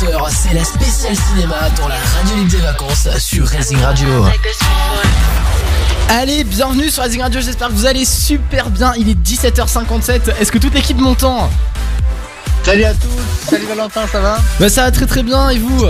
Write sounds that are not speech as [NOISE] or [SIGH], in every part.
20h, c'est la spéciale cinéma dans la radio libre des vacances sur Racing Radio. Allez, bienvenue sur Racing Radio, j'espère que vous allez super bien. Il est 17h57. Est-ce que toute l'équipe m'entend? Salut à tous, salut Valentin, ça va? Bah ça va très très bien et vous?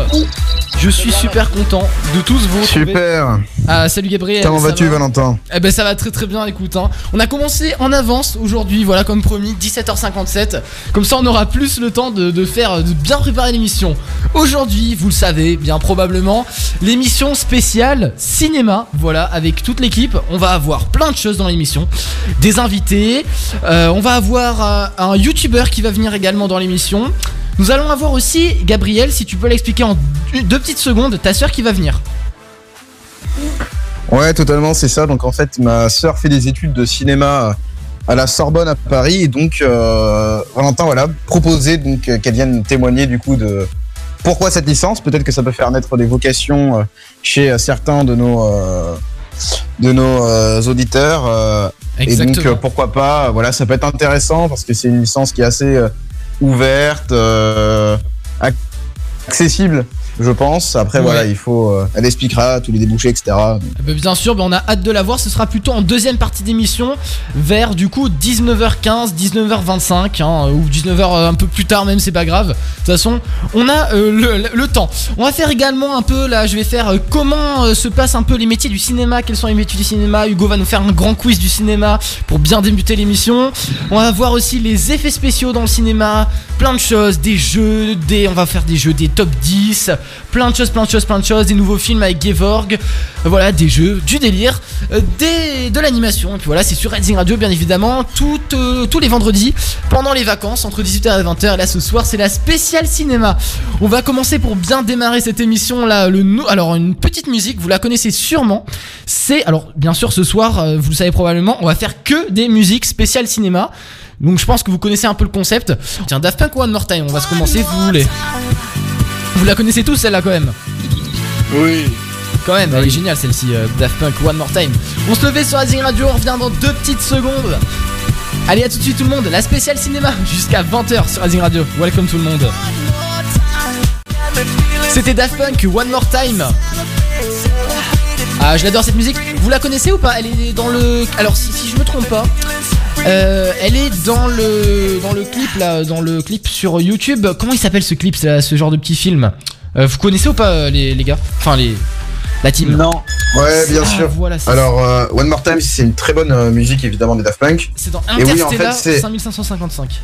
Je suis super content de tous vous retrouver. Super. Ah salut Gabriel. Comment vas-tu, va Valentin? Eh ben ça va très très bien, écoute. hein. On a commencé en avance aujourd'hui, voilà comme promis, 17h57. Comme ça on aura plus le temps de, de faire, de bien préparer l'émission. Aujourd'hui, vous le savez bien probablement, l'émission spéciale cinéma, voilà, avec toute l'équipe. On va avoir plein de choses dans l'émission. Des invités, euh, on va avoir euh, un youtubeur qui va venir également dans l'émission. Nous allons avoir aussi, Gabriel, si tu peux l'expliquer en deux petites secondes, ta soeur qui va venir. Ouais, totalement, c'est ça. Donc en fait, ma sœur fait des études de cinéma à la Sorbonne à Paris et donc euh, Valentin, voilà, proposé donc euh, qu'elle vienne témoigner du coup de pourquoi cette licence. Peut-être que ça peut faire naître des vocations euh, chez certains de nos euh, de nos euh, auditeurs. et donc pourquoi pas, voilà, ça peut être intéressant parce que c'est une licence qui est assez ouverte, euh, ac- accessible, je pense. Après Ouais. voilà, il faut, euh, elle expliquera tous les débouchés, etc. Eh ben, bien sûr, ben, on a hâte de la voir. Ce sera plutôt en deuxième partie d'émission, vers du coup 19h15, 19h25, hein, ou 19h un peu plus tard même, c'est pas grave. De toute façon, on a euh, le, le- le temps. On va faire également un peu, là, je vais faire euh, comment euh, se passent un peu les métiers du cinéma, quels sont les métiers du cinéma? Hugo va nous faire un grand quiz du cinéma pour bien débuter l'émission. On va voir aussi les effets spéciaux dans le cinéma, plein de choses, des jeux, des, on va faire des jeux, des top 10, plein de choses, plein de choses, plein de choses, des nouveaux films avec Gevorg, voilà, des jeux, du délire, euh, des, de l'animation. Et puis voilà, c'est sur Redzing Radio, bien évidemment, euh, tous les vendredis, pendant les vacances, entre 18h et 20h. Et là, ce soir, c'est la spéciale cinéma. On va commencer pour bien démarrer cette émission là. Le, alors, une petite musique, vous la connaissez sûrement. C'est, alors, bien sûr, ce soir, euh, vous le savez probablement, on va faire que des musiques spéciales cinéma. Donc je pense que vous connaissez un peu le concept. Tiens, Daft Punk One More Time, on va se commencer vous voulez. Vous la connaissez tous celle-là quand même Oui. Quand même, elle est géniale celle-ci, euh, Daft Punk One More Time. On se levait sur Azing Radio, on revient dans deux petites secondes. Allez, à tout de suite tout le monde, la spéciale cinéma [LAUGHS] jusqu'à 20h sur Azing Radio. Welcome tout le monde. C'était Daft Punk One More Time. Ah, je l'adore cette musique. Vous la connaissez ou pas? Elle est dans le. Alors, si, si je me trompe pas, euh, elle est dans le dans le clip là, dans le clip sur YouTube. Comment il s'appelle ce clip, là, ce genre de petit film? Euh, Vous connaissez ou pas euh, les, les gars? Enfin les la team? Non. Ouais, bien Ah, sûr. Voilà, Alors, euh, One More Time, c'est une très bonne euh, musique évidemment des Daft Punk. c'est dans et oui, en Interstellar fait, c'est- 5555.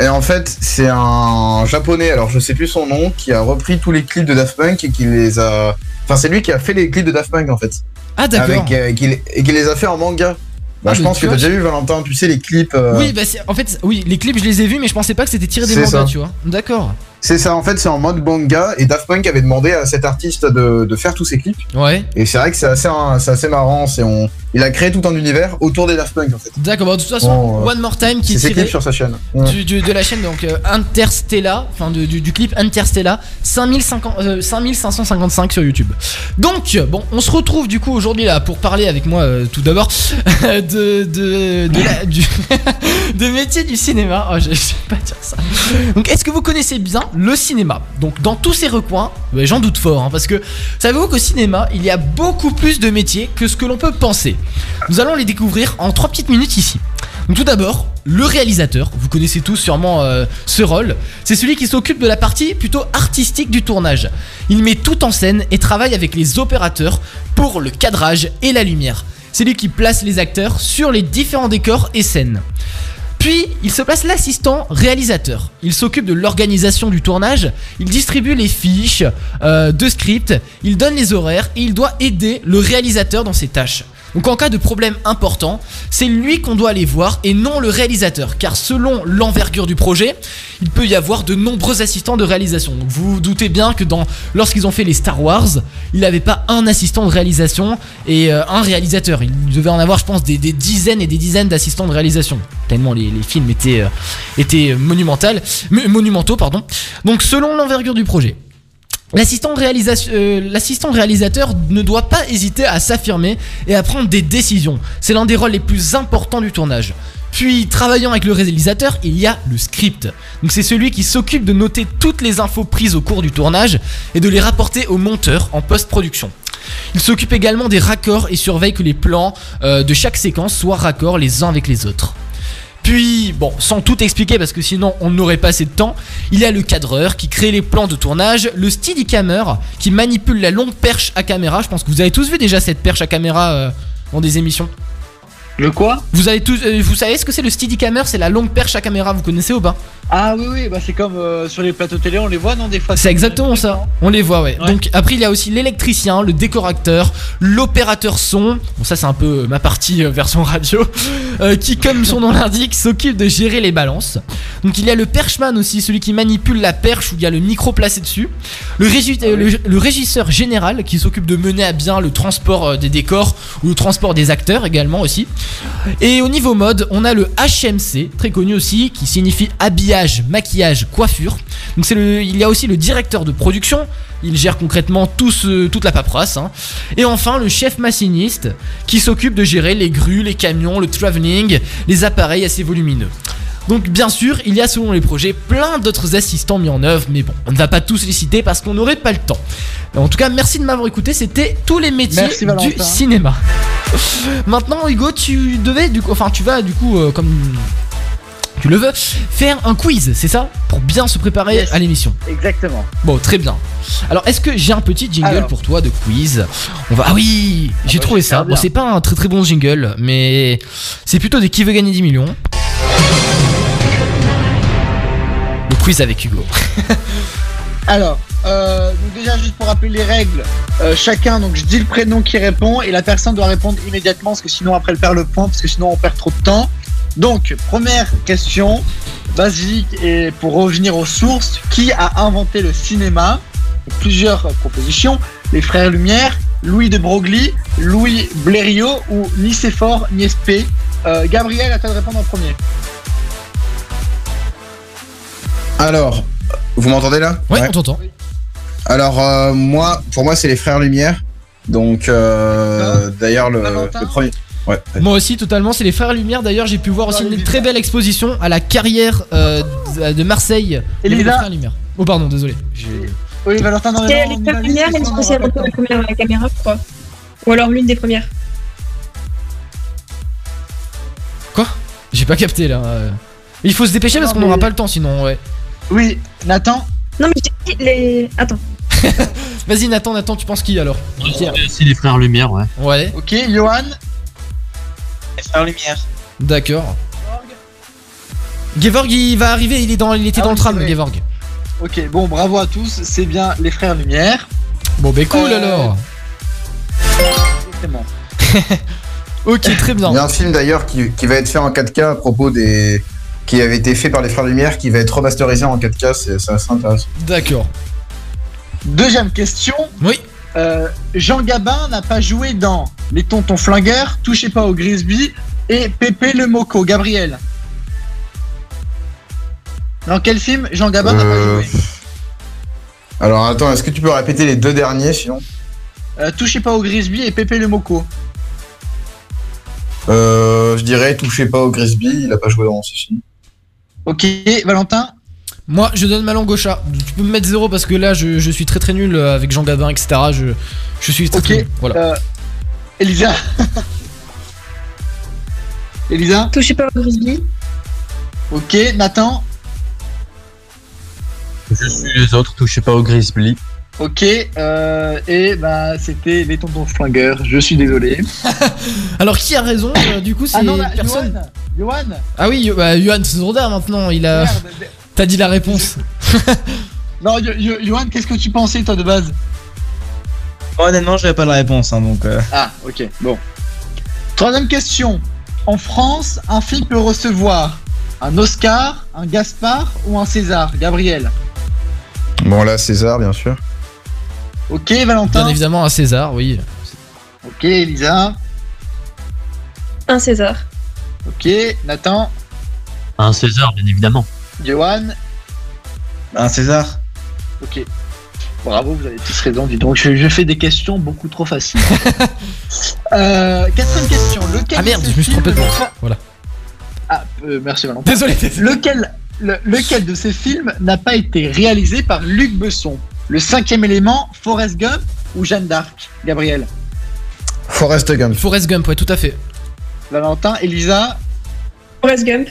Et en fait, c'est un japonais, alors je sais plus son nom, qui a repris tous les clips de Daft Punk et qui les a. Enfin, c'est lui qui a fait les clips de Daft Punk en fait. Ah d'accord. Euh, qui les- et qui les a fait en manga. Bah, Ah, je pense que t'as déjà vu Valentin, tu sais les clips. euh, Oui, bah en fait oui, les clips je les ai vus mais je pensais pas que c'était tiré des mangas, ça. tu vois. D'accord. C'est ça, en fait, c'est en mode manga et Daft Punk avait demandé à cet artiste de, de faire tous ses clips. Ouais. Et c'est vrai que c'est assez, assez marrant. C'est on, il a créé tout un univers autour des Daft Punk en fait. D'accord. Bah, de toute façon, Bon, euh, One More Time qui est ses tiré clips sur sa chaîne. Du, du- de la chaîne donc euh, Interstellar, enfin du, du clip Interstellar, 5050, euh, 5555 sur YouTube. Donc bon, on se retrouve du coup aujourd'hui là pour parler avec moi euh, tout d'abord [LAUGHS] de de de la, du [LAUGHS] de métier du cinéma. Oh, je, je sais pas dire ça. Donc est-ce que vous connaissez bien le cinéma Donc dans tous ces recoins, ouais, j'en doute fort hein, parce que savez-vous qu'au cinéma il y a beaucoup plus de métiers que ce que l'on peut penser. Nous allons les découvrir en trois petites minutes ici. Tout d'abord, le réalisateur, vous connaissez tous sûrement euh, ce rôle, c'est celui qui s'occupe de la partie plutôt artistique du tournage. Il met tout en scène et travaille avec les opérateurs pour le cadrage et la lumière. C'est lui qui place les acteurs sur les différents décors et scènes. Puis, il se place l'assistant réalisateur. Il s'occupe de l'organisation du tournage, il distribue les fiches euh, de script, il donne les horaires et il doit aider le réalisateur dans ses tâches. Donc en cas de problème important, c'est lui qu'on doit aller voir et non le réalisateur, car selon l'envergure du projet, il peut y avoir de nombreux assistants de réalisation. Donc vous vous doutez bien que dans lorsqu'ils ont fait les Star Wars, il n'avait pas un assistant de réalisation et euh, un réalisateur. Il devait en avoir, je pense, des, dizaines et des dizaines d'assistants de réalisation. Tellement les, films étaient, euh, étaient monumentaux, monumentaux, pardon. Donc selon l'envergure du projet. Euh, l'assistant réalisateur ne doit pas hésiter à s'affirmer et à prendre des décisions. C'est l'un des rôles les plus importants du tournage. Puis, travaillant avec le réalisateur, il y a le script. Donc c'est celui qui s'occupe de noter toutes les infos prises au cours du tournage et de les rapporter au monteur en post-production. Il s'occupe également des raccords et surveille que les plans euh, de chaque séquence soient raccords les uns avec les autres. Puis, bon, sans tout expliquer parce que sinon on n'aurait pas assez de temps, il y a le cadreur qui crée les plans de tournage, le steadicammer qui manipule la longue perche à caméra. Je pense que vous avez tous vu déjà cette perche à caméra euh, dans des émissions. Le quoi Vous avez tous, euh, vous savez ce que c'est le steadicammer C'est la longue perche à caméra. Vous connaissez ou pas? Ah oui, oui, bah c'est comme euh, sur les plateaux télé, on les voit, non, des fois C'est exactement ça. On les voit, ouais. Ouais. Donc après il y a aussi l'électricien, le décorateur, l'opérateur son. Bon ça c'est un peu euh, ma partie euh, version radio, [LAUGHS] qui comme son nom l'indique s'occupe de gérer les balances. Donc il y a le perchman aussi, celui qui manipule la perche où il y a le micro placé dessus. Le, régi- le- le régisseur général qui s'occupe de mener à bien le transport des décors ou le transport des acteurs également aussi. Et au niveau mode, on a le HMC, très connu aussi, qui signifie habillage, maquillage, coiffure. Il y a aussi le directeur de production. Il gère concrètement toute la paperasse. hein. Et enfin le chef machiniste qui s'occupe de gérer les grues, les camions, le travelling, les appareils assez volumineux. Donc bien sûr, il y a selon les projets plein d'autres assistants mis en œuvre, mais bon, on ne va pas tous les citer parce qu'on n'aurait pas le temps. En tout cas, merci de m'avoir écouté, c'était tous les métiers Merci, du cinéma. [LAUGHS] Maintenant, Hugo, tu devais du coup, enfin, tu vas du coup, euh, comme tu le veux, faire un quiz, c'est ça? Pour bien se préparer Yes. à l'émission. Exactement. Bon, très bien. Alors, est-ce que j'ai un petit jingle Alors. pour toi de quiz? On va. Ah oui, j'ai bah, trouvé ça. Bon, c'est pas un très très bon jingle, mais c'est plutôt des qui veut gagner 10 millions. Avec Hugo. [LAUGHS] Alors, euh, déjà juste pour rappeler les règles, euh, chacun, donc je dis le prénom qui répond et la personne doit répondre immédiatement parce que sinon après elle perd le point parce que sinon on perd trop de temps. Donc première question basique et pour revenir aux sources, qui a inventé le cinéma? Plusieurs propositions les frères Lumière, Louis de Broglie, Louis Blériot ou Nicéphore Niespé. Euh, Gabriel, à toi de répondre en premier. Alors, vous m'entendez là Ouais. on t'entend. Alors, euh, moi, pour moi, c'est les frères Lumière. Donc, euh, d'ailleurs, le, premier. Ouais. Moi aussi, totalement. C'est les Frères Lumière. D'ailleurs, j'ai pu voir aussi Frères une Lumière. très belle exposition à la carrière euh, de- Marseille. Les Frères Lumière. Oh, pardon, désolé. Oui, Valentin, non, les le temps. la première à la caméra, je crois. Ou alors l'une des premières. J'ai pas capté là. Il faut se dépêcher parce qu'on n'aura pas le temps sinon, ouais. Oui, Nathan Non, mais j'ai dit les. Attends. [LAUGHS] Vas-y, Nathan, Nathan, tu penses qui alors Pierre. aussi les frères Lumière, ouais. Ouais, Ok, Johan Frères Lumière. d'accord. Gevorg, il va arriver, il, est dans, il était Ah dans oui, le tram, c'est vrai. Gevorg. Ok, bon, bravo à tous, c'est bien les frères Lumière. Bon, bah cool Euh, alors. Exactement. [LAUGHS] Ok, très bien. Il y a un film d'ailleurs qui, qui va être fait en 4K à propos des. Qui avait été fait par les frères Lumière, qui va être remasterisé en 4K, c'est c'est assez intéressant. D'accord. Deuxième question. Oui. Euh, Jean Gabin n'a pas joué dans Les Tontons Flingueurs, Touchez pas au Grisby et Pépé le Moco. Gabriel. Dans quel film Jean Gabin n'a pas Euh, joué Alors attends, est-ce que tu peux répéter les deux derniers sinon Euh, Touchez pas au Grisby et Pépé le Moco. euh, Je dirais touchez pas au Grisby, il a pas joué dans ce film. Ok, Valentin Moi, je donne ma langue au chat. Tu peux me mettre zéro parce que là, je, je suis très très nul euh, avec Jean Gabin, etc. Je, je suis très, nul. Voilà. Euh, Elisa [LAUGHS] Elisa Touchez pas au Grisby. Ok, Nathan Je suis les autres, touchez pas au Grizzly. Ok, euh, et bah c'était les tontons flingueurs, je suis désolé. [LAUGHS] Alors, qui a raison euh, Du coup, c'est Ah non, là, personne. Johan Johan Ah oui, bah, Johan Zorda maintenant, il a. Merde. [LAUGHS] T'as dit la réponse. [LAUGHS] Non, Yo- Yo- Johan, qu'est-ce que tu pensais toi de base? Moi, honnêtement, j'avais pas la réponse, hein, donc. euh, Ah, ok, bon. Troisième question. En France, un film peut recevoir un Oscar, un Gaspard ou un César? Gabriel. Bon là, César, bien sûr. Ok, Bien Valentin. évidemment, un César, oui. Ok, Elisa. Un César. Ok, Nathan. Un César, bien évidemment. Johan. Un César. Ok. Bravo, vous avez tous raison, dis donc. Je, je fais des questions beaucoup trop faciles. [LAUGHS] euh, quatrième question. Lequel Ah merde, de ces je me suis trompé de Voilà. Ah, euh, merci Valentin. Désolé, désolé. Lequel, le- lequel de ces films n'a pas été réalisé par Luc Besson? Le cinquième élément, Forrest Gump ou Jeanne d'Arc Gabriel Forrest Gump. Forrest Gump, ouais, tout à fait. Valentin, Elisa, Forrest Gump.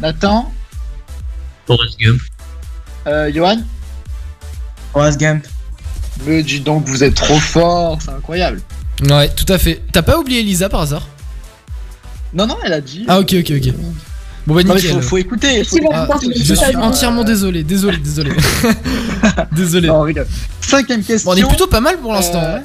Nathan, Forrest Gump. euh, Johan Forrest Gump. Me dis donc, vous êtes trop fort, c'est incroyable. Ouais, tout à fait. T'as pas oublié Elisa par hasard? Non, non, elle a dit. Ah, ok, ok, ok. Bon, bah, Non, nickel. faut, faut écouter. faut Ah, je suis entièrement désolé, désolé, désolé. [LAUGHS] désolé. Non. Cinquième question. Bon, on est plutôt pas mal pour l'instant. Euh, hein.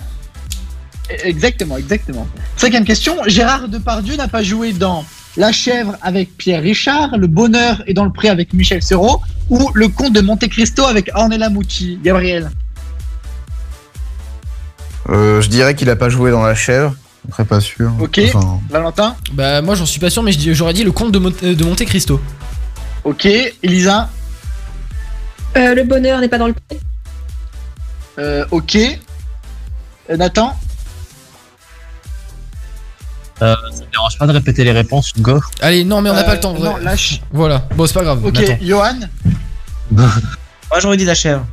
Exactement, exactement. Cinquième question. Gérard Depardieu n'a pas joué dans La chèvre avec Pierre Richard, Le bonheur est dans le pré avec Michel Serrault ou Le comte de Monte Cristo avec Ornella Mucci. Gabriel? Euh, je dirais qu'il a pas joué dans La Chèvre. Très pas sûr. Ok. Enfin, Valentin. Bah, moi j'en suis pas sûr, mais j'aurais dit le comte de, Mon- euh, de Monte Cristo. Ok. Elisa. Euh, le bonheur n'est pas dans le pré. Euh, ok. Euh, Nathan. Ça me dérange pas de répéter les réponses, Hugo. Allez, non, mais on n'a pas Euh, le temps, vrai. Non, lâche. Voilà, bon, c'est pas grave. Ok. Nathan. Johan. Moi, j'aurais dit la chèvre.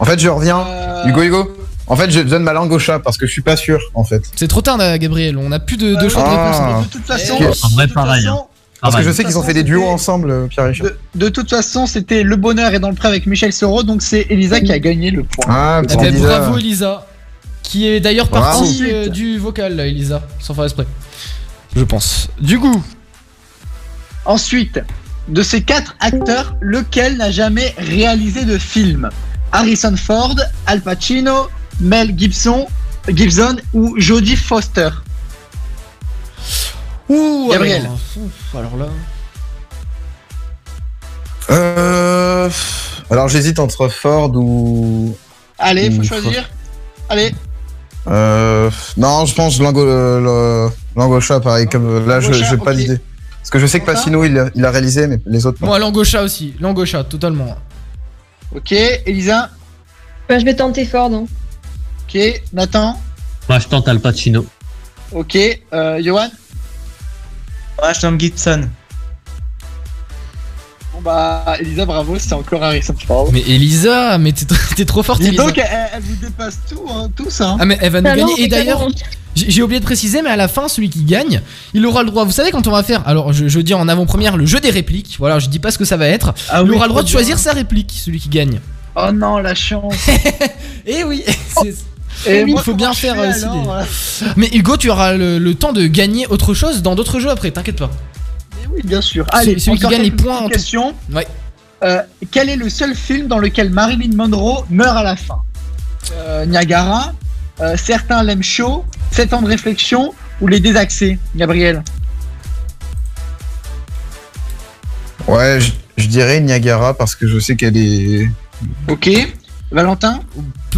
En fait, je reviens. Euh, Hugo, Hugo. En fait, je donne ma langue au chat parce que je suis pas sûr, en fait. C'est trop tard, là, Gabriel. On a plus de, de choix de Ah. réponse. hein. De toute façon, en vrai, toute pareil, façon, Parce que je sais qu'ils ont fait des duos ensemble, euh, Pierre Richard. De, de toute façon, c'était Le Bonheur est dans le pré avec Michel Serrault, donc c'est Elisa qui a gagné le point. Ah, Eh ben, Elisa. bravo, Elisa. Qui est d'ailleurs partie euh, du vocal, là, Elisa, sans faire exprès. Je pense. Du coup, Ensuite, de ces quatre acteurs, lequel n'a jamais réalisé de film? Harrison Ford, Al Pacino, Mel Gibson, Gibson ou Jodie Foster? Ouh, Gabriel. Alors, ouf, alors là. Euh... Alors, j'hésite entre Ford ou. Allez, faut Ou choisir. Allez, Euh... Non, je pense au chat, pareil. Comme euh, là, je j'ai pas ok. d'idée. Parce que je sais que Pacino, il a, il a réalisé, mais les autres. Moi, Langocha aussi. Langocha, totalement. ok, Elisa, Bah, je vais tenter Ford. hein. Ok, Nathan, Moi, je tente Al Pacino. ok, euh, Johan. Moi, je tente Gibson. Bon bah, Elisa, bravo, c'est encore Harrison Ford. Mais Elisa, mais t'es t'es trop forte, Elisa. donc, elle, elle vous dépasse tout, hein, tous, hein. Ah, mais elle va nous Ah non, gagner. Et d'ailleurs, j'ai j'ai oublié de préciser, mais à la fin, celui qui gagne, il aura le droit. Vous savez, quand on va faire. Alors, je, je dis en avant-première le jeu des répliques. Voilà, je dis pas ce que ça va être. Ah il oui, aura le droit de bien. choisir sa réplique, celui qui gagne. Oh non, la chance. [LAUGHS] Et oui, [LAUGHS] c'est- Et il faut bien faire, fais, euh, alors? Mais Hugo, tu auras le, le temps de gagner autre chose dans d'autres jeux après, t'inquiète pas. Mais oui, bien sûr. Allez, Celui- qui gagne les points en. Ouais. Euh, quel est le seul film dans lequel Marilyn Monroe meurt à la fin? Euh, Niagara, euh, certains l'aiment chaud, 7 ans de réflexion ou les désaxés Gabriel? Ouais, je, je dirais Niagara parce que je sais qu'elle est. Ok. Valentin?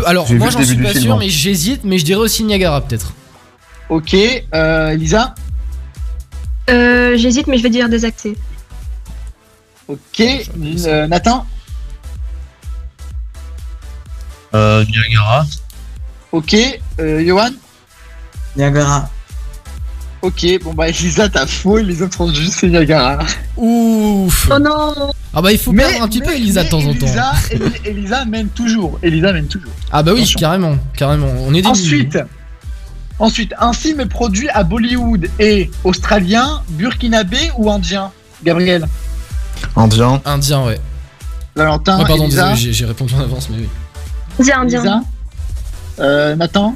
Alors, moi j'en suis pas film, sûr, hein. mais j'hésite, mais je dirais aussi Niagara peut-être. Ok. Euh, Lisa Euh, J'hésite, mais je vais dire désaxé. Ok. Euh, Nathan Euh, Niagara. Ok. Euh, Johan Niagara. Ok. Bon bah Elisa, t'as faux, et les autres sont juste Niagara. Ouf Oh non Ah bah il faut perdre un petit peu Elisa de temps en temps. Elisa, Eli- Elisa mène toujours. Elisa mène toujours. Ah bah oui, Attention. carrément, carrément. On est des Ensuite, ensuite, un film produit à Bollywood est australien, burkinabé ou indien Gabriel, Indien. Indien, ouais. Valentin, Oh, pardon, Elisa, désolé, j'ai- répondu en avance, mais oui. Indien. Elisa, euh, Nathan,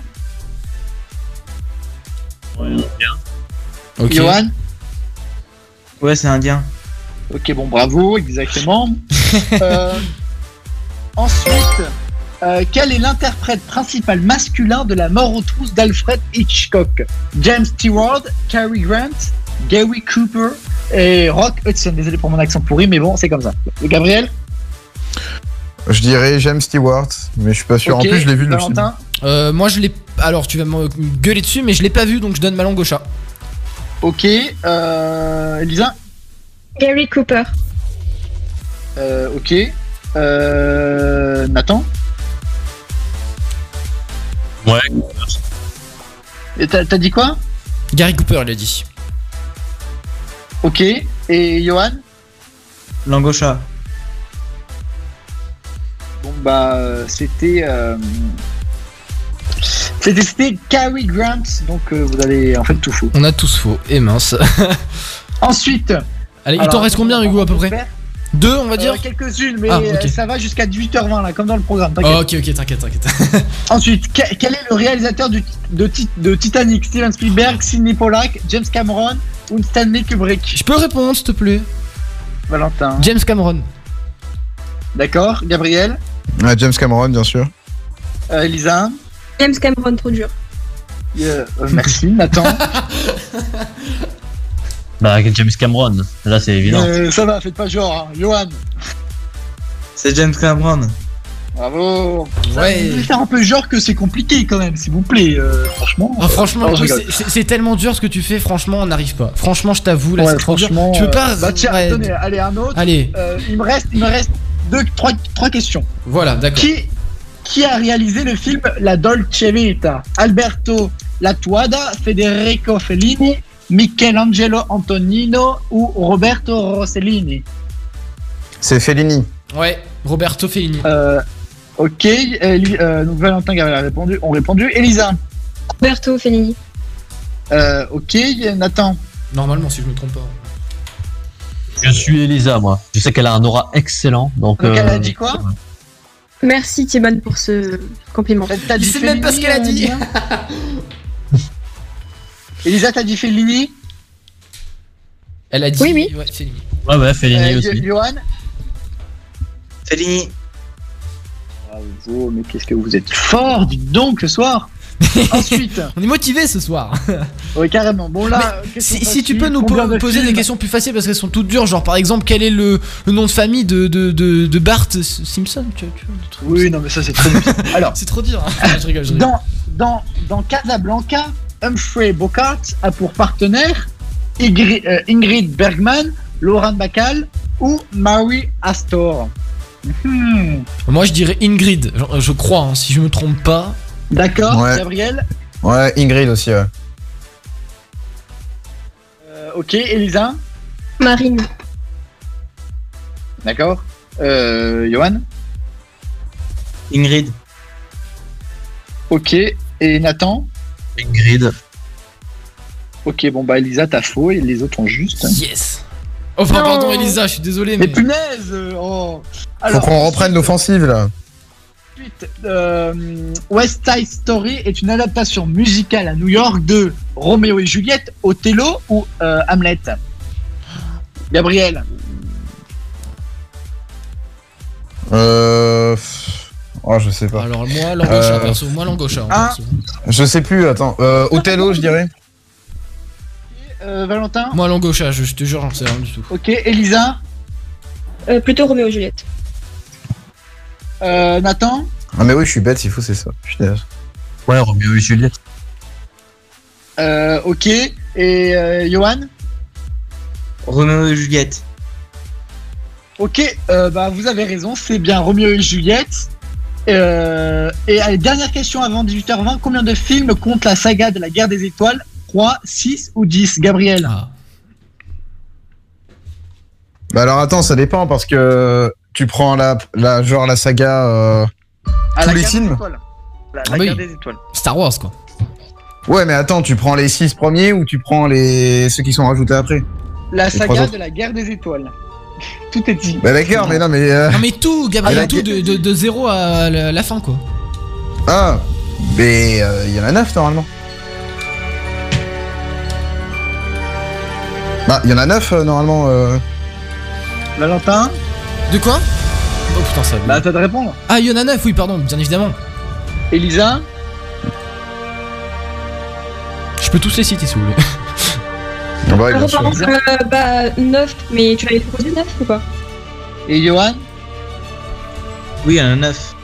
Ok. Johan. Ouais, c'est indien. Ok, bon, bravo, exactement. [LAUGHS] Euh, ensuite, euh, quel est l'interprète principal masculin de la mort aux trousses d'Alfred Hitchcock? James Stewart, Cary Grant, Gary Cooper et Rock Hudson. Désolé pour mon accent pourri, mais bon, c'est comme ça. Gabriel? Je dirais James Stewart, mais je suis pas sûr. En plus, je l'ai vu le film. Valentin? Euh, moi je l'ai. Alors tu vas me gueuler dessus, mais je l'ai pas vu donc je donne ma langue au chat. Ok, euh, Elisa? Gary Cooper. euh, Ok. Euh, Nathan Ouais. Et T'as t'as dit quoi Gary Cooper, il a dit. Ok. Et Johan Langosha. Bon bah euh, c'était euh, c'était c'était Cary Grant donc euh, vous avez en fait tout faux. On a tous faux. Et mince. [LAUGHS] Ensuite, Allez, il t'en reste combien, Hugo, à peu près Deux, on va dire euh, quelques-unes mais Ah, euh, ça va jusqu'à 18h20 là comme dans le programme. Oh, Ok, ok, t'inquiète, t'inquiète. [LAUGHS] Ensuite, que- quel est le réalisateur du- de, Ti- de Titanic? Steven Spielberg, Sidney Pollack, James Cameron ou Stanley Kubrick? Je peux répondre, s'il te plaît Valentin. James Cameron. D'accord. Gabriel Ouais, James Cameron, bien sûr. euh, Elisa James Cameron, trop dur. Euh, euh, Merci. Nathan [LAUGHS] Bah, James Cameron. Là, c'est évident. Euh, Ça va, faites pas genre. Hein. Johan C'est James Cameron. Bravo Ouais. Vous pouvez faire un peu genre que c'est compliqué quand même, s'il vous plaît. euh, franchement. Ah, franchement, c'est- tellement dur ce que tu fais, franchement, on n'arrive pas. Franchement, je t'avoue, là, Ouais, c'est trop dur. franchement. Tu peux pas. euh, Bah tiens, ouais. allez, un autre. Allez, Euh, il me reste, il me reste deux, trois, trois questions. voilà, d'accord. Qui, qui a réalisé le film La Dolce Vita? Alberto Latuada, Federico Fellini, Michelangelo Antonino ou Roberto Rossellini? C'est Fellini. Ouais, Roberto Fellini. euh, Ok, euh, euh, donc Valentin Gabriel a répondu, ont répondu. Elisa, Roberto Fellini. euh, ok, Nathan, Normalement, si je me trompe pas. Je suis Elisa, moi. Je sais qu'elle a un aura excellent. Donc, Donc, elle a dit quoi? Merci Timon pour ce compliment. Sait même pas ce qu'elle a dit. [LAUGHS] Elisa t'as dit Fellini? Elle a dit. Oui, oui. Ouais, Fellini. Ouais, ouais, Fellini Euh, aussi. Johan? Fellini. Bravo, mais qu'est-ce que vous êtes fort, dites donc, ce soir [LAUGHS] Ensuite, On est motivé ce soir. [LAUGHS] oui, carrément. Bon, là, question Si, si tu peux nous combien po- de poser des films questions plus faciles parce qu'elles sont toutes dures, genre par exemple, quel est le, le nom de famille de, de, de, de Bart Simpson tu, tu Oui, non, mais ça, c'est trop difficile. [LAUGHS] Alors, C'est trop dur. hein. je rigole, je rigole. dans, dans, dans Casablanca, Humphrey Bogart a pour partenaire Ingrid, euh, Ingrid Bergman, Lauren Bacall ou Mary Astor. Hmm, Moi je dirais Ingrid, je, je crois, hein, si je me trompe pas. D'accord, Ouais. Gabriel Ouais, Ingrid aussi, ouais. Euh, Ok, Elisa Marine. D'accord. Euh, Johan Ingrid. Ok. Et Nathan Ingrid. Ok, bon bah Elisa, t'as faux et les autres ont juste. Yes. Oh, enfin, Non. pardon, Elisa, je suis désolé, Mais mais. punaise euh, oh. Faut qu'on reprenne l'offensive, là. ensuite, euh, West Side Story est une adaptation musicale à New York de Roméo et Juliette, Othello ou euh, Hamlet? Gabriel Euh. Oh, je sais pas. Alors, moi, l'angocha, Euh, perso. Moi, l'angocha. hein, Ah. perso. Je sais plus, attends. Euh, Othello, je dirais. Euh, Valentin Moi, l'angocha, je, je te jure, j'en sais rien du tout. Ok, Elisa Euh, plutôt Roméo et Juliette. euh, Nathan Ah, mais oui, je suis bête, s'il faut, c'est ça. Putain. Ouais, Roméo et Juliette. euh, Ok, et euh, Johan Roméo et Juliette. Ok, euh, bah vous avez raison, c'est bien Roméo et Juliette. Euh, et allez, dernière question avant 18h20, combien de films compte la saga de la guerre des étoiles? 3, 6 ou 10 Gabriel Ah. Bah alors attends, ça dépend parce que tu prends la, la genre la saga. euh, Ah, tous la les guerre films? La, la Ah oui. guerre des étoiles. Star Wars, quoi. Ouais, mais attends, tu prends les six premiers ou tu prends les ceux qui sont rajoutés après? La saga de la guerre des étoiles. Tout est dit. Bah d'accord, mais non, mais euh, Non, mais tout, Gabriel, Ah, tout de, de, de zéro à la, la fin, quoi. ah, mais euh, il y en a neuf normalement. Bah, il y en a neuf euh, normalement. euh. Valentin De quoi? Oh putain, ça. Bah, toi de répondre. Ah, il y en a 9, oui, pardon, bien évidemment. Elisa Je peux tous les citer si vous voulez. [LAUGHS] Ah bah, ouais, bien Alors, sûr. pardon, euh, bah, 9, mais tu l'avais proposé 9 ou pas? Et Johan? Oui, a 9.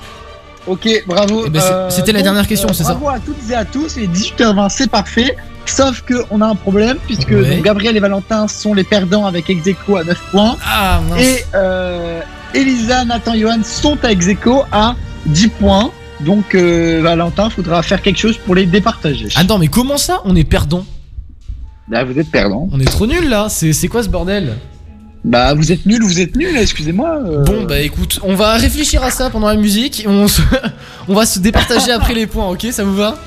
Ok, bravo. Eh ben, Euh, c'était la donc, dernière question, euh, c'est ça? Bravo à toutes et à tous. Et 18h20, c'est parfait. Sauf que on a un problème puisque Ouais. donc, Gabriel et Valentin sont les perdants avec ex aequo à 9 points. Ah, mince. Et, euh, Elisa, Nathan, Johan sont à ex aequo à 10 points. Donc, euh, Valentin, faudra faire quelque chose pour les départager. Attends, mais comment ça On est perdant. Là, vous êtes perdant. On est trop nuls là. C'est c'est quoi ce bordel? Bah, vous êtes nuls, vous êtes nuls, excusez-moi. euh. Bon, bah écoute, on va réfléchir à ça pendant la musique. et On, se... [LAUGHS] on va se départager après les points, ok? Ça vous va?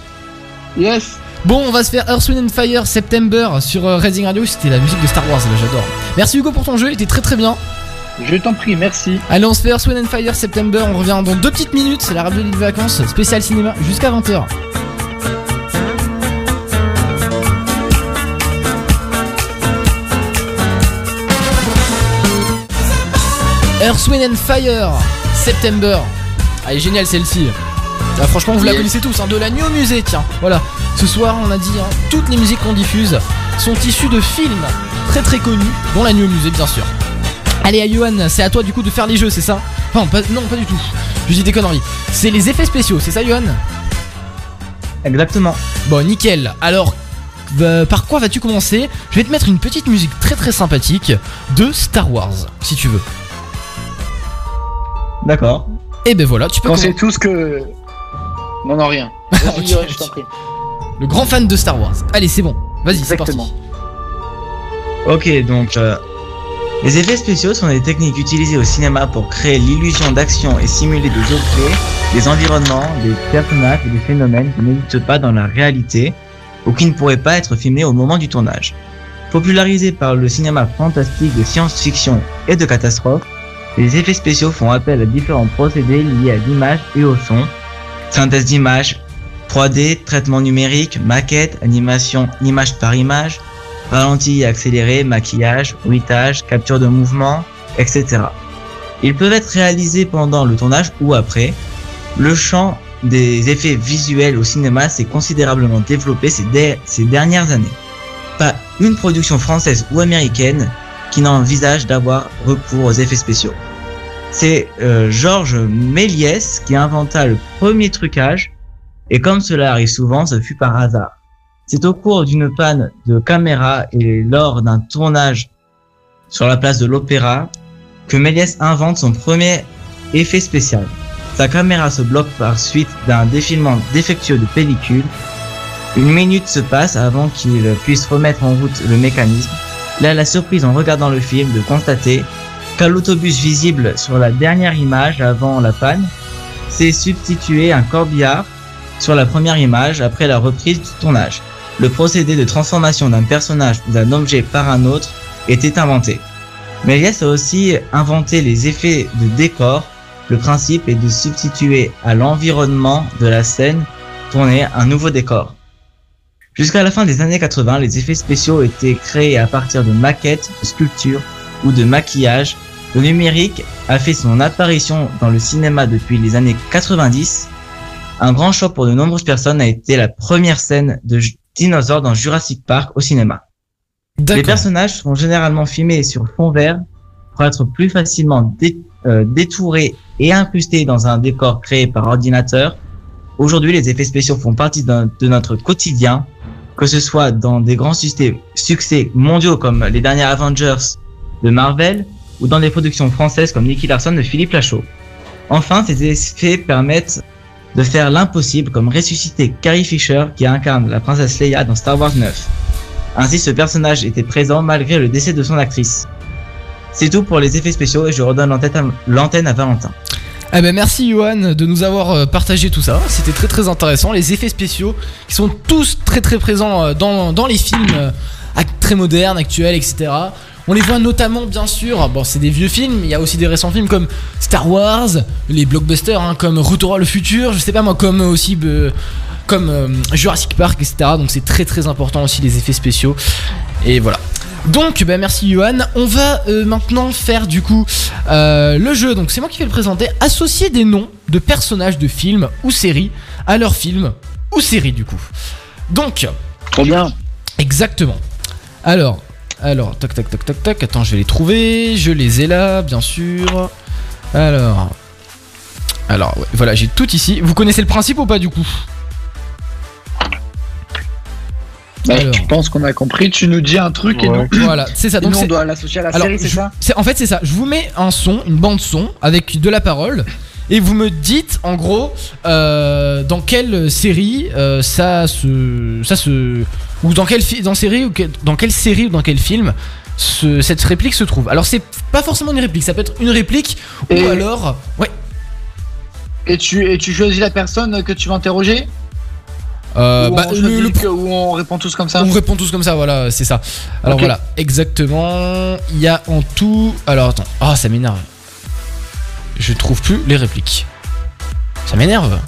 Yes. Bon, on va se faire Earth, Wind and Fire September sur euh, Raising Radio. C'était la musique de Star Wars, là, j'adore. Merci Hugo pour ton jeu, il était très très bien. Je t'en prie, merci. Allez, on se fait Earth, Wind and Fire September. On revient dans deux petites minutes. C'est la radio de vacances spécial cinéma jusqu'à 20h. Earth, Wind and Fire September. Ah, elle est géniale celle-ci. Ah, franchement, vous la connaissez tous, hein, de la nuit au musée, tiens. Voilà, ce soir, on a dit, hein, toutes les musiques qu'on diffuse sont issues de films très très connus, dont la nuit au musée, bien sûr. Allez, à Johan, c'est à toi du coup de faire les jeux, c'est ça? Enfin, pas- non, pas du tout. Je dis des conneries. C'est les effets spéciaux, c'est ça, Johan Exactement. Bon, nickel. Alors, euh, par quoi vas-tu commencer? Je vais te mettre une petite musique très très sympathique de Star Wars, si tu veux. D'accord. Et ben voilà, tu peux On sait tous que. Non, non, rien. [LAUGHS] Vas-y, Ok, Johan, je t'en prie. Le grand fan de Star Wars. Allez, c'est bon. Vas-y, c'est parti. Ok, donc euh, les effets spéciaux sont des techniques utilisées au cinéma pour créer l'illusion d'action et simuler des objets, des environnements, des personnages et des phénomènes qui n'existent pas dans la réalité ou qui ne pourraient pas être filmés au moment du tournage. Popularisés par le cinéma fantastique de science-fiction et de catastrophe, les effets spéciaux font appel à différents procédés liés à l'image et au son, synthèse d'images, 3D, traitement numérique, maquette, animation, image par image, ralenti accéléré, maquillage, bruitage, capture de mouvement, etc. Ils peuvent être réalisés pendant le tournage ou après. Le champ des effets visuels au cinéma s'est considérablement développé ces dernières années. Pas une production française ou américaine qui n'envisage d'avoir recours aux effets spéciaux. C'est euh, Georges Méliès qui inventa le premier trucage, et comme cela arrive souvent, ce fut par hasard. C'est au cours d'une panne de caméra et lors d'un tournage sur la place de l'Opéra que Méliès invente son premier effet spécial. Sa caméra se bloque par suite d'un défilement défectueux de pellicule. Une minute se passe avant qu'il puisse remettre en route le mécanisme. Là, la surprise en regardant le film de constater qu'à l'autobus visible sur la dernière image avant la panne s'est substitué un corbillard sur la première image après la reprise du tournage. Le procédé de transformation d'un personnage ou d'un objet par un autre était inventé. Méliès a aussi inventé les effets de décor. Le principe est de substituer à l'environnement de la scène tournée un nouveau décor. Jusqu'à la fin des années 80, les effets spéciaux étaient créés à partir de maquettes, de sculptures ou de maquillage. Le numérique a fait son apparition dans le cinéma depuis les années 90 un grand choc pour de nombreuses personnes a été la première scène de dinosaures dans Jurassic Park au cinéma. Les personnages sont généralement filmés sur fond vert pour être plus facilement dé- euh, détourés et incrustés dans un décor créé par ordinateur. Aujourd'hui, les effets spéciaux font partie de notre quotidien, que ce soit dans des grands succès, mondiaux comme les derniers Avengers de Marvel ou dans des productions françaises comme Nicky Larson de Philippe Lachaud. Enfin, ces effets permettent de faire l'impossible comme ressusciter Carrie Fisher qui incarne la princesse Leia dans Star Wars 9. Ainsi, ce personnage était présent malgré le décès de son actrice. C'est tout pour les effets spéciaux et je redonne l'antenne à Valentin. Eh ben merci Johan de nous avoir euh, partagé tout ça. C'était très très intéressant. Les effets spéciaux qui sont tous très très présents euh, dans, dans les films euh, très modernes, actuels, etc. On les voit notamment bien sûr, bon c'est des vieux films, il y a aussi des récents films comme Star Wars, les blockbusters hein, comme Retour à le futur, je sais pas moi, comme aussi comme Jurassic Park, etc. Donc c'est très très important aussi les effets spéciaux. Et voilà. Donc, bah, merci Johan. On va euh, maintenant faire du coup euh, le jeu. Donc, c'est moi qui vais le présenter. Associer des noms de personnages de films ou séries à leurs films ou séries du coup. Donc, Trop bien. exactement. Alors, alors, toc toc toc toc toc. Attends, je vais les trouver. Je les ai là, bien sûr. Alors, alors, ouais, voilà, j'ai tout ici. Vous connaissez le principe ou pas du coup? Bah, Alors. Je pense qu'on a compris. Tu nous dis un truc et nous, Voilà, c'est ça. et Donc nous, on doit l'associer à la Alors, série, c'est je- ça? en fait, c'est ça. Je vous mets un son, une bande son avec de la parole. Et vous me dites en gros euh, dans quelle série euh, ça se ça se ou dans quelle fi- dans série ou que- dans quelle série ou dans quel film ce- cette réplique se trouve. Alors c'est pas forcément une réplique, ça peut être une réplique Et- ou alors ouais et tu, et tu choisis la personne que tu vas interroger? Euh, Ou bah, on le- choisit le- que- ou on répond tous comme ça on répond tous comme ça, voilà, c'est ça. Alors voilà, exactement. Il y a en tout. Alors attends, ah ça m'énerve. Je trouve plus les répliques. Ça m'énerve.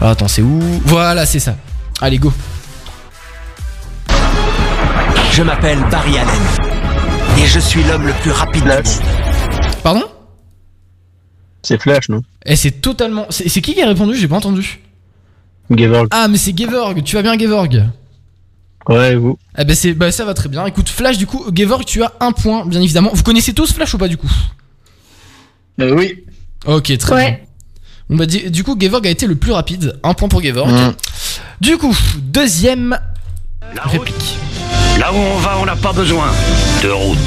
Alors attends, c'est où? Voilà, c'est ça. Allez, go. Je m'appelle Barry Allen. Et je suis l'homme le plus rapide du Flash. monde. Pardon? C'est Flash, non? Eh, c'est totalement. C'est c'est qui qui a répondu? J'ai pas entendu. Gevorg. Ah, mais c'est Gevorg. Tu vas bien, Gevorg Ouais, vous. Eh ben, c'est, bah, ça va très bien. Écoute, Flash, du coup, Gevorg, tu as un point, bien évidemment. Vous connaissez tous Flash ou pas, du coup Euh, Oui. Ok, très bien. Bon, bah, du coup, Gevorg a été le plus rapide. Un point pour Gevorg. Mm. Du coup, deuxième La route. réplique. Là où on va, on n'a pas besoin de route.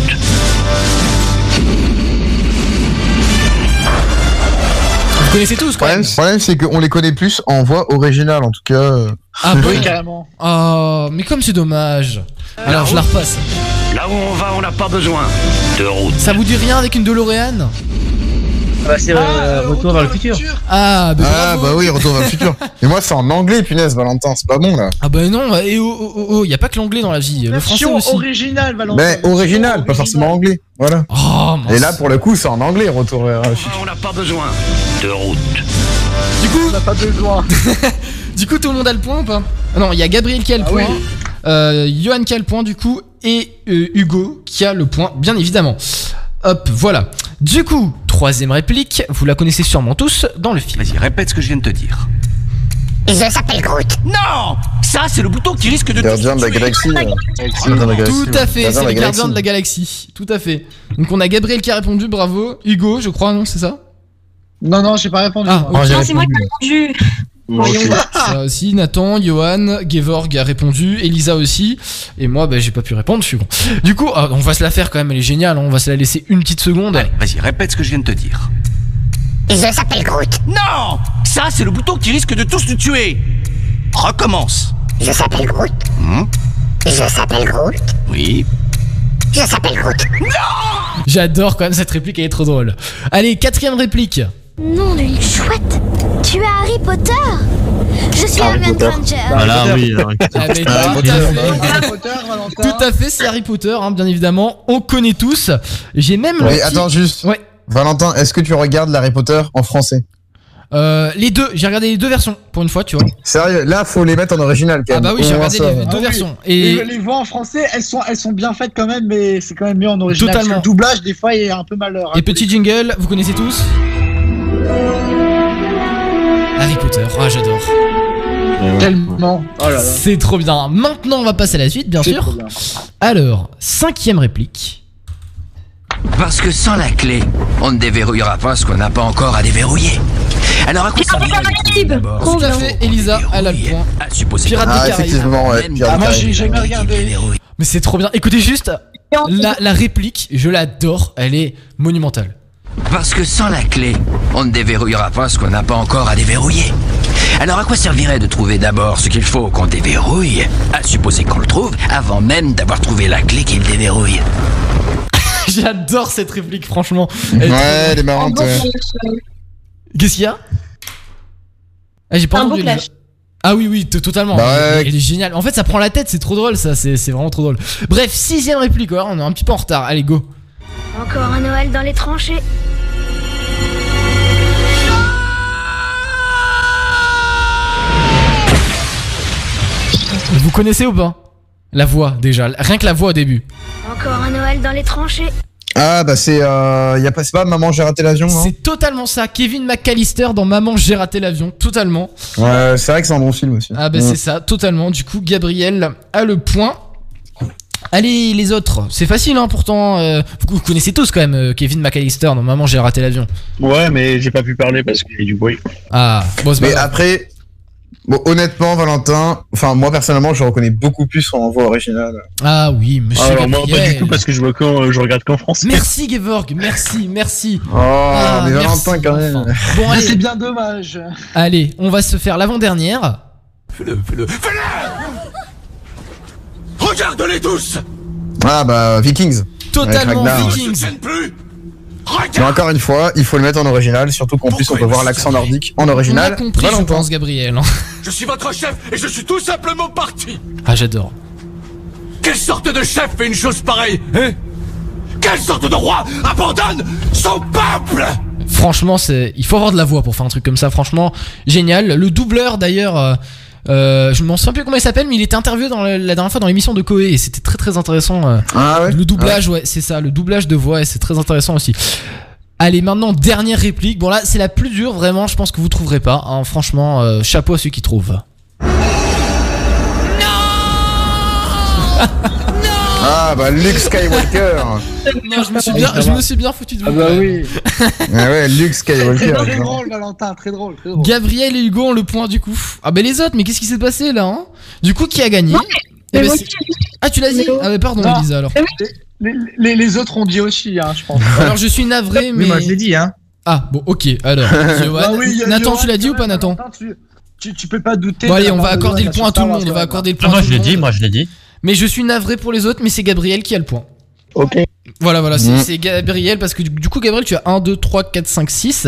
Vous connaissez tous Le quand même le problème, c'est qu'on les connaît plus en voix originale, en tout cas. euh. Ah bon Oui, carrément. Oh, mais comme c'est dommage. Alors, je la repasse. Là où on va, on n'a pas besoin de route. Ça vous dit rien avec une DeLorean? Bah, c'est euh, Retour vers le futur. Ah, bah, Ah, bravo. bah oui, retour vers le futur. [LAUGHS] Mais moi, c'est en anglais, punaise, Valentin, c'est pas bon là. Ah bah non, et oh, oh, oh, oh, y a pas que l'anglais dans la vie, le français Version aussi. originale, Valentin. Mais original, pas forcément anglais. Voilà. Oh, mince. Et là, pour le coup, c'est en anglais, retour vers le futur. va, on n'a pas besoin de route. Du coup, On n'a pas besoin. [LAUGHS] du coup, tout le monde a le point ou pas? Ah Non, il y a Gabriel qui a le Ah point, oui. euh, Johan qui a le point du coup, et euh, Hugo qui a le point, bien évidemment. Hop, voilà. Du coup, troisième réplique, vous la connaissez sûrement tous dans le film. Vas-y, répète ce que je viens de te dire. Je s'appelle Groot. Non Ça, c'est le bouton qui risque de Gardien de la galaxie. Gardien de la galaxie, Tout à fait, c'est le gardien de la galaxie. Tout à fait. Donc on a Gabriel qui a répondu, bravo. Hugo, je crois, non, c'est ça? Non, non, j'ai pas répondu. Ah, moi. ok. Non, c'est moi qui ai répondu. [LAUGHS] Ça aussi, Nathan, Johan, Gevorg a répondu, Elisa aussi, et moi, bah, j'ai pas pu répondre, je suis con. Du coup, ah, on va se la faire quand même, elle est géniale, hein, on va se la laisser une petite seconde. Allez, vas-y, répète ce que je viens de te dire. Je s'appelle Groot. Non Ça, c'est le bouton qui risque de tous nous tuer. Recommence. Je s'appelle Groot. Hmm? Je s'appelle Groot. Oui. Je s'appelle Groot. J'adore quand même cette réplique, elle est trop drôle. Allez, quatrième réplique. Nom de chouette Tu es Harry Potter Je suis Harry Hermione Potter. Granger. Voilà, oui. Ah, mais tout, Harry à Potter, fait, Harry Potter, Valentin. tout à fait, c'est Harry Potter, hein, bien évidemment, on connaît tous. J'ai même le petit- attends, juste. Ouais. Valentin, est-ce que tu regardes l'Harry Potter en français? Euh, les deux, j'ai regardé les deux versions, pour une fois, tu vois. Sérieux, là, faut les mettre en original quand Ah même. bah oui, j'ai regardé ça, les deux Ah oui. versions. Les, Et les voix en français, elles sont, elles sont bien faites quand même, mais c'est quand même mieux en original. Totalement. Parce que le doublage, des fois, il est un peu malheur. Et petit jingle, vous connaissez tous? Harry Potter, ah j'adore. Tellement. Oh là là. C'est trop bien. Maintenant on va passer à la suite, bien sûr. bien. Alors, cinquième réplique. Parce que sans la clé, on ne déverrouillera pas ce qu'on n'a pas encore à déverrouiller. Alors à quoi ça. Tout à fait, Elisa, elle a le point. Des Ah, effectivement, ouais. Ah, moi, j'ai jamais regardé. Mais c'est trop bien. Écoutez juste, la, la réplique, je l'adore, elle est monumentale. Parce que sans la clé, on ne déverrouillera pas ce qu'on n'a pas encore à déverrouiller. Alors à quoi servirait de trouver d'abord ce qu'il faut qu'on déverrouille À supposer qu'on le trouve avant même d'avoir trouvé la clé qui le déverrouille? [LAUGHS] J'adore cette réplique, franchement. Elle Ouais, elle est marrante. Ouais. Qu'est-ce qu'il y a? Ah, J'ai pas Un beau entendu. clash. Ah oui, oui, totalement. Bah elle, ouais. elle est géniale. En fait, ça prend la tête, c'est trop drôle, ça. C'est c'est vraiment trop drôle. Bref, sixième réplique, on est un petit peu en retard. Allez, go. Encore un Noël dans les tranchées. Vous connaissez ou pas La voix, déjà. Rien que la voix au début. Encore un Noël dans les tranchées. Ah, bah c'est. Euh, y a pas, c'est pas Maman, j'ai raté l'avion, C'est totalement ça. Kevin McAllister dans Maman, j'ai raté l'avion. Totalement. Ouais, c'est vrai que c'est un bon film aussi. Ah bah Mm. c'est ça, totalement. Du coup, Gabriel a le point. Allez, les autres. C'est facile, hein, pourtant. euh, vous, vous connaissez tous quand même euh, Kevin McAllister Maman, j'ai raté l'avion. Ouais, mais j'ai pas pu parler parce qu'il y a du bruit. Ah, bon, c'est pas Mais après, Bon, honnêtement, Valentin, enfin, moi personnellement, je reconnais beaucoup plus son voix originale. Ah oui, monsieur Alors moi pas du tout parce que je vois quand euh, je regarde qu'en français. Merci Gevorg, merci, merci. Oh, Ah, mais merci, Valentin, quand même. enfin. Bon, Ah, allez, c'est bien dommage. allez, on va se faire l'avant-dernière. Fais-le, fais-le, fais-le Regarde-les tous Ah bah, Vikings. Totalement. Vikings. Plus Mais encore une fois, il faut le mettre en original, surtout qu'en plus on peut voir l'accent nordique en On a original. compris, je pense, Gabriel. [LAUGHS] Je suis votre chef et je suis tout simplement parti Ah, j'adore. Quelle sorte de chef fait une chose pareille, hein? Quelle sorte de roi abandonne son peuple? Franchement, c'est, il faut avoir de la voix pour faire un truc comme ça. Franchement, génial. Le doubleur, d'ailleurs, euh, euh, je m'en souviens plus comment il s'appelle, mais il était interviewé dans le- la dernière fois dans l'émission de Koé et c'était très très intéressant. euh, Ah ouais Le doublage, ouais, c'est ça, le doublage de voix, et c'est très intéressant aussi. Allez, maintenant, dernière réplique. Bon, là, c'est la plus dure, vraiment, je pense que vous trouverez pas. hein. Franchement, euh, chapeau à ceux qui trouvent. [LAUGHS] Ah bah, Luke Skywalker. Non, je me suis bien, je me suis bien foutu de vous. Ah bah oui. [LAUGHS] ah ouais, Luke Skywalker. très drôle, Valentin, très drôle, très drôle. Gabriel et Hugo ont le point du coup. Ah bah les autres, mais qu'est-ce qui s'est passé là hein? Du coup, qui a gagné? Non, Eh mais ben. Ah, tu l'as dit? Léo. Ah bah pardon, Non. Elisa alors. Les, les- les autres ont dit aussi, hein, je pense. Alors je suis navré, mais. Oui, moi je l'ai dit, hein. Ah bon, ok. Alors. [LAUGHS] Ah oui, a- Nathan, tu l'as dit ou pas, Nathan tu, tu, peux pas douter. Bon allez, on va accorder le point à sur tout le monde. On va accorder le Ah, point à moi je l'ai dit, moi je l'ai dit. Mais je suis navré pour les autres, mais c'est Gabriel qui a le point. Ok. Voilà, voilà, c'est Mm. c'est Gabriel parce que du, coup, Gabriel, tu as 1, 2, 3, 4, 5, 6.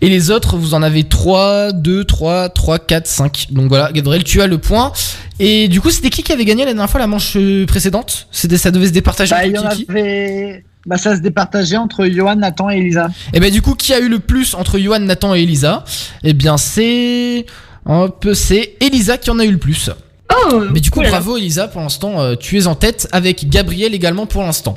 Et les autres, vous en avez 3, 2, 3, 3, 4, 5. Donc voilà, Gabriel, tu as le point. Et du coup, c'était qui qui avait gagné la dernière fois la manche euh, précédente? C'était Ça devait se départager Bah, il y entre en qui, avait. Bah, ça se départageait entre Johan, Nathan et Elisa. Et ben du coup, qui a eu le plus entre Johan, Nathan et Elisa? Eh bien, c'est. Hop, c'est Elisa qui en a eu le plus. Oh Mais du coup, bravo Elisa, pour l'instant, euh, tu es en tête avec Gabriel également pour l'instant.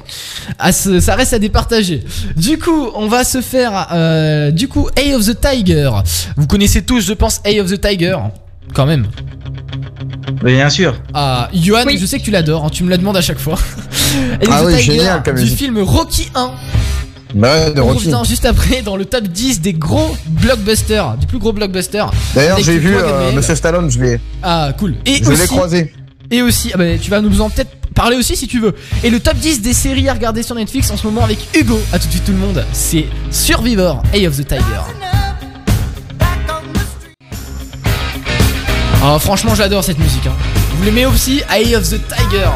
Ah, ça reste à départager. Du coup, on va se faire, euh, du coup, Eye of the Tiger. Vous connaissez tous, je pense, Eye of the Tiger, quand même. Bien sûr. Ah, Johan, Oui. je sais que tu l'adores, hein, tu me la demandes à chaque fois. Eye of Ah the oui, Tiger, génial du film Rocky 1. Bah ouais, de On Rocky. revient juste après dans le top 10 des gros blockbusters, des plus gros blockbusters. D'ailleurs, Avec j'ai vu toi, euh, Gabriel. Monsieur Stallone, je l'ai, Ah, cool. Et je l'ai aussi, croisé. Et aussi, ah bah, tu vas nous en peut-être parler aussi si tu veux. Et le top 10 des séries à regarder sur Netflix en ce moment avec Hugo. À tout de suite tout le monde. C'est Survivor, Eye of the Tiger. Ah franchement j'adore cette musique. Hein. Vous l'aimez aussi Eye of the Tiger.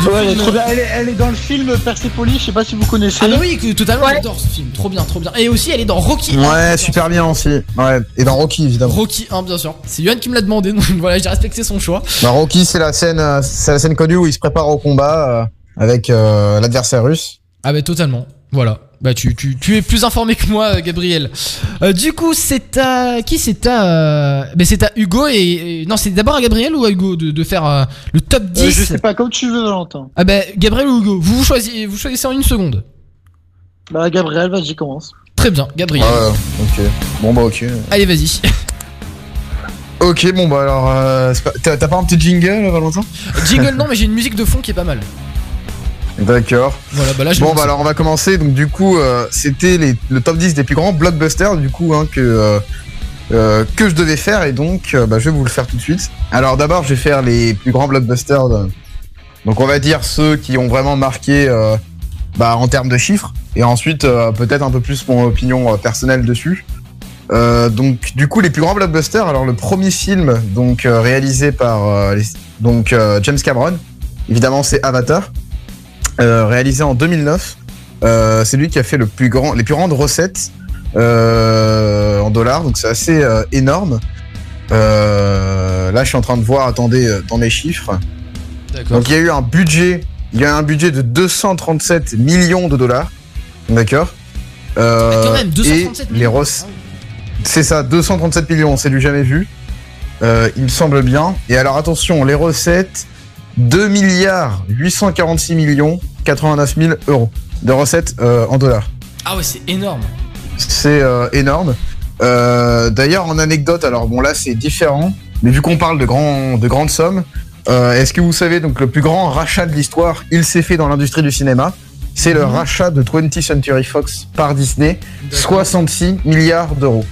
Du Ouais, elle, est film- trop bien. Elle, est, elle est dans le film Persepolis, je sais pas si vous connaissez. Ah bah oui, que- totalement Ouais. j'adore ce film. Trop bien, trop bien. Et aussi elle est dans Rocky 1. Ouais, super bien aussi. Ouais, et dans Rocky évidemment. Rocky 1 bien sûr. C'est Yohan qui me l'a demandé [LAUGHS] donc voilà j'ai respecté son choix. Bah, Rocky, c'est la scène, euh, c'est la scène connue où il se prépare au combat euh, avec euh, l'adversaire russe. Ah bah totalement. Voilà. Bah tu, tu, tu es plus informé que moi, euh, Gabriel. Euh, du coup, c'est à qui C'est à euh, bah, c'est à Hugo et, et- non, c'est d'abord à Gabriel ou à Hugo de, de faire euh, le top 10. Euh, je sais pas, comme tu veux, Valentin. Ah bah Gabriel ou Hugo, vous vous choisissez, vous choisissez en une seconde. Bah, Gabriel, vas-y, commence. Très bien, Gabriel. Ouais, ok. Bon bah ok. Allez, vas-y. Ok, bon bah alors, euh, pas- t'as t'as pas un petit jingle, Valentin? Jingle non, mais j'ai une musique de fond qui est pas mal. D'accord. Voilà, bah là Bon bah alors on va commencer. Donc du coup, euh, c'était le top 10 des plus grands blockbusters du coup hein, que euh, euh, que je devais faire et donc euh, bah, je vais vous le faire tout de suite. Alors d'abord, je vais faire les plus grands blockbusters. de- Donc on va dire ceux qui ont vraiment marqué bah, en termes de chiffres et ensuite peut-être un peu plus mon opinion personnelle dessus. Donc du coup les plus grands blockbusters. Alors le premier film donc réalisé par les- donc James Cameron, évidemment c'est Avatar réalisé en 2009. Euh, c'est lui qui a fait le plus grand, les plus grandes recettes euh, en dollars, donc c'est assez euh, énorme. Euh, là, je suis en train de voir, attendez, euh, dans mes chiffres. Donc il y a eu un budget, il y a eu un budget de 237 millions de dollars, d'accord. Euh, Ah, quand même, 237 et les recettes, c'est ça, 237 millions, c'est du jamais vu. Euh, il me semble bien. Et alors attention, les recettes, 2 milliards 846 millions 89 000 euros de recettes euh, en dollars. Ah ouais, c'est énorme. C'est euh, énorme. Euh, D'ailleurs, en anecdote, alors bon là c'est différent, mais vu qu'on parle de, grandes sommes, est-ce que vous savez donc le plus grand rachat de l'histoire, il s'est fait dans l'industrie du cinéma C'est le rachat de 20th Century Fox par Disney, 66 milliards d'euros.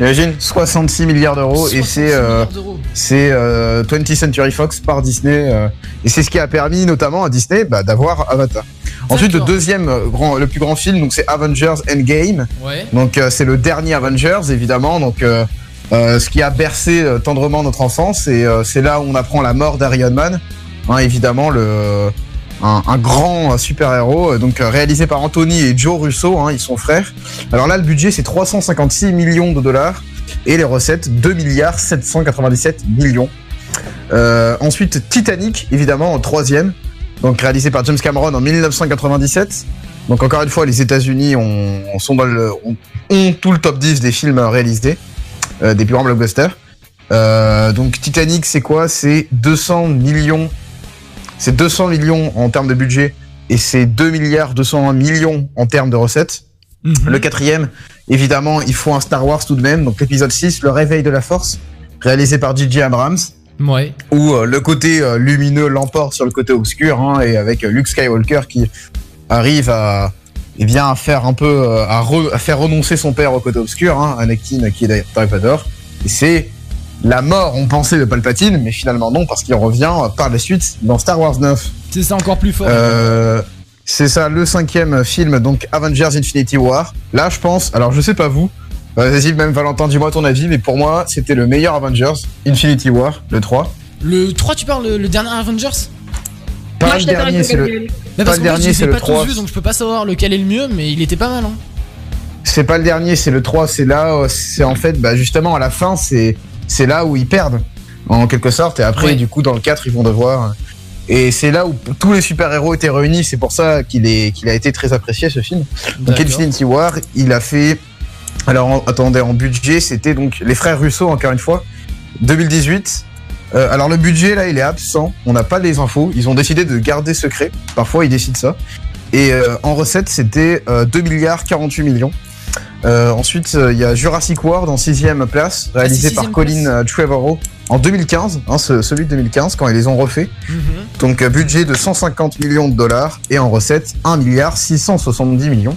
Imagine 66 milliards d'euros et 66 c'est euh, milliards d'euros. c'est euh, 20th Century Fox par Disney euh, et c'est ce qui a permis notamment à Disney bah, d'avoir Avatar. Ensuite le deuxième euh, grand, le plus grand film donc c'est Avengers Endgame. Ouais. Donc euh, c'est le dernier Avengers évidemment donc euh, euh, ce qui a bercé euh, tendrement notre enfance et euh, c'est là où on apprend la mort d'Iron Man. Hein, évidemment le un, grand super héros donc euh, réalisé par Anthony et Joe Russo hein, ils sont frères. Alors là le budget c'est 356 millions de dollars et les recettes 2 milliards 797 millions. Euh, ensuite Titanic évidemment en troisième donc réalisé par James Cameron en 1997. Donc encore une fois, les États-Unis ont, tout le top 10 des films réalisés, euh, des plus grands blockbusters. Euh, donc Titanic, c'est quoi? C'est 200 millions. C'est 200 millions en termes de budget et c'est 2 milliards 201 millions en termes de recettes. Mhm. Le quatrième, évidemment, il faut un Star Wars tout de même. Donc l'épisode 6, Le Réveil de la Force, réalisé par J.J. Abrams Ouais. où euh, le côté euh, lumineux l'emporte sur le côté obscur, hein, et avec euh, Luke Skywalker qui arrive à, eh bien, à faire un peu, à, re- à faire renoncer son père au côté obscur, hein, Anakin qui est d'ailleurs Dark. Et c'est la mort, on pensait, de Palpatine, mais finalement non, parce qu'il revient par la suite dans Star Wars 9. C'est ça encore plus fort. Euh, c'est ça, le cinquième film, donc Avengers Infinity War. Là, je pense, alors je sais pas vous, euh, vas-y, même Valentin, dis-moi ton avis, mais pour moi, c'était le meilleur Avengers, Infinity War, le 3. Le 3, tu parles le, le dernier Avengers? Pas Moi, le dernier, c'est le. Bah Pas le dernier, c'est le pas tous 3. vus, donc je peux pas savoir lequel est le mieux, mais il était pas mal. Hein. c'est pas le dernier, c'est le 3, c'est là, euh, c'est en fait, bah, justement, à la fin, c'est, c'est là où ils perdent, en quelque sorte, et après, du coup, dans le 4, ils vont devoir, et c'est là où tous les super-héros étaient réunis, c'est pour ça qu'il a été très apprécié, ce film. Donc. Infinity War, il a fait, alors, en- attendez, en budget, c'était donc les frères Russo, encore une fois, 2018. Euh, alors, le budget, là, il est absent, on n'a pas les infos, ils ont décidé de garder secret, parfois, ils décident ça. Et euh, en recette, c'était euh, 2 milliards 48 millions. Euh, ensuite, euh, il y a Jurassic World en sixième place, réalisé c'est par Colin euh, Trevorrow en 2015, hein, ce- celui de 2015, quand ils les ont refait. Mhm. Donc, budget de 150 millions de dollars et en recette 1 milliard 670 millions.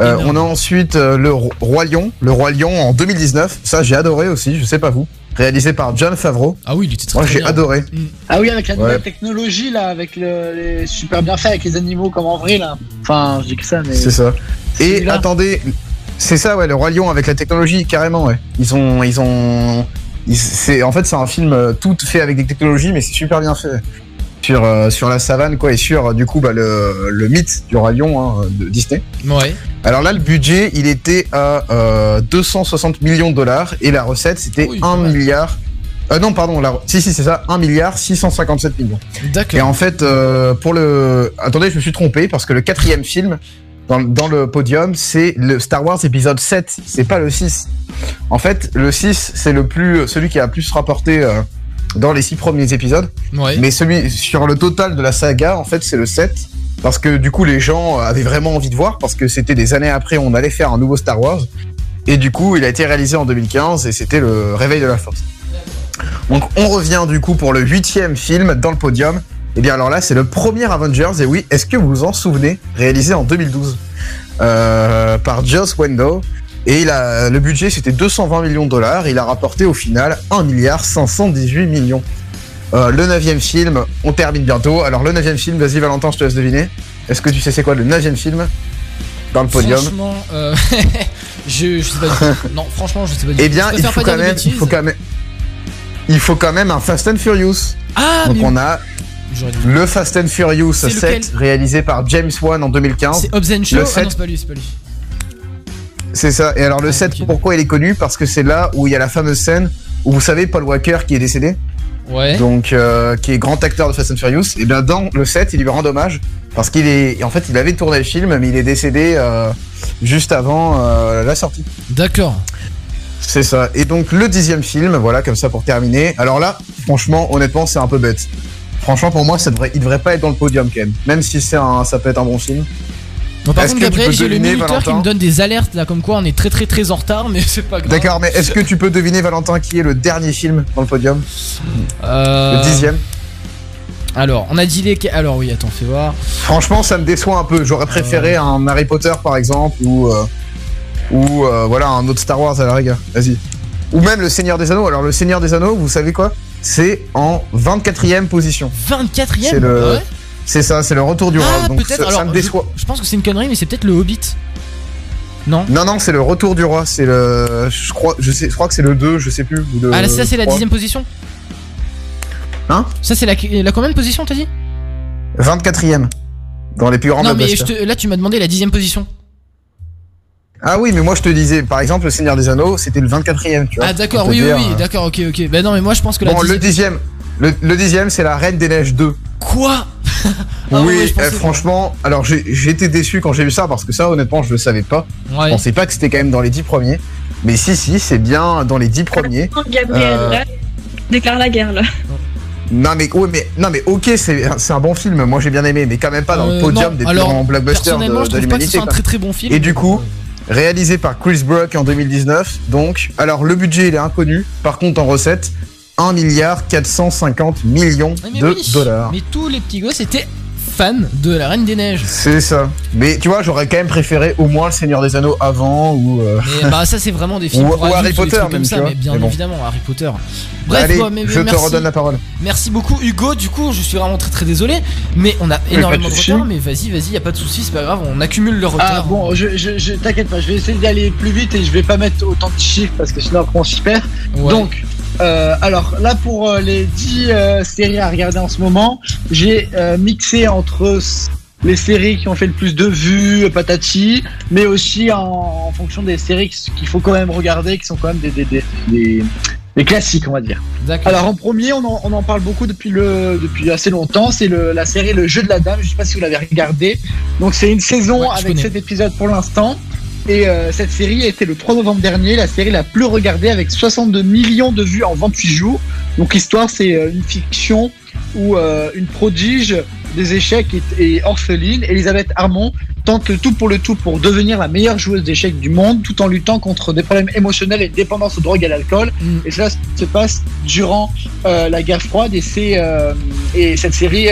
Euh, on a ensuite euh, le Ro- Roi Lion, le Roi Lion en 2019. Ça, j'ai adoré aussi, je sais pas vous. Réalisé par John Favreau. Ah oui, il était très Moi, très j'ai bien. adoré. Ah oui, avec la Ouais. nouvelle technologie là, avec le, les super bien fait avec les animaux comme en vrai là. Enfin, je dis que ça, mais. C'est ça. Et attendez, c'est ça, ouais, le Roi Lion avec la technologie, carrément, ouais. Ils ont, ils ont, c'est, en fait, c'est un film euh, tout fait avec des technologies, mais c'est super bien fait. Sur, euh, sur la savane, quoi, et sur, euh, du coup, bah, le, le mythe du Roi Lion hein, de Disney. Ouais. Alors là, le budget, il était à euh, 260 millions de dollars, et la recette, c'était Oui, 1 pas mal. milliard. Euh, non, pardon, la... si, si, c'est ça, 1 milliard 657 millions. Et D'accord. en fait, euh, pour le. Attendez, je me suis trompé parce que le quatrième film dans, dans le podium, c'est le Star Wars épisode 7, c'est pas le 6. En fait, le 6, c'est le plus, celui qui a plus rapporté euh, dans les six premiers épisodes. Ouais. Mais celui sur le total de la saga, en fait, c'est le 7. Parce que du coup, les gens avaient vraiment envie de voir, parce que c'était des années après, on allait faire un nouveau Star Wars. Et du coup, il a été réalisé en 2015 et c'était le réveil de la force. Donc, on revient du coup pour le huitième film dans le podium. Et bien alors là, c'est le premier Avengers. Et oui, est-ce que vous vous en souvenez Réalisé en 2012 euh, par Joss Wendell. Et il a, le budget, c'était 220 millions de dollars. Il a rapporté au final 1 milliard 518 millions. Euh, le neuvième film, on termine bientôt. Alors le neuvième film, vas-y Valentin, je te laisse deviner. Est-ce que tu sais c'est quoi le neuvième film? Dans le podium Franchement, euh, [LAUGHS] je, je sais pas du tout. Non, franchement, je sais pas du tout. Eh bien, il faut, quand même, il faut quand même, il faut quand même un Fast and Furious. Ah, Donc mais on a. le Fast and Furious C'est 7 lequel réalisé par James Wan en 2015. C'est Hobbs Le Ah non, c'est pas lui, c'est pas lui. C'est ça. Et alors le Ah, 7, ok. pourquoi il est connu? Parce que c'est là où il y a la fameuse scène où vous savez Paul Walker qui est décédé, Ouais. donc euh, qui est grand acteur de Fast and Furious. Et bien dans le 7, il lui rend hommage parce qu'il est, en fait, il avait tourné le film, mais il est décédé euh, juste avant euh, la sortie. D'accord. C'est ça. Et donc le dixième film, voilà, comme ça pour terminer. Alors là, franchement, honnêtement, c'est un peu bête. Franchement, pour moi, ça devrait, il devrait pas être dans le podium quand même. Même si c'est un, ça peut être un bon film. Bon, par contre, Gabriel, j'ai le minuteur qui me donne des alertes là, comme quoi on est très très très en retard, mais [LAUGHS] c'est pas grave. D'accord, mais est-ce que tu peux deviner, Valentin, qui est le dernier film dans le podium Euh, Le dixième Alors, on a dit les. Alors, oui, attends, fais voir. Franchement, ça me déçoit un peu. J'aurais préféré un Harry Potter, par exemple, ou. euh, Ou euh, voilà, un autre Star Wars à la rigueur. Vas-y. Ou même le Seigneur des Anneaux. Alors, le Seigneur des Anneaux, vous savez quoi? C'est en 24ème position. 24ème C'est le. Ah ouais C'est ça, c'est le retour du roi. Ah, Donc, peut-être. ça, me déçoit. je, je pense que c'est une connerie, mais c'est peut-être le Hobbit. Non Non, non, c'est le retour du roi. C'est le. Je crois, je sais, je crois que c'est le 2, je sais plus. ou le Ah, là, ça, c'est la 3. dixième position Hein Ça, c'est la, la combien de position, t'as dit 24ème. Dans les plus grands Non, mais je blockbusters. te- là, tu m'as demandé la dixième position. Ah oui, mais moi je te disais, par exemple, le Seigneur des Anneaux, c'était le 24ème, tu vois. Ah, d'accord, oui, oui, dire, oui, euh, d'accord, ok, ok. Bah, non, mais moi, je pense que la Bon, le dixième. Le, le dixième, c'est la Reine des Neiges 2. Quoi? [LAUGHS] Ah oui, je eh, franchement, alors j'ai été déçu quand j'ai vu ça parce que ça, honnêtement, je le savais pas. Ouais. Je pensais pas que c'était quand même dans les dix premiers. Mais si, si, c'est bien dans les dix premiers. Gabriel, Euh, là, déclare la guerre, là. Non mais ouais, mais non mais ok, c'est c'est un bon film. Moi j'ai bien aimé, mais quand même pas dans Euh, le podium non, des plus grands blockbusters de, je de trouve pas que ce l'humanité. soit un très, très bon film. Et du coup, réalisé par Chris Brock en 2019. Donc, alors le budget il est inconnu. Par contre, en recettes, 1 milliard 450 millions Mais de oui, dollars. Mais tous les petits gosses étaient fans de la Reine des Neiges. C'est ça. Mais tu vois, j'aurais quand même préféré au moins le Seigneur des Anneaux avant ou. euh, Mais bah ça c'est vraiment des [LAUGHS] films Ou- pour ou adultes, Harry des Potter, trucs comme même, ça, mais bien Mais bon. évidemment Harry Potter. Bref, Allez, bon, mais- je te redonne la parole. Merci beaucoup Hugo. Du coup, je suis vraiment très très désolé, mais on a énormément de retard. Mais vas-y, vas-y, y a pas de souci, c'est pas grave, on accumule le Ah retard. bon, je, je, je- t'inquiète pas, je vais essayer d'aller plus vite et je vais pas mettre autant de chiffres parce que sinon après on s'y perd. Ouais. Donc, euh, alors là pour euh, les 10 euh, séries à regarder en ce moment, j'ai mixé entre les séries qui ont fait le plus de vues, patati, mais aussi en, en fonction des séries qui- qu'il faut quand même regarder, qui sont quand même des, des, des, des- des classiques, on va dire. Alors en premier, on en, on en parle beaucoup depuis le depuis assez longtemps. C'est la série Le Jeu de la Dame. Je sais pas si vous l'avez regardé. Donc c'est une saison Ouais, avec connais. 7 épisodes pour l'instant. Et euh, cette série a été le 3 novembre dernier la série la plus regardée avec 62 millions de vues en 28 jours. Donc l'histoire c'est euh, une fiction où euh, une prodige des échecs est, est orpheline. Elisabeth Armand tente le tout pour le tout pour devenir la meilleure joueuse d'échecs du monde tout en luttant contre des problèmes émotionnels et dépendance aux drogues et à l'alcool. Mm. Et cela se passe durant euh, la guerre froide et c'est et cette série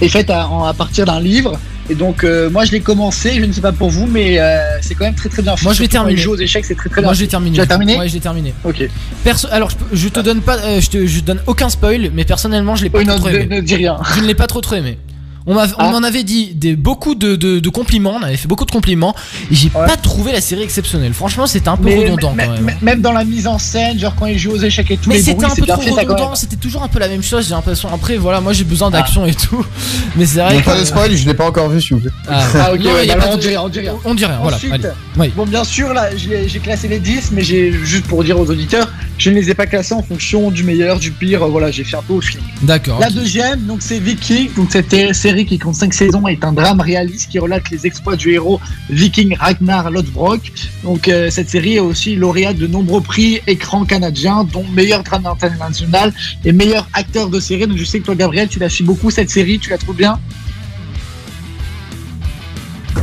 est faite à partir d'un livre. Et donc euh, moi je l'ai commencé, je ne sais pas pour vous, mais euh, c'est quand même très très bien. Moi, je l'ai terminé. il joue aux échecs, c'est très très Moi bien. j'ai terminé. Tu as terminé Ouais, j'ai terminé. Ok. Perso alors je, je te donne pas, euh, je te je donne aucun spoil, mais personnellement je l'ai pas non, trop ne, aimé. ne dis rien. Je ne l'ai pas trop trop aimé. On, on Ah. m'en avait dit des, beaucoup de, de- de compliments, on avait fait beaucoup de compliments, et j'ai Ouais. pas trouvé la série exceptionnelle. Franchement, c'était un peu Mais redondant quand même. même dans la mise en scène, genre quand il joue aux échecs et tout, Mais c'était un peu trop redondant, c'était toujours un peu la même chose, j'ai l'impression. Après, voilà, moi j'ai besoin d'action et tout. [LAUGHS] Mais c'est vrai pas de spoil, je l'ai pas encore vu, s'il vous plaît. Ah, Ah ok, ouais, y a bah on rien, on dit rien. On dit rien, voilà. Ensuite, allez. Oui. Bon, bien sûr, là, j'ai classé les 10, mais j'ai juste pour dire aux auditeurs, je ne les ai pas classés en fonction du meilleur, du pire. euh, Voilà, j'ai fait un peu au feeling. D'accord. La deuxième, donc c'est Viking. Donc cette série qui compte 5 saisons est un drame réaliste qui relate les exploits du héros Viking Ragnar Lodbrok. Donc euh, cette série est aussi lauréate de nombreux prix écran canadiens, dont meilleur drame international et meilleur acteur de série. Donc je sais que toi, Gabriel, tu la suis beaucoup cette série. Tu la trouves bien?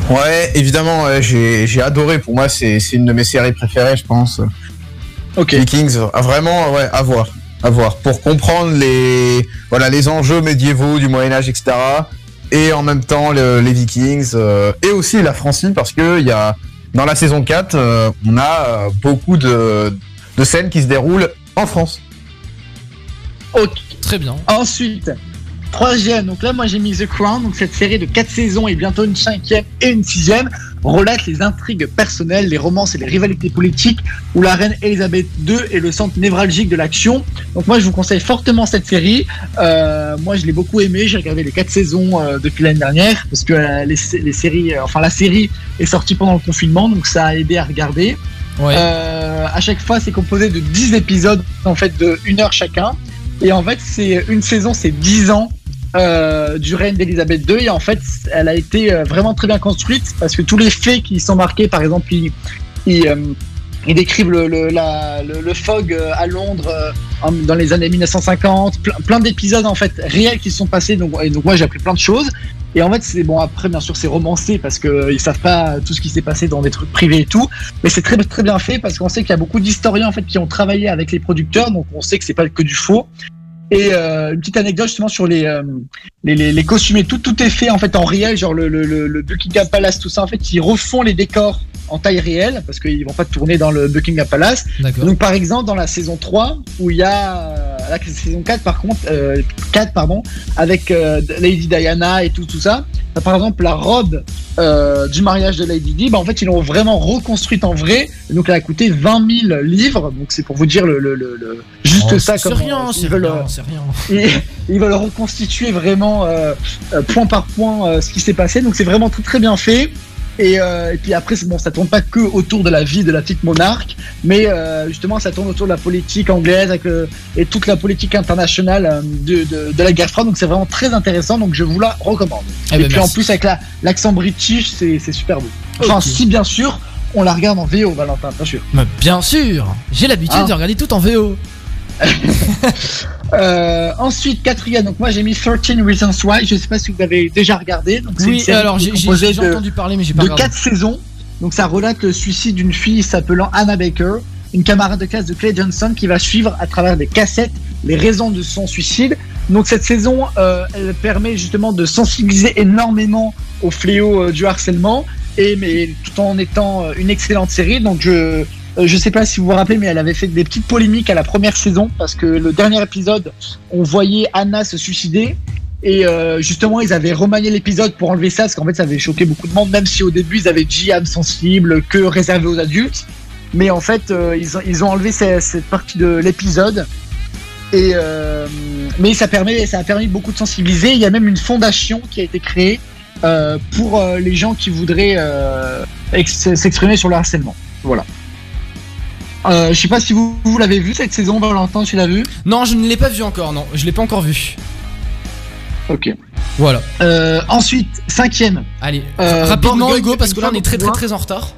Ouais, évidemment, j'ai adoré. Pour moi, c'est c'est une de mes séries préférées, je pense. Ok. Vikings, ah, vraiment, ouais, à voir. À voir. Pour comprendre les, voilà, les enjeux médiévaux du Moyen-Âge, etc. Et en même temps, le- les Vikings. euh, et aussi la Francie, parce que il y a, dans la saison 4, euh, on a euh, beaucoup de, de scènes qui se déroulent en France. Ok. Très bien. Ensuite, troisième, donc là moi j'ai mis The Crown, donc cette série de quatre saisons et bientôt une cinquième et une sixième relate les intrigues personnelles, les romances et les rivalités politiques où la reine Elisabeth II est le centre névralgique de l'action. Donc moi je vous conseille fortement cette série. Euh, moi je l'ai beaucoup aimé, j'ai regardé les quatre saisons euh, depuis l'année dernière parce que euh, les, les séries, euh, enfin la série est sortie pendant le confinement donc ça a aidé à regarder. Ouais. Euh, à chaque fois, c'est composé de 10 épisodes, en fait, de 1 heure chacun. Et en fait, c'est une saison, c'est 10 ans euh, du règne d'Elisabeth II. Et en fait, elle a été euh, vraiment très bien construite parce que tous les faits qui sont marqués, par exemple, ils, ils, euh, ils décrivent le, le, le, le fog euh, à Londres dans les années 1950, plein, d'épisodes en fait réels qui sont passés. Donc, et donc moi, j'ai appris plein de choses. Et en fait, c'est bon. Après, bien sûr, c'est romancé parce que euh, ils savent pas tout ce qui s'est passé dans des trucs privés et tout. Mais c'est très très bien fait parce qu'on sait qu'il y a beaucoup d'historiens en fait qui ont travaillé avec les producteurs, donc on sait que c'est pas que du faux. Et euh, une petite anecdote justement sur les, euh, les, les, les costumes et tout, tout est fait en fait en réel, genre le, le, le, Buckingham Palace, tout ça. En fait, ils refont les décors en taille réelle, parce qu'ils vont pas tourner dans le Buckingham Palace. Donc par exemple dans la saison 3 où il y a euh, la saison 4 par contre euh, 4 pardon avec euh, Lady Diana et tout tout ça. Bah, par exemple la robe euh, du mariage de Lady Di, bah, en fait ils l'ont vraiment reconstruite en vrai. Donc elle a coûté 20 000 livres. Donc c'est pour vous dire le, le, le, le- juste Oh, ça comme rien, ils c'est veulent, rien, euh, rien. ils veulent reconstituer vraiment euh, euh, point par point euh, ce qui s'est passé. Donc c'est vraiment tout très bien fait. Et, euh, et puis après, bon, ça tourne pas que autour de la vie de la petite monarque, mais euh, justement, ça tourne autour de la politique anglaise avec, euh, et toute la politique internationale euh, de, de, de la guerre froide. Donc c'est vraiment très intéressant. Donc je vous la recommande. Eh et ben, puis en plus avec la- l'accent british, c'est super beau. Enfin, si bien sûr, on la regarde en VO, Valentin, bien sûr. Mais bien sûr, j'ai l'habitude Ah. de regarder tout en VO. [LAUGHS] Euh, ensuite, quatrième, donc moi j'ai mis 13 Reasons Why. Je sais pas si vous avez déjà regardé. Donc Oui, alors j'ai de- entendu parler, mais j'ai pas de regardé. quatre saisons. Donc ça relate le suicide d'une fille s'appelant Anna Baker, une camarade de classe de Clay Johnson qui va suivre à travers des cassettes les raisons de son suicide. Donc cette saison, euh, elle permet justement de sensibiliser énormément au fléau euh, du harcèlement et mais tout en étant euh, une excellente série. Donc je euh, je sais pas si vous vous rappelez, mais elle avait fait des petites polémiques à la première saison parce que le dernier épisode, on voyait Anna se suicider et euh, justement, ils avaient remanié l'épisode pour enlever ça, parce qu'en fait, ça avait choqué beaucoup de monde, même si au début, ils avaient dit âme sensible, que réservé aux adultes. Mais en fait, euh, ils, ont, enlevé cette, cette partie de l'épisode. Et mais ça permet, ça a permis beaucoup de sensibiliser. Il y a même une fondation qui a été créée pour les gens qui voudraient ex- s'exprimer sur le harcèlement. Voilà. Euh, je sais pas si vous, vous l'avez vu cette saison, Valentin, tu l'as vu? Non, je ne l'ai pas vu encore, non, je l'ai pas encore vu. Ok. Voilà. Euh, ensuite, cinquième. Allez, Euh, rapidement, Borgogne, Hugo, parce que là on est très très très en retard.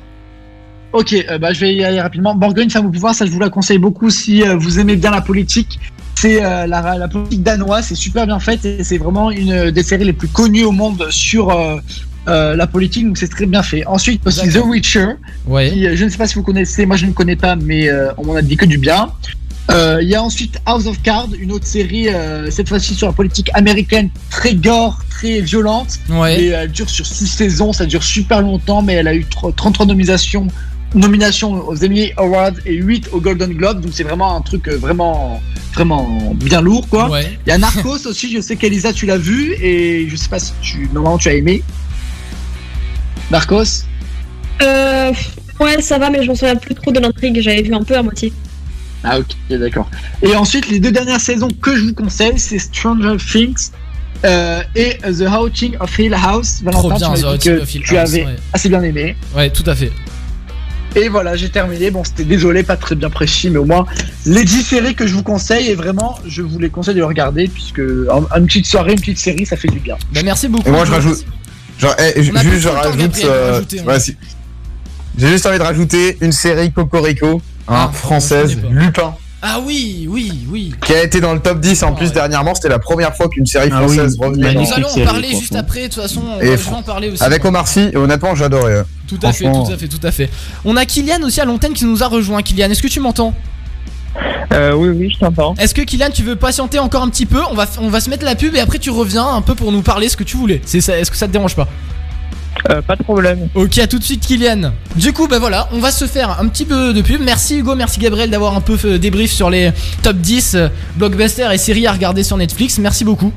Ok, bah, je vais y aller rapidement. Bourgogne, femme au pouvoir, ça je vous la conseille beaucoup si vous aimez bien la politique. C'est la, la politique danoise, c'est super bien fait et c'est vraiment une des séries les plus connues au monde sur euh, la politique, donc c'est très bien fait. Ensuite, aussi The Witcher, Ouais. qui, euh, je ne sais pas si vous connaissez, moi je ne connais pas, mais euh, on m'en a dit que du bien. Euh, Il y a ensuite House of Cards, une autre série, cette fois-ci sur la politique américaine, très gore, très violente. Ouais. Et elle dure sur 6 saisons, ça dure super longtemps, mais elle a eu tro- 33 nominations, nominations aux Emmy Awards et 8 aux Golden Globes, donc c'est vraiment un truc vraiment, vraiment bien lourd, quoi. Ouais. Il y a Narcos [LAUGHS] aussi, je sais qu'Elisa, tu l'as vu, et je sais pas si tu, normalement tu as aimé. Narcos Euh, ouais, ça va, mais je m'en souviens plus trop de l'intrigue. J'avais vu un peu à moitié. Ah ok, d'accord. Et ensuite, les deux dernières saisons que je vous conseille, c'est Stranger Things euh, et The Haunting of Hill House. Valentin, bien, tu The m'as dit Haunting que of Hill tu House, avais ouais. assez bien aimé. Ouais, tout à fait. Et voilà, j'ai terminé. Bon, c'était désolé, pas très bien précis, mais au moins, les 10 séries que je vous conseille, et vraiment, je vous les conseille de les regarder, puisque une petite soirée, une petite série, ça fait du bien. Bah merci beaucoup. Et moi, je rajoute. Genre, eh, juste, je rajoute. Euh, hein. ouais, si. J'ai juste envie de rajouter une série Cocorico, hein, Ah, française. Lupin, Ah oui, oui, oui. qui a été dans le top 10 en Ah, plus ouais. dernièrement. C'était la première fois qu'une série Ah oui, française revenait. Nous allons en parler juste après, de toute façon, on Et va, en parler aussi. Avec. Omar Sy, et honnêtement, j'adorais. euh. Tout à fait, tout à fait, tout à fait. On a Kylian aussi à l'antenne qui nous a rejoint. Kylian, est-ce que tu m'entends? Euh, oui, oui, je t'entends. Est-ce que Kylian, tu veux patienter encore un petit peu? On va, on va se mettre la pub et après tu reviens un peu pour nous parler ce que tu voulais. C'est ça, Est-ce que ça te dérange pas? Euh, pas de problème. Ok, à tout de suite Kylian. Du coup, bah voilà, on va se faire un petit peu de pub. Merci Hugo, merci Gabriel d'avoir un peu fait débrief sur les top 10 euh, blockbusters et séries à regarder sur Netflix. Merci beaucoup.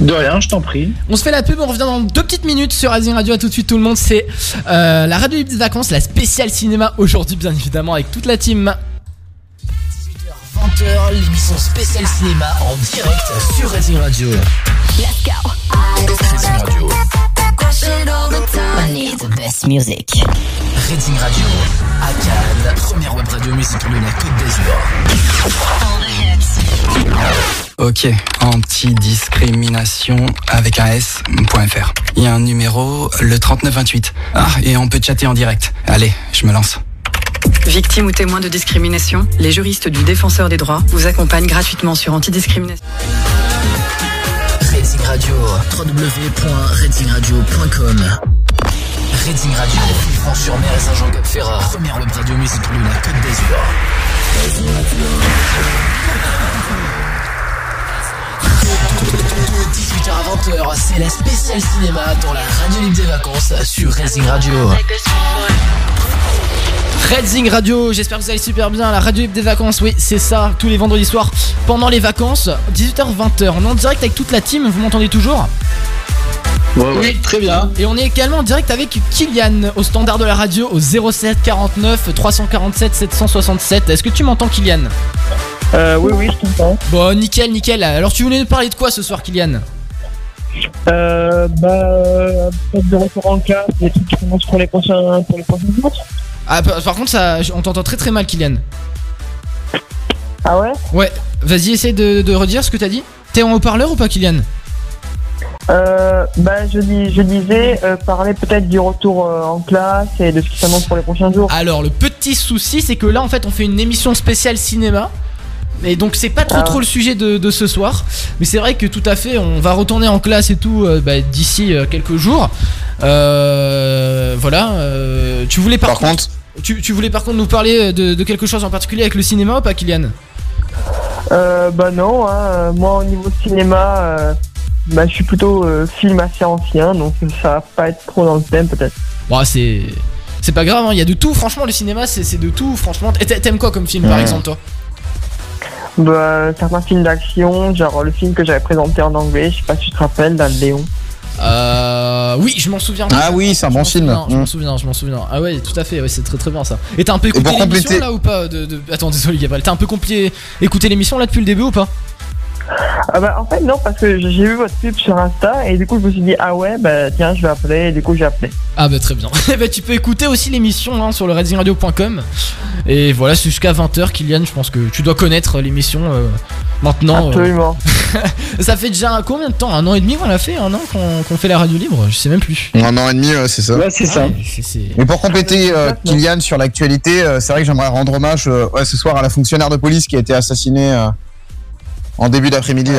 De rien, je t'en prie. On se fait la pub, on revient dans deux petites minutes sur Rising Radio. À tout de suite tout le monde. C'est euh, la radio des vacances, la spéciale cinéma aujourd'hui bien évidemment avec toute la team. 20h, l'émission spéciale cinéma en direct sur Racing Radio. Let's go. Racing Radio. Only the best music. Racing Radio. À Cannes, première web radio musique de la Côte d'Azur. Ok, antidiscrimination avec un S.fr. Il y a un numéro, le 3928. Ah, et on peut chatter en direct. Allez, je me lance. Victime ou témoin de discrimination, les juristes du Défenseur des droits vous accompagnent gratuitement sur antidiscrimination. Racing Radio. www.racingradio.com. Racing Radio. Franche-sur-Mer et Saint-Jean-Cap-Ferrat. Première web radio musique de la Côte d'Azur. De 18h à 20h, c'est la spéciale cinéma dans la radio libre des vacances sur Racing Radio. Redzing Radio, j'espère que vous allez super bien. La radio libre des vacances, oui, c'est ça, tous les vendredis soirs pendant les vacances, 18h-20h. On est en direct avec toute la team, vous m'entendez toujours Oui, très bien. Et on est également en direct avec Kylian au standard de la radio au 07 49 347 767. Est-ce que tu m'entends, Kylian? Euh, oui, oui, je t'entends. Bon, nickel, nickel. Alors, tu voulais nous parler de quoi ce soir, Kylian? Euh, bah, peut-être de retour en classe, des trucs qui commencent pour les prochains, pour les prochains jours. Ah, par par contre, ça, on t'entend très très mal, Kylian. Ah ouais? Ouais, vas-y, essaye de, de redire ce que t'as dit. T'es en haut-parleur ou pas, Kylian? Euh, bah, je, dis, je disais, euh, parler peut-être du retour euh, en classe et de ce qui s'annonce pour les prochains jours. Alors, le petit souci, c'est que là, en fait, on fait une émission spéciale cinéma. Et donc, c'est pas trop Ah. trop le sujet de, de ce soir. Mais c'est vrai que tout à fait, on va retourner en classe et tout euh, bah, d'ici euh, quelques jours. Euh, voilà. euh, tu voulais par, Par contre, Tu, tu voulais par contre nous parler de, de quelque chose en particulier avec le cinéma ou pas, Kylian? Euh, bah non, hein, moi au niveau cinéma, euh, bah, je suis plutôt euh, film assez ancien, donc ça va pas être trop dans le thème peut-être. Bon, c'est. C'est pas grave, hein, il y a de tout, franchement, le cinéma c'est de tout, franchement. Et t'a- T'aimes quoi comme film par exemple, toi? Bah, certains films d'action, genre le film que j'avais présenté en anglais, je sais pas si tu te rappelles, dans Léon. Euh. Oui, je m'en souviens. Ah oui, c'est un bon film. Je m'en Mm. souviens, je m'en souviens. Ah ouais, tout à fait, ouais, c'est très très bien ça. Et t'as un peu écouté l'émission compléter- là ou pas de, de- Attends, désolé Gabriel, t'as un peu compli- écouté l'émission là depuis le début ou pas? Ah bah en fait non, parce que j'ai vu votre pub sur Insta et du coup je me suis dit ah ouais, bah tiens, je vais appeler et du coup j'ai appelé. Ah bah très bien. [LAUGHS] Eh bah tu peux écouter aussi l'émission hein, sur le redzingradio.com. Et voilà, c'est jusqu'à 20h, Kylian, je pense que tu dois connaître l'émission euh, maintenant. euh. Absolument. [LAUGHS] ça fait déjà combien de temps? Un an et demi qu'on l'a fait? Un an qu'on fait la radio libre? Je sais même plus. Un an et demi, ouais, c'est ça. Ouais, c'est ça. C'est- c'est- Mais pour compléter euh, Kylian sur l'actualité, euh, c'est vrai que j'aimerais rendre hommage euh, ouais, ce soir à la fonctionnaire de police qui a été assassinée euh, en début d'après-midi.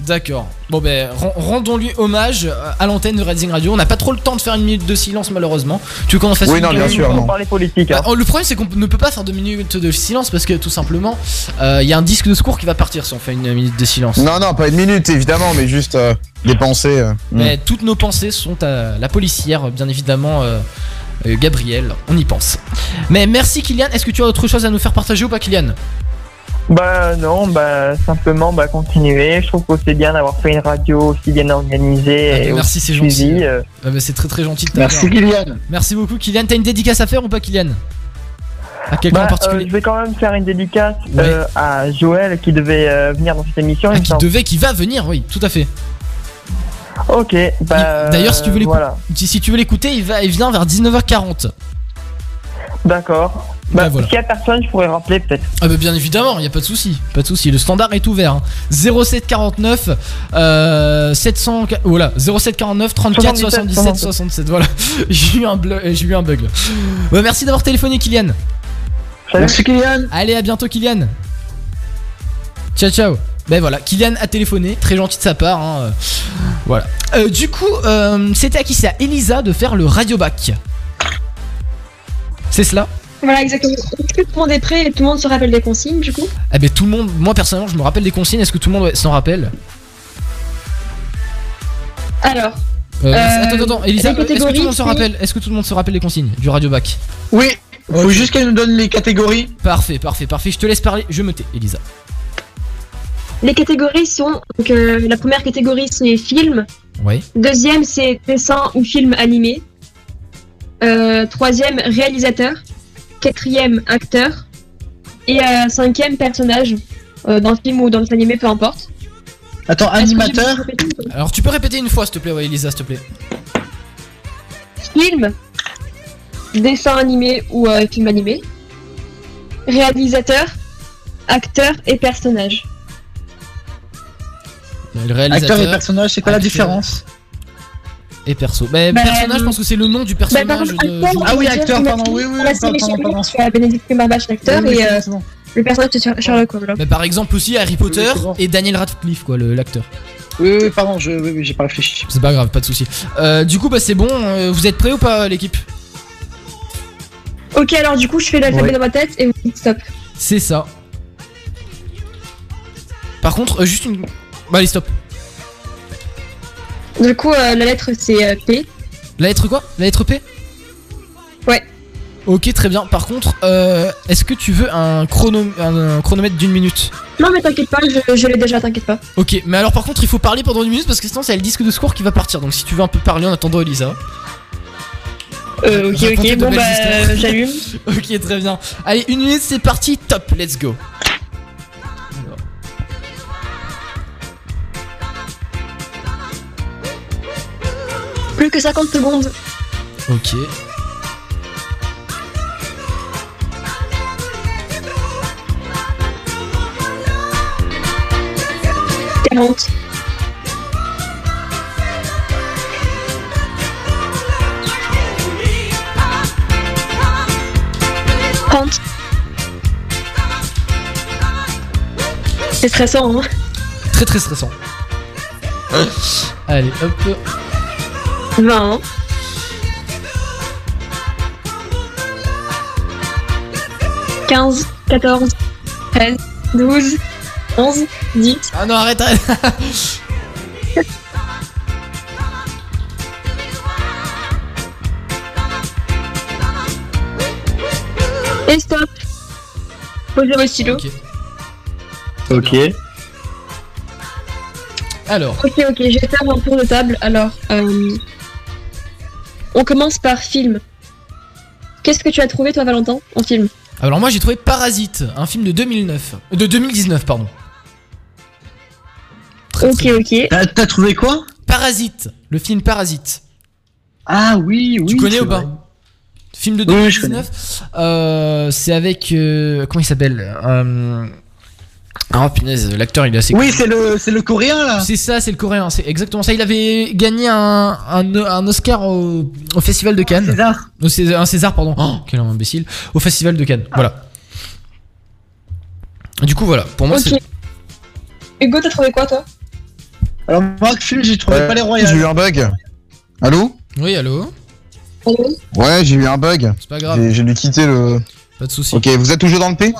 D'accord. Bon ben ren- rendons-lui hommage euh, à l'antenne de Redzing Radio. On n'a pas trop le temps de faire une minute de silence malheureusement. Tu veux qu'on en fasse Oui, une non, bien minute sûr, On non. parler politique. Hein. Bah, oh, le problème c'est qu'on ne peut pas faire deux minutes de silence parce que tout simplement euh, il y a un disque de secours qui va partir si on fait une minute de silence. Non, non, pas une minute évidemment, mais juste euh, des pensées. euh, Mais toutes nos pensées sont à la policière, bien évidemment. euh, euh, Gabriel, on y pense. Mais merci Kylian, est-ce que tu as autre chose à nous faire partager ou pas Kylian? Bah non, bah simplement bah continuer. Je trouve que c'est bien d'avoir fait une radio aussi bien organisée Ah, et merci, aussi c'est gentil. euh. Ah, bah, C'est très très gentil de Merci. Kylian. Merci beaucoup Kylian. T'as une dédicace à faire ou pas Kylian? À quelqu'un Bah, en particulier euh, je vais quand même faire une dédicace Ouais. euh, à Joël qui devait euh, venir dans cette émission. Ah, qui devait, qui va venir, oui, tout à fait. Ok, bah. D'ailleurs, si tu veux l'écouter, Voilà, si, si tu veux l'écouter, il va, il vient vers 19h40. d'accord. Bah, Bah, voilà. S'il y a personne, je pourrais rappeler peut-être. Ah bah bien évidemment, il y a pas de souci, pas de souci. Le standard est ouvert. hein. 0749 euh, 700 voilà 0749 34 77 77, 67 voilà. j'ai eu un blo- j'ai eu un bug. Ouais, merci d'avoir téléphoné Kylian. Salut. Merci Kylian. Allez à bientôt Kylian. Ciao ciao. Ben voilà, Kylian a téléphoné, très gentil de sa part. hein, euh, Voilà. Euh, du coup, euh, c'était à qui? C'est à Elisa de faire le radio bac. C'est cela? Voilà, exactement. Est-ce que tout le monde est prêt et tout le monde se rappelle des consignes du coup Eh ben tout le monde, moi personnellement, je me rappelle des consignes. Est-ce que tout le monde s'en rappelle? Alors, Euh, Euh, attends, attends, Elisa, est-ce que tout le monde se rappelle Est-ce que tout le monde se rappelle les consignes du radio bac? Oui. Faut juste qu'elle nous donne les catégories. Parfait, parfait, parfait. Je te laisse parler. Je me tais, Elisa. les catégories sont donc, euh, la première catégorie c'est film, Ouais. deuxième c'est dessin ou film animé, Euh, troisième réalisateur, quatrième acteur et euh, cinquième personnage euh, dans le film ou dans le animé, peu importe. Attends, animateur. Alors tu peux répéter une fois, s'il te plaît, ouais, Elisa, s'il te plaît. Film, dessin animé ou euh, film animé, réalisateur, acteur et personnage. Le réalisateur Acteur et personnage, c'est quoi la différence? Et perso. Mais Bah, personnage, je pense que c'est le nom du Bah, personnage. exemple, de- acteur, Ah oui, acteur, pardon, oui, oui, pardon, pardon. Benedict Cumberbatch l'acteur Oui, oui, et euh, le personnage c'est Sher- Sherlock Holmes. Mais par exemple aussi Harry Potter bon. et Daniel Radcliffe, quoi, le- l'acteur. Oui, oui, pardon, je, oui, oui, j'ai pas réfléchi. C'est pas grave, pas de souci. Euh, du coup, bah c'est bon. euh, vous êtes prêts ou pas, l'équipe Ok, alors du coup, je fais l'alphabet Ouais. dans ma tête et vous dites stop. C'est ça. Par contre, euh, juste une. Bah allez, stop. Du coup, euh, la lettre c'est euh, P. La lettre quoi? La lettre P? Ouais. Ok, très bien. Par contre, euh, est-ce que tu veux un, chrono un, un chronomètre d'une minute? Non, mais t'inquiète pas, je, je l'ai déjà, t'inquiète pas. Ok, mais alors par contre, il faut parler pendant une minute parce que sinon, c'est le disque de secours qui va partir. Donc si tu veux un peu parler en attendant Elisa. Euh, ok, ok, bon bah, j'allume. [LAUGHS] ok, très bien. Allez, une minute, c'est parti. Top, let's go. Plus que 50 secondes. Ok. Quarante. C'est stressant, hein Très très stressant. Allez, hop. 20. 15, 14, 13, 12, 11, 10. Ah non, arrête, arrête. Et stop. Posez vos stylos. Ok. Alors. Ok, ok, je vais faire un tour de table. Alors, euh, on commence par film. Qu'est-ce que tu as trouvé, toi, Valentin, en film? Alors moi, j'ai trouvé Parasite, un film de 2009. euh, De 2019, pardon. Ok, ok. T'as trouvé quoi? Parasite, le film Parasite. Ah oui, oui. Tu connais c'est ou pas? vrai. Film de Oui, oui, je 2019. Euh, c'est avec euh, comment il s'appelle? Euh, Ah punaise, l'acteur il est assez. Oui, c'est le, c'est le coréen là. C'est ça, c'est le coréen, c'est exactement ça. Il avait gagné un, un, un Oscar au, au Festival de Cannes. César. Au César, un César, pardon. Oh, quel imbécile. Au Festival de Cannes, voilà. Du coup, voilà. Pour moi, c'est. Hugo, t'as trouvé quoi, toi? Alors, moi, j'ai trouvé Ouais, pas les J'ai eu royales. un bug. Allô? Oui, allô? Ouais, j'ai eu un bug. C'est pas grave. J'ai j'ai dû quitter le. Pas de soucis. Ok, vous êtes toujours dans le P?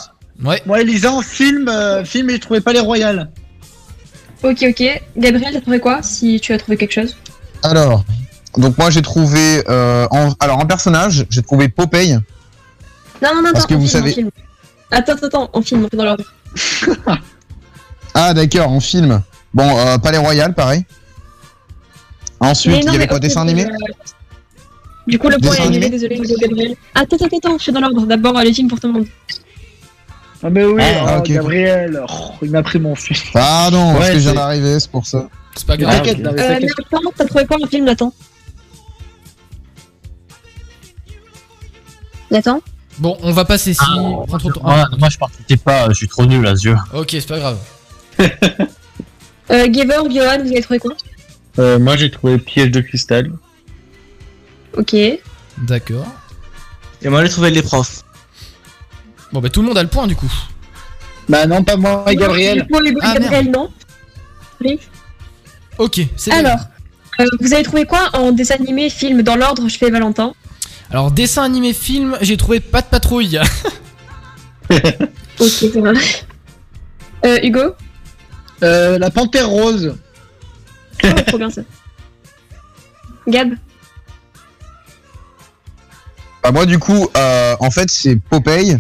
Ouais. Moi, Elisa, en film, euh, film, j'ai trouvé pas les royales. Ok, ok. Gabriel, t'as trouvé quoi Si tu as trouvé quelque chose? Alors, donc moi j'ai trouvé. euh, en, alors en personnage, j'ai trouvé Popeye. Non, non, non, Parce attends, que en vous film, en savez- film. Attends, attends, attends, en film, on fait dans l'ordre. [LAUGHS] Ah d'accord, en film. Bon, euh, Palais Royal, pareil. Ensuite, Mais il y avait mais quoi, ok, dessin animé? euh, Du coup, le point est annulé, animé? désolé, Gabriel. Attends, attends, attends, je suis dans l'ordre. D'abord, les films pour tout le monde. Ah, mais oui, Ah, oh. Gabriel, oh, il m'a pris mon film. Pardon, parce Ouais, que je viens c'est- d'arriver, c'est pour ça. C'est pas grave. T'inquiète, non, mais Euh. Nathan, t'as trouvé quoi en film, Nathan? Nathan? Bon, on va passer si. trop temps. Moi, moi, je participe pas, je suis trop nul à ce jeu. Ah, ok, c'est pas grave. [LAUGHS] euh, Gaver, Johan, vous avez trouvé quoi? Euh, moi j'ai trouvé piège de cristal. Ok. D'accord. Et moi, j'ai trouvé les profs. Bon, bah tout le monde a le point du coup. Bah non, pas moi et Gabriel. Pour Hugo et Ah, Gabriel, non Oui. Ok, c'est Alors, euh, vous avez trouvé quoi en dessin animé, film Dans l'ordre, je fais Valentin. Alors, dessin animé film, j'ai trouvé pas de patrouille. [LAUGHS] Ok, ça va. Euh, Hugo Euh, la panthère rose. Oh, Trop bien ça. Gab Bah moi du coup, euh, en fait c'est Popeye.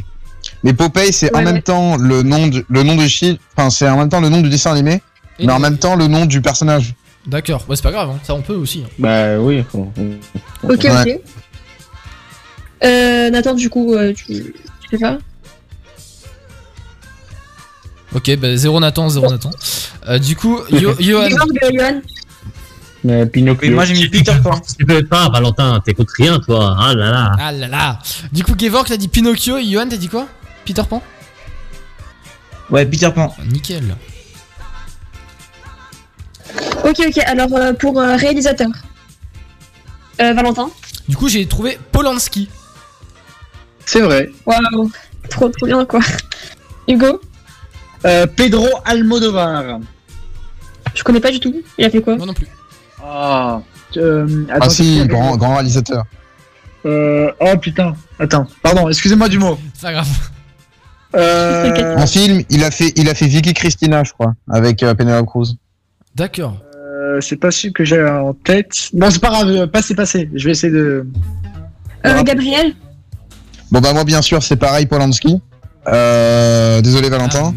Mais Popeye c'est en Ouais, même ouais. temps le nom du, le nom du film, enfin c'est en même temps le nom du dessin animé, Et mais en même temps le nom du personnage. D'accord, bah c'est pas grave, hein. ça on peut aussi. hein. Bah oui. on- on- Ok, Ouais. ok. Euh, Nathan, du coup, euh, tu, tu fais pas Ok, bah zéro Nathan, zéro Nathan. Euh, du coup, Yo- [LAUGHS] Johan. Euh, Pinocchio. Moi, j'ai mis [LAUGHS] Peter Pan. Tu peux pas, Valentin, t'écoutes rien, toi. Ah là là. Ah là là. Du coup, Gevork t'as dit Pinocchio et Johan t'as dit quoi? Peter Pan Ouais, Peter Pan. Ah, Nickel. Ok, ok, alors euh, pour euh, réalisateur. Euh, Valentin Du coup, j'ai trouvé Polanski. C'est vrai. Waouh, trop trop bien quoi. Hugo Euh, Pedro Almodovar. Je connais pas du tout. Il a fait quoi Moi non plus. Ah. Euh, Ah si, grand, grand réalisateur. Euh, oh putain. Attends, pardon, excusez-moi du mot. C'est pas grave. Euh, En film, il a fait il a fait Vicky Cristina, je crois, avec euh, Penelope Cruz. D'accord. euh, euh, c'est pas celui que j'ai en tête. Bon, c'est pas grave, euh, passez, passez. Je vais essayer de. Euh, Gabriel Bon bah moi bien sûr c'est pareil Polanski. Euh, désolé Valentin.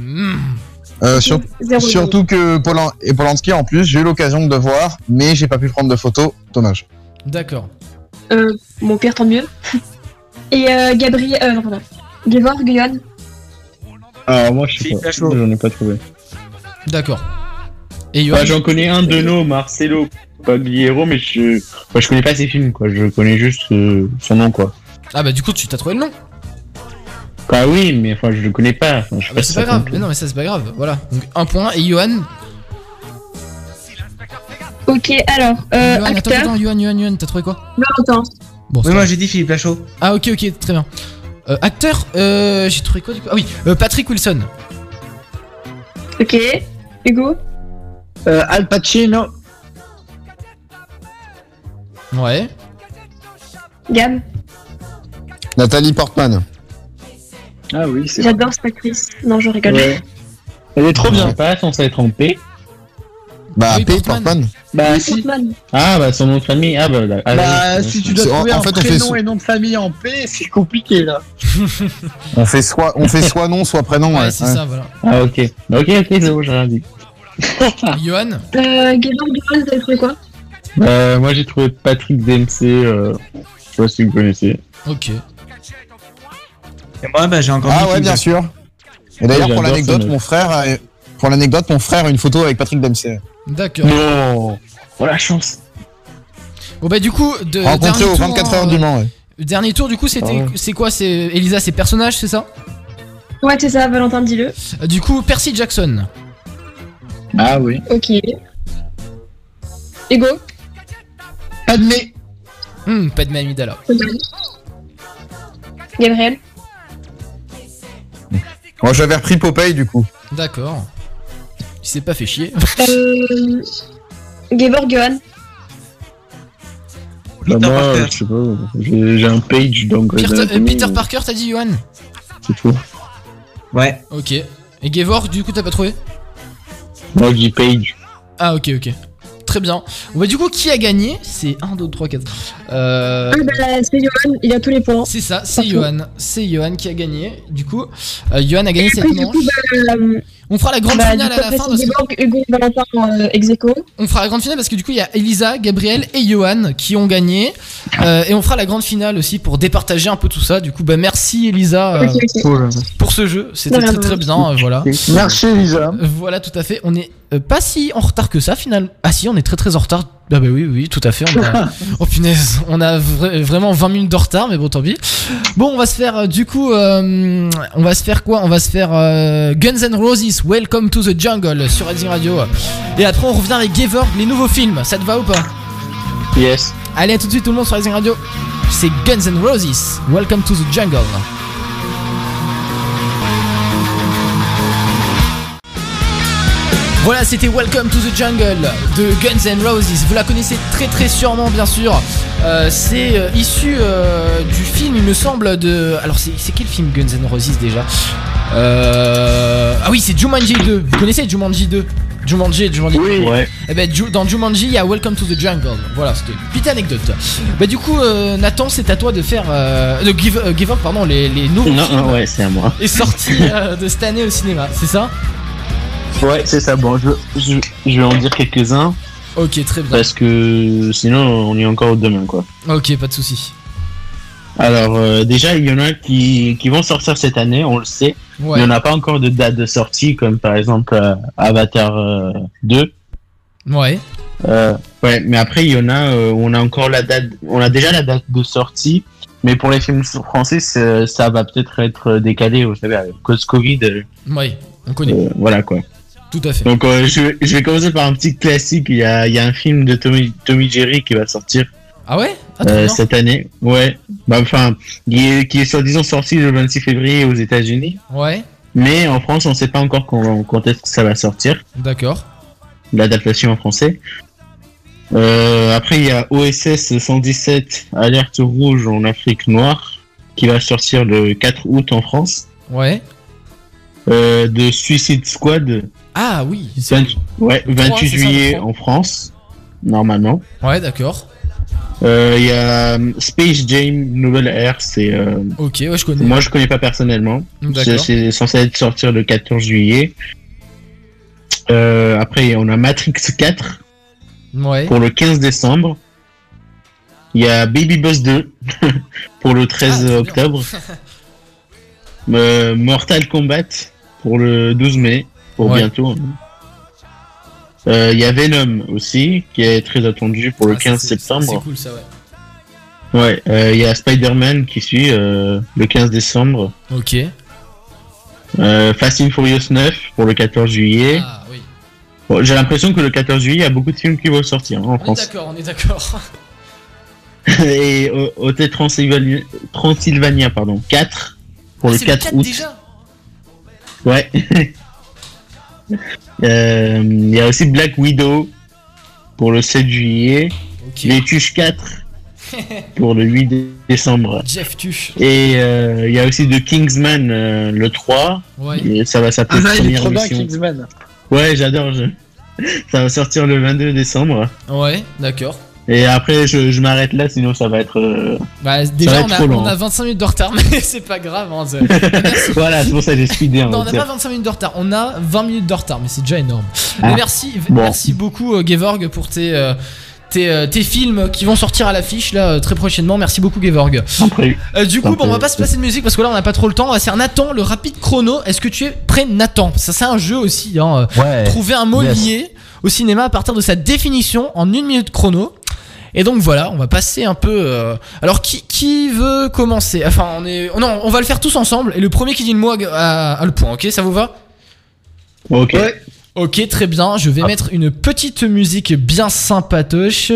Euh, sur- Zéro, surtout que Polan et Polanski en plus j'ai eu l'occasion de le voir mais j'ai pas pu prendre de photos. Dommage. D'accord. Euh, mon pire, tant mieux. Et euh, Gabriel. Euh, non, pardon. Gevorg, Johan Alors moi je sais pas, j'en ai pas trouvé. D'accord. Et Johan Bah, j'en connais un de nos, Marcelo Pagliero, mais je, bah, je connais pas ses films quoi, je connais juste euh, son nom quoi. Ah bah du coup tu t'as trouvé le nom. Bah oui, mais enfin je le connais pas. Enfin, je sais Ah bah c'est pas grave. Mais non mais ça c'est pas grave. Voilà. Donc un point. Et Johan. Ok, alors, euh, Johan, attends, acteur. attends, Johan, Johan, Johan, t'as trouvé quoi Valentin. Bon, c'est moi j'ai dit Philippe Lachaud. Ah ok ok très bien. Euh, acteur, euh, j'ai trouvé quoi du coup? Ah oui, euh, Patrick Wilson. Ok. Hugo? Euh, Al Pacino. Ouais. Gab? Nathalie Portman. Ah oui, c'est J'adore cette actrice. Non, je rigole. Ouais. Elle est trop bien. Pas être en P. Bah Oui, P Portman. Portman. Bah, si. Portman. Ah bah son nom de famille, ah bah, là- ah, Bah, oui. si tu dois en- trouver en un fait, on fait prénom et nom de famille en P, c'est compliqué là. [LAUGHS] On fait soit on fait soit nom soit prénom. Ouais, ouais. c'est Ouais. ça voilà. Ah ok. Ok ok c'est bon j'ai rien dit. Johan. Euh, vous avez trouvé quoi? Euh, moi j'ai trouvé Patrick Dempsey, euh, je sais pas si vous connaissez. Ok. Et moi, bah, j'ai encore Ah ouais bien sûr. Et d'ailleurs Ouais, pour l'anecdote mon frère a- pour l'anecdote mon frère a une photo avec Patrick Dempsey. D'accord. Non Oh la chance Bon bah du coup, de, Rencontré dernier aux tour, 24 euh, heures du Mans. Ouais. Dernier tour du coup c'était Ah ouais. c'est quoi? C'est Elisa c'est personnage c'est ça? Ouais, c'est ça, Valentin, dis-le. Euh, Du coup Percy Jackson. Ah oui. Ok. Hugo Padmé. Hmm, pas de Amidala. Gabriel Moi j'avais repris Popeye du coup. D'accord. Il s'est pas fait chier. euh... Gevorg, Johan Bah Peter moi Parker. je sais pas, j'ai j'ai un page donc Peter, euh, Peter Parker t'as dit Johan C'est tout. Ouais. Ok. Et Gevorg du coup t'as pas trouvé Moi je dis page. Ah ok ok. Très bien. Bon, bah, du coup qui a gagné C'est 1, 2, 3, 4. Euh... Ah bah, c'est Johan, il a tous les points. C'est ça, c'est Parfait. Johan. C'est Johan qui a gagné. Du coup, euh, Johan a gagné cette Oui, du manche. coup, bah, euh, On fera la grande bah, finale à la fin que Hugo, Valentin, euh, on fera la grande finale parce que du coup il y a Elisa, Gabriel et Johan qui ont gagné Euh, et on fera la grande finale aussi pour départager un peu tout ça. Du coup bah merci Elisa euh, pour ce jeu, c'était très très bien. euh, voilà, Merci Elisa. Voilà tout à fait. On est euh, pas si en retard que ça finalement. Ah si, on est très très en retard. Ah bah oui oui tout à fait. On a... [LAUGHS] oh punaise, on a vra- vraiment 20 minutes de retard mais bon tant pis. Bon on va se faire euh, du coup euh, on va se faire quoi? On va se faire euh, Guns N' Roses Welcome to the Jungle sur Rising Radio. Et après on revient avec Gevorg, les nouveaux films. Ça te va ou pas? Yes. Allez, à tout de suite tout le monde sur Rising Radio. C'est Guns N' Roses. Welcome to the jungle. Voilà, c'était Welcome to the Jungle de Guns N' Roses. Vous la connaissez très très sûrement, bien sûr. Euh, c'est euh, issu euh, du film, il me semble, de. Alors, c'est quel film Guns N' Roses déjà? Ah oui, c'est Jumanji 2. Vous connaissez Jumanji 2 Jumanji, Jumanji. Oui. Ouais. Eh ben, dans Jumanji, il y a Welcome to the Jungle. Voilà, c'était une petite anecdote. Bah, du coup, euh, Nathan, c'est à toi de faire. euh, de give, euh, give up, pardon, les, les nouveaux Non, films non, ouais, c'est à moi. et sortis euh, de cette année au cinéma, c'est ça? Ouais, c'est ça. Bon, je, je, je vais en dire quelques-uns Ok, très bien. parce que sinon on est encore demain quoi. Ok, pas de soucis. Alors euh, déjà, il y en a qui, qui vont sortir cette année, on le sait. Ouais. Il n'y en a pas encore de date de sortie, comme par exemple euh, Avatar euh, 2. Ouais. Euh, ouais, mais après, il y en a on a encore la date, on a déjà la date de sortie. Mais pour les films français, ça va peut-être être décalé, vous savez, à cause Covid. Ouais, on connaît. voilà quoi. Tout à fait. Donc euh, je, vais- je vais commencer par un petit classique. Il y a, il y a un film de Tommy, Tommy Jerry qui va sortir Ah ouais? Ah, euh, cette année. Ouais. Bah, enfin, qui est, soi-disant sorti le 26 février aux États-Unis. Ouais, Mais en France, on ne sait pas encore quand, quand est-ce que ça va sortir, d'accord. l'adaptation en français. Euh, après, il y a OSS 117, Alerte rouge en Afrique noire, qui va sortir le 4 août en France. Ouais. Euh, de Suicide Squad, Ah oui, c'est 20 ouais, 28 c'est ça, le juillet en France. normalement. Ouais, d'accord. Euh, Il y a euh, Space Jam Nouvelle Air, c'est. euh, Ok, ouais, je connais. Moi, je connais pas personnellement. D'accord. C'est censé être sortir le 14 juillet. Après, on a Matrix 4 Ouais. pour le 15 décembre. Il y a Baby Boss 2 [LAUGHS] pour le 13 Ah, octobre. [LAUGHS] Mortal Kombat pour le 12 mai, pour Ouais. bientôt. hein. Euh, Il y a Venom aussi, qui est très attendu pour le Ah, ça, 15 c'est- C'est septembre. cool ça, ouais. Ouais, euh, il y a Spider-Man qui suit euh, le 15 décembre. Ok. Euh, Fast and Furious 9 pour le 14 juillet. Ah oui. Bon, J'ai l'impression que le 14 juillet, il y a beaucoup de films qui vont sortir hein, en On est France. d'accord, on est d'accord. [LAUGHS] [LAUGHS] Et euh, Hôtel Transylvania, Transylvania pardon, 4 pour Ah, le c'est 4 août. déjà Ouais. [LAUGHS] Euh, Il y a aussi Black Widow pour le 7 juillet. Les Tuches 4 pour le 8 dé- décembre. Jeff Tuche. Et euh, il y a aussi The Kingsman euh, le 3. Ouais. Et ça va Ah, s'appeler est Première trop bien, Mission. Kingsman. Ouais, j'adore. je- [LAUGHS] Ça va sortir le 22 décembre. Ouais, d'accord. Et après, je, je m'arrête là, sinon ça va être. euh, Bah, va déjà, être on a, trop long. on a 25 minutes de retard, [LAUGHS] mais c'est pas grave. Hein, c'est- [LAUGHS] voilà, c'est pour ça que j'ai speedé. on Non, on n'a pas 25 minutes de retard, on a 20 minutes de retard, mais c'est déjà énorme. Ah. Mais merci, Bon. merci beaucoup, euh, Gevorg, pour tes, euh, tes, euh, tes films qui vont sortir à l'affiche là euh, très prochainement. Merci beaucoup, Gevorg. Euh, du coup, bon, on va pas se passer de musique parce que là, on n'a pas trop le temps. On va faire Nathan, le rapide chrono. Est-ce que tu es prêt, Nathan? Ça, c'est un jeu aussi. Hein. Ouais. Trouver un mot Yes. lié au cinéma à partir de sa définition en une minute chrono. Et donc voilà, on va passer un peu. euh, Alors qui, qui veut commencer? Enfin, on est. non, on va le faire tous ensemble. Et le premier qui dit le mot a, a- a le point. Ok, ça vous va? Ok. Ok, très bien. Je vais mettre une petite musique bien sympatoche.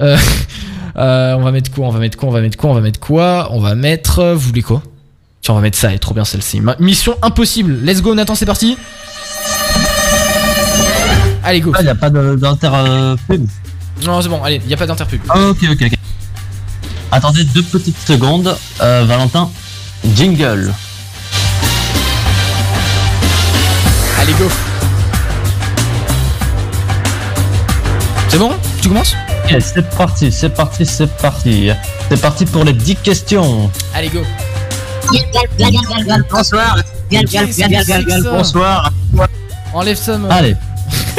Euh, [LAUGHS] euh, on va mettre quoi? On va mettre quoi? On va mettre quoi? On va mettre quoi? On va mettre. euh, Vous voulez quoi? Tiens, on va mettre ça. Elle est trop bien celle-ci. Mission impossible. Let's go, Nathan. C'est parti. Allez, go. Il n'y a pas de- d'inter. euh, pub. Non, c'est bon. Allez, y a pas d'interpub. Ah, ok, ok, ok. Attendez deux petites secondes. Euh, Valentin, jingle. Allez, go. C'est bon? Tu commences? Ok, c'est parti, c'est parti, c'est parti. C'est parti pour les 10 questions. Allez, go. Bonsoir. Bonsoir. Enlève ça, Allez,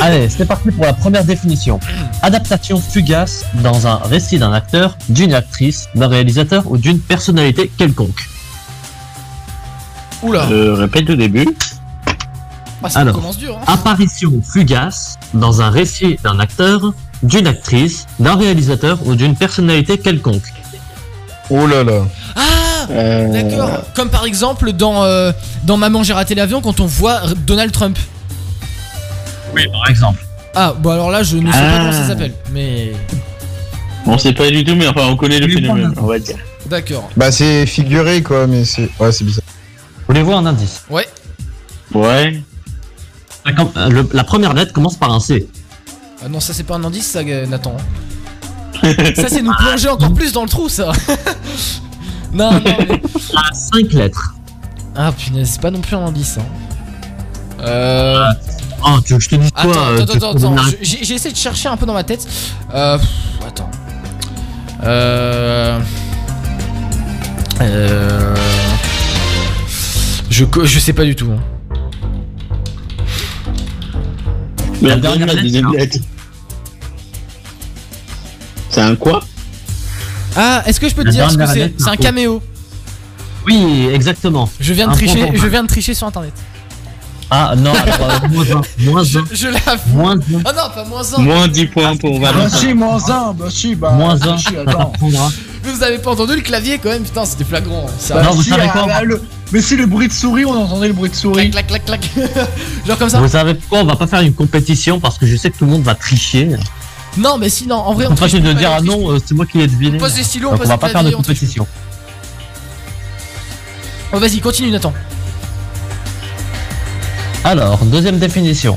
allez, c'est parti pour la première définition. Adaptation fugace dans un récit d'un acteur, d'une actrice, d'un réalisateur ou d'une personnalité quelconque. Oula. Euh, répète le début. Ah, ça Alors, commence dur. Hein. apparition fugace dans un récit d'un acteur, d'une actrice, d'un réalisateur ou d'une personnalité quelconque. Oh là là. Ah Euh, D'accord. Comme par exemple dans, euh, dans Maman j'ai raté l'avion quand on voit Donald Trump. Oui, par exemple. Ah, bon alors là je ne sais pas Ah. comment ça s'appelle. Mais. On sait pas du tout, mais enfin, on connaît le phénomène, on va dire. D'accord. Bah c'est figuré quoi, mais c'est ouais c'est bizarre. Voulez-vous un indice? Ouais. Ouais. Com- euh, le- La première lettre commence par un C. Ah non, ça c'est pas un indice, ça, euh, Nathan. [LAUGHS] ça c'est nous plonger encore plus dans le trou, ça. [LAUGHS] non, non, mais. 5 lettres. Ah punaise, c'est pas non plus un indice. Hein. Euh. Oh, tu veux que je te dise quoi Attends, euh, attends, attends, attends. J'ai essayé de chercher un peu dans ma tête. Euh. pff, Attends. Euh. Euh. Je, je sais pas du tout. hein. Mais La la dernière, dernière la deuxième c'est un- lettre. C'est un quoi? Ah, est-ce que je peux te La dire ce que c'est? C'est un caméo. Oui, exactement. Je viens de Un tricher. Je viens de tricher sur internet. Ah non, [LAUGHS] alors, euh, moins 1. Moins 1. Je l'avoue. Moins 1. Ah non, pas moins 1. Moins 10 points pour Bah Valentin. si, moins 1, bah si, bah. Moins bah 1. si, Ça attends. [LAUGHS] t'apprendra. Vous avez pas entendu le clavier quand même Putain, c'était flagrant. Ça Bah Non, vous si, savez ah, quoi bah, le- Mais si le bruit de souris, on entendait le bruit de souris. Clac, clac, clac, clac. [LAUGHS] Genre comme ça Vous savez pourquoi on va pas faire une compétition? Parce que je sais que tout le monde va tricher. Non, mais si, non, en vrai, On triche de pas, dire on ah non, euh, c'est moi qui l'ai deviné. On pose des stylos, on va pas faire de compétition. Oh, vas-y, continue, Nathan. Alors, deuxième définition.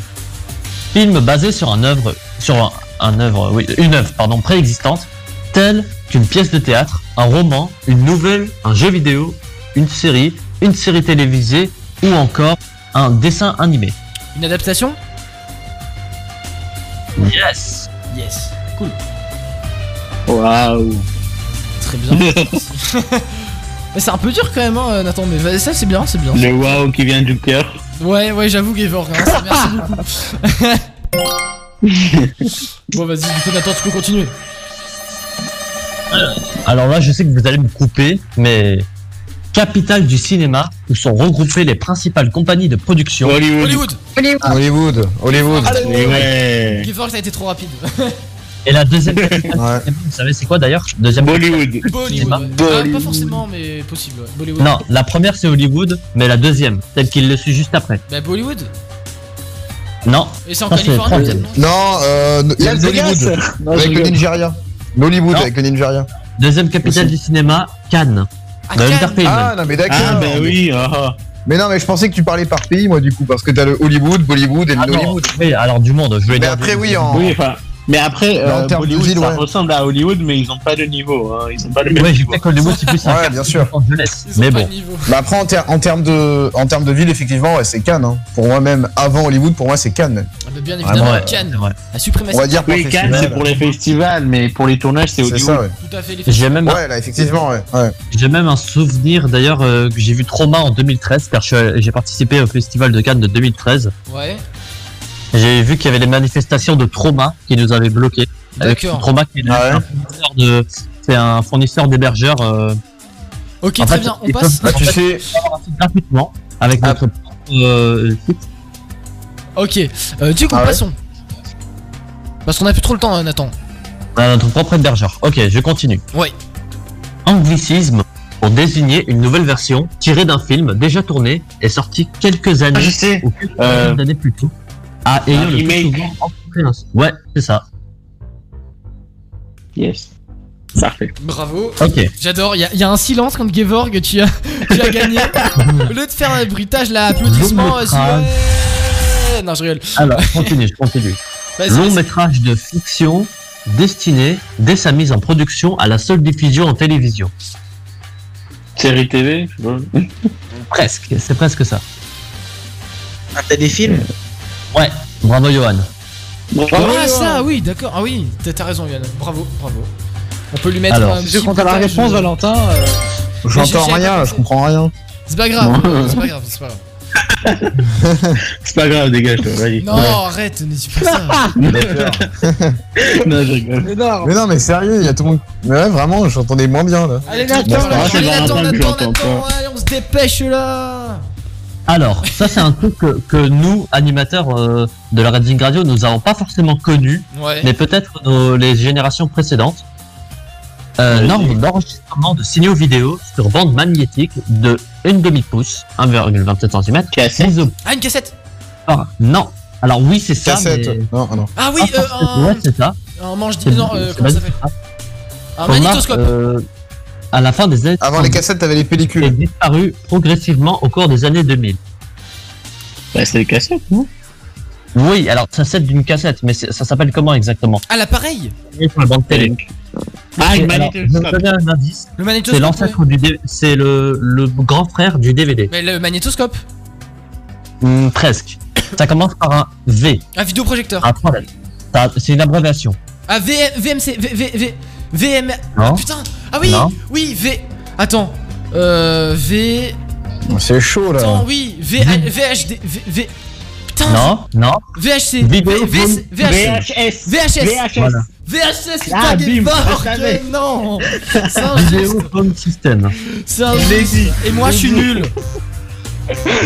Film basé sur un œuvre, sur un, un œuvre, oui, une œuvre, pardon, préexistante, telle qu'une pièce de théâtre, un roman, une nouvelle, un jeu vidéo, une série, une série télévisée ou encore un dessin animé. Une adaptation? Yes. Yes. Cool. Waouh. Très bien. [LAUGHS] [LAUGHS] mais c'est un peu dur quand même, hein, Nathan. Mais ça, c'est bien, c'est bien. Le waouh qui vient du cœur. Ouais, ouais, j'avoue, Gevorg. hein, ça, merci [LAUGHS] beaucoup. [LAUGHS] bon, vas-y, du coup, Nathan, tu peux continuer. Alors là, je sais que vous allez me couper, mais capitale du cinéma où sont regroupées les principales compagnies de production. Hollywood. Hollywood. Hollywood, Hollywood. Ouais. Gevorg, t'as été trop rapide. [LAUGHS] Et la deuxième [LAUGHS] capitale du Ouais. cinéma, vous savez c'est quoi d'ailleurs? Deuxième Bollywood. Bollywood. Ah, pas forcément, mais possible. ouais. Bollywood. Non, la première c'est Hollywood, mais la deuxième, celle qui le suit juste après. Bah, Bollywood. Non. Et c'est en Californie, non euh, il y a. Non, je Avec le. Nigeria. L'Hollywood Non. avec le Nigeria. Deuxième capitale Aussi. du cinéma, Cannes. Ah, De Cannes. Ah, non, mais d'accord. Ah, bah oui. ah. Mais non, mais je pensais que tu parlais par pays, moi, du coup, parce que t'as le Hollywood, Bollywood et le Ah Hollywood. oui, alors du monde, je voulais Mais dire après, du- oui, en. Oui, enfin. Mais après, euh, termes de Bollywood, ville, ça ouais. ressemble à Hollywood, mais ils ont pas de niveau. Hein. Ils ont pas le même Ouais, niveau. Hollywood c'est plus un Ouais, bien sûr. Ils mais bon. Bah après, en, ter- en termes de, en termes de ville, effectivement, ouais, c'est Cannes. Hein. Pour moi, même avant Hollywood, pour moi, c'est Cannes. même. Ah, bien Vraiment, évidemment, ouais, Cannes. ouais. La suprématie. On va dire Oui, Cannes, festival. c'est pour les festivals, mais pour les tournages, c'est C'est Hollywood. ça, ouais. Tout à fait, les J'ai même, Ouais, là, effectivement, ouais. ouais. j'ai même un souvenir d'ailleurs euh, que j'ai vu Trauma en 2013 car j'ai participé au festival de Cannes de 2013. Ouais. J'ai vu qu'il y avait des manifestations de Trauma qui nous avaient bloqués. Avec D'accord. Trauma qui est Ah ouais un fournisseur de, c'est un fournisseur d'hébergeurs. euh, Ok, en très fait, bien. On passe. peuvent- Bah, tu fait, sais, avoir un site gratuitement avec Ah. notre propre euh, site. Ok. Euh, du coup, Ah ouais passons. Parce qu'on a plus trop le temps, hein, Nathan. On a notre propre hébergeur. Ok, je continue. Ouais. Anglicisme pour désigner une nouvelle version tirée d'un film déjà tourné et sorti quelques années Ah, je sais. ou quelques Euh, années plus tôt. Ah, ayant le plus remake. souvent rencontré un- Ouais, c'est ça. Yes. Parfait. Bravo. Ok. J'adore. Il y, a- y a un silence quand Gevorg, tu as, tu as gagné. Au lieu de faire un bruitage, là, applaudissement. Long euh, métrage. ouais. Non, je rigole. Alors, je continue, je continue. [LAUGHS] Vas-y, Long métrage de fiction destiné, dès sa mise en production, à la seule diffusion en télévision. Série TV. Presque, c'est presque ça. Un téléfilm Ouais, bravo Johan. Ah, ça, oui, d'accord. Ah, oui, t'as raison, Yann. Bravo, bravo. On peut lui mettre Alors, un petit content de la réponse, euh, Valentin. euh, j'entends rien, là, je comprends rien. C'est pas grave, Non. [LAUGHS] c'est pas grave, c'est pas grave. [LAUGHS] C'est pas grave, dégage-toi, vas-y. Non, arrête, ne dis pas ça. [LAUGHS] non, je rigole. Énorme. Mais non, mais sérieux, il y a tout le monde. Mais ouais, vraiment, j'entendais moins bien là. Allez, Nathan, grave, allez, Nathan, Nathan, Nathan, allez, on se dépêche là. Alors, ça c'est un truc que, que nous, animateurs euh, de la Redding Radio, nous avons pas forcément connu, Ouais. mais peut-être nos- les générations précédentes. Euh, norme d'enregistrement de signaux vidéo sur bande magnétique de 1 demi-pouce, 1,27 cm. Cassette Ah, une cassette. Non. Alors oui, c'est ça. Cassette. mais- Non, non. Ah oui, Ah, euh, forcément, un, ouais, c'est ça. un manche C'est- non, euh, c'est comment ça s'appelle? Un Format, magnétoscope. euh, à la fin des années Avant les cassettes, t'avais les pellicules. disparu progressivement au cours des années 2000. Bah, c'est les cassettes, non? Oui, alors ça c'est d'une cassette, mais c'est- ça s'appelle comment exactement? Ah, l'appareil? Sur la bande télé. Ah, une Et alors, je vais magnétoscope. vous donner un indice. Le C'est magnétoscope. l'ancêtre du D- c'est le, le grand frère du DVD. Mais le magnétoscope? Hmm, presque. Ça commence par un V, Un vidéoprojecteur. un. Ça- C'est une abréviation. Ah, V, VMC. V, V, V, VM. Non. Ah, putain. Ah oui. Non. Oui, V. Attends. Euh, V. C'est chaud là. Attends, oui. V, VHD. V, V. Putain. Non, non. VHC. Vidéo, V, V, VHC. VHS VHS. VHS Voilà. VHS, putain, Ah, bim, savais. [LAUGHS] Non. C'est un Vidéo geste. Home System. C'est un. Et moi, je suis nul. [LAUGHS]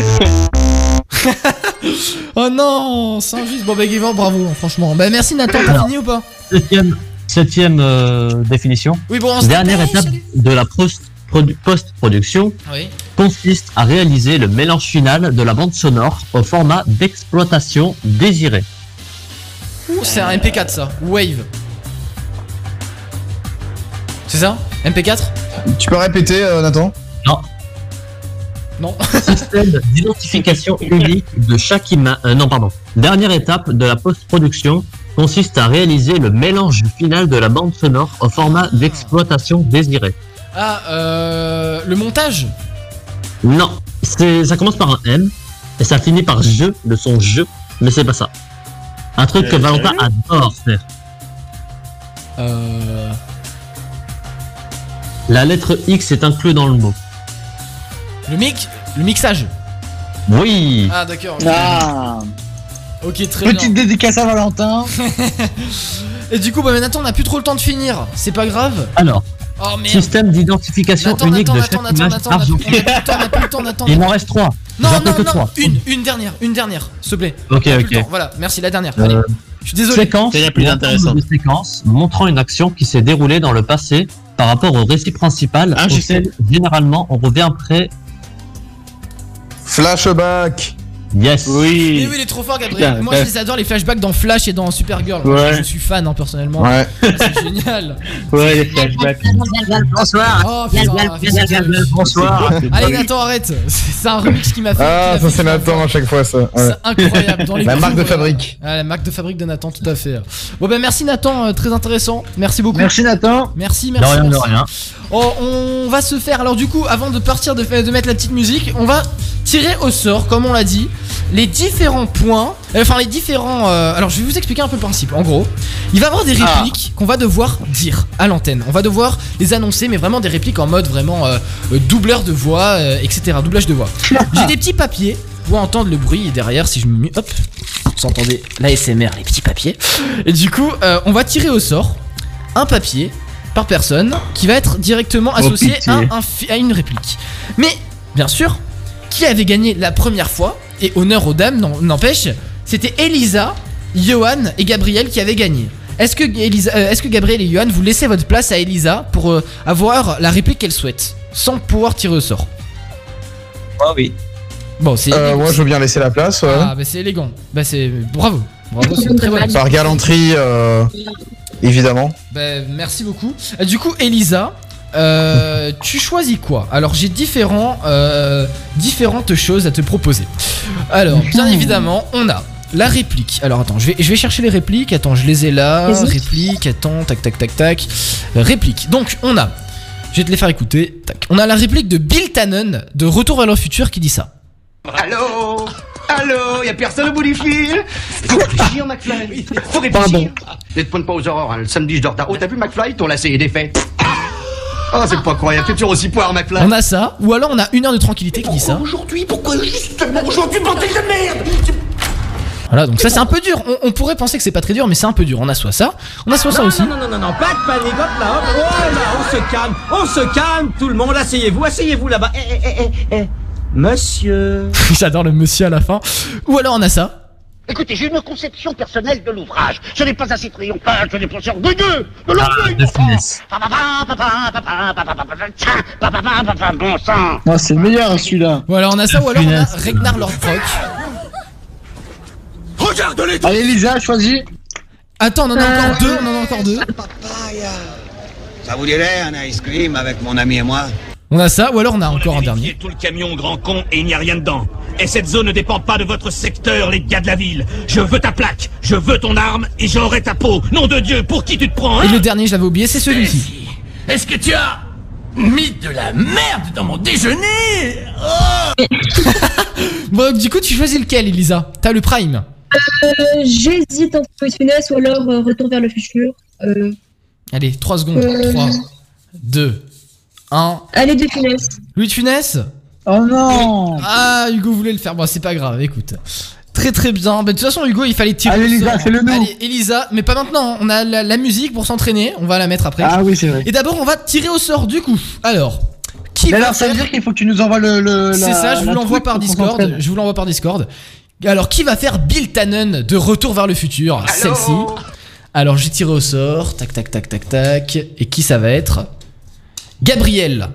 oh non, c'est injuste. Bon, bah, Gevorg, bravo, franchement. Bah, merci Nathan, t'as fini ou pas? Septième, euh, définition. Oui, bon, on se Dernière étape de la post- produ- post-production Oui. consiste à réaliser le mélange final de la bande sonore au format d'exploitation désiré. Ouh, c'est un MP4 ça. Wave. C'est ça? MP4 Tu peux répéter, euh, Nathan? Non. [LAUGHS] Système d'identification unique de chaque image. non, pardon. Dernière étape de la post-production consiste à réaliser le mélange final de la bande sonore au format d'exploitation désiré. Ah, euh. Le montage? Non, c'est ça commence par un M et ça finit par je, le son je, mais c'est pas ça. Un truc que Valentin adore faire. Euh... La lettre X est inclue dans le mot. Le mix, le mixage? Oui. Ah d'accord. Ah. Ok, très Petite bien. dédicace à Valentin. [LAUGHS] Et du coup, bah, Nathan, on n'a plus trop le temps de finir. C'est pas grave. Alors, Oh merde. système d'identification unique Nathan, de Nathan, chaque Nathan, image Nathan, on a plus- argentée. on a plus le temps, on a plus le temps, Nathan. Il m'en reste trois. Non, J'en non, non, trois. une, une dernière, une dernière, s'il te plaît. Ok, ok. Voilà, merci, la dernière. Euh, Allez, je suis désolé. Séquence, C'est la plus intéressante. de séquences montrant une action qui s'est déroulée dans le passé par rapport au récit principal, Ah, auquel généralement on revient après. Flashback. Yes. Mais Oui. oui, il est trop fort, Gabriel. Putain, Moi, je les adore, les flashbacks dans Flash et dans Supergirl. Ouais. Je suis fan, hein, personnellement. Ouais. [LAUGHS] C'est génial. Ouais, les flashbacks. Bonsoir. Oh, putain. Bonsoir. Allez, Nathan, arrête. C'est un remix qui m'a fait. Ah, ça c'est. Nathan à chaque fois ça. Ouais. C'est incroyable. Dans les [LAUGHS] La marque de fabrique. Ah, la marque de fabrique de Nathan, tout à fait. Bon, ben merci Nathan, euh, très intéressant. Merci beaucoup. Merci Nathan. Merci, De merci. rien, de merci. rien. Oh, on va se faire. Alors, du coup, avant de partir de, de mettre la petite musique, on va tirer au sort, comme on l'a dit, les différents points. euh, Enfin, les différents. euh, alors, je vais vous expliquer un peu le principe. En gros, il va y avoir des Ah. répliques qu'on va devoir dire à l'antenne. On va devoir les annoncer, mais vraiment des répliques en mode vraiment euh, doubleur de voix, etc. Doublage de voix. [LAUGHS] J'ai des petits papiers. Vous pouvez entendre le bruit et derrière, si je me mets. Hop, vous entendez l'ASMR, les petits papiers. Et du coup, on va tirer au sort un papier par personne qui va être directement associé à, un fi- à une réplique. Mais, bien sûr, qui avait gagné la première fois, et honneur aux dames, n'en- n'empêche, c'était Elisa, Johan et Gabriel qui avaient gagné. Est-ce que, Elisa, euh, est-ce que Gabriel et Johan, vous laissez votre place à Elisa pour euh, avoir la réplique qu'elle souhaite, sans pouvoir tirer au sort? Oh oui. Bon, c'est Euh, moi je veux bien laisser la place. ouais. Ah, bah c'est élégant. Bah c'est... Bravo. Bravo, c'est une très bonne Par galanterie, euh, évidemment. Bah, merci beaucoup. Euh, Du coup, Elisa, euh, [LAUGHS] tu choisis quoi Alors, j'ai différents, euh, différentes choses à te proposer. Alors, bien évidemment, on a la réplique. Alors, attends, je vais, je vais chercher les répliques. Attends, je les ai là. Réplique, attends, tac, tac, tac, tac. Réplique. Donc, on a. Je vais te les faire écouter. Tac. On a la réplique de Bill Tannen de Retour vers le futur qui dit ça. Allô? Allô Y'a personne au bout du fil? Faut réfléchir, McFly Faut réfléchir Ne te pointe pas aux aurores, hein. le samedi je dors tard. Oh, t'as vu McFly Ton lacet est défait. Oh, c'est pas croyable, t'es toujours aussi poire, McFly. On a ça. Ou alors, on a une heure de tranquillité qui dit ça. Aujourd'hui, pourquoi justement aujourd'hui, bordel de merde? Voilà, donc ça, c'est un peu dur. On, on pourrait penser que c'est pas très dur, mais c'est un peu dur. On a soit ça. On a soit ça non, aussi. Non, non, non, non, non, pas de panique, hop là, hop, oh là, on se calme, on se calme, tout le monde, asseyez-vous, asseyez-vous là-bas. Eh, eh, eh, eh, eh. Monsieur. J'adore le monsieur à la fin. Ou alors on a ça. Écoutez, j'ai une conception personnelle de l'ouvrage. Ce n'est pas assez triomphal, ce n'est pas orgueilleux. De Ah, l'orgueil, de finesse. bon sang. Ah, c'est le meilleur celui-là. Ou alors on a ça, ou alors on a. Ragnar Lordbrock. Regarde-les Allez, Lisa, choisis. Attends, on en a encore deux, on en a encore deux. Ça vous dirait un ice cream avec mon ami et moi On a ça, ou alors on a encore un dernier. tout le camion, grand con, et il n'y a rien dedans. Et cette zone ne dépend pas de votre secteur, les gars de la ville. Je veux ta plaque, je veux ton arme, et j'aurai ta peau. Nom de Dieu, pour qui tu te prends, Et hein le dernier, je l'avais oublié, c'est celui-ci. Est-ce que tu as mis de la merde dans mon déjeuner Oh [LAUGHS] Bon, du coup, tu choisis lequel, Elisa T'as le prime. Euh, J'hésite entre Funès ou alors euh, Retour vers le futur. Euh, Allez, 3 secondes. Euh. 3, 2, 1. allez, de Funès. Louis de Funès Oh non Ah, Hugo voulait le faire. Bon, c'est pas grave, écoute. Très très bien. Bah, de toute façon, Hugo, il fallait tirer. Allez, Elisa, sort. fais-le nous. Allez, Elisa, mais pas maintenant. On a la, la musique pour s'entraîner. On va la mettre après. Ah oui, c'est vrai. Et d'abord, on va tirer au sort du coup. Alors, qui Mais va alors, ça veut faire- dire qu'il faut que tu nous envoies le. le C'est ça, je vous l'envoie par Discord. Je vous l'envoie par Discord. Alors, qui va faire Bill Tannen de Retour vers le futur? Celle-ci. Alors, j'ai tiré au sort. Tac, tac, tac, tac, tac. Et qui ça va être? Gabriel.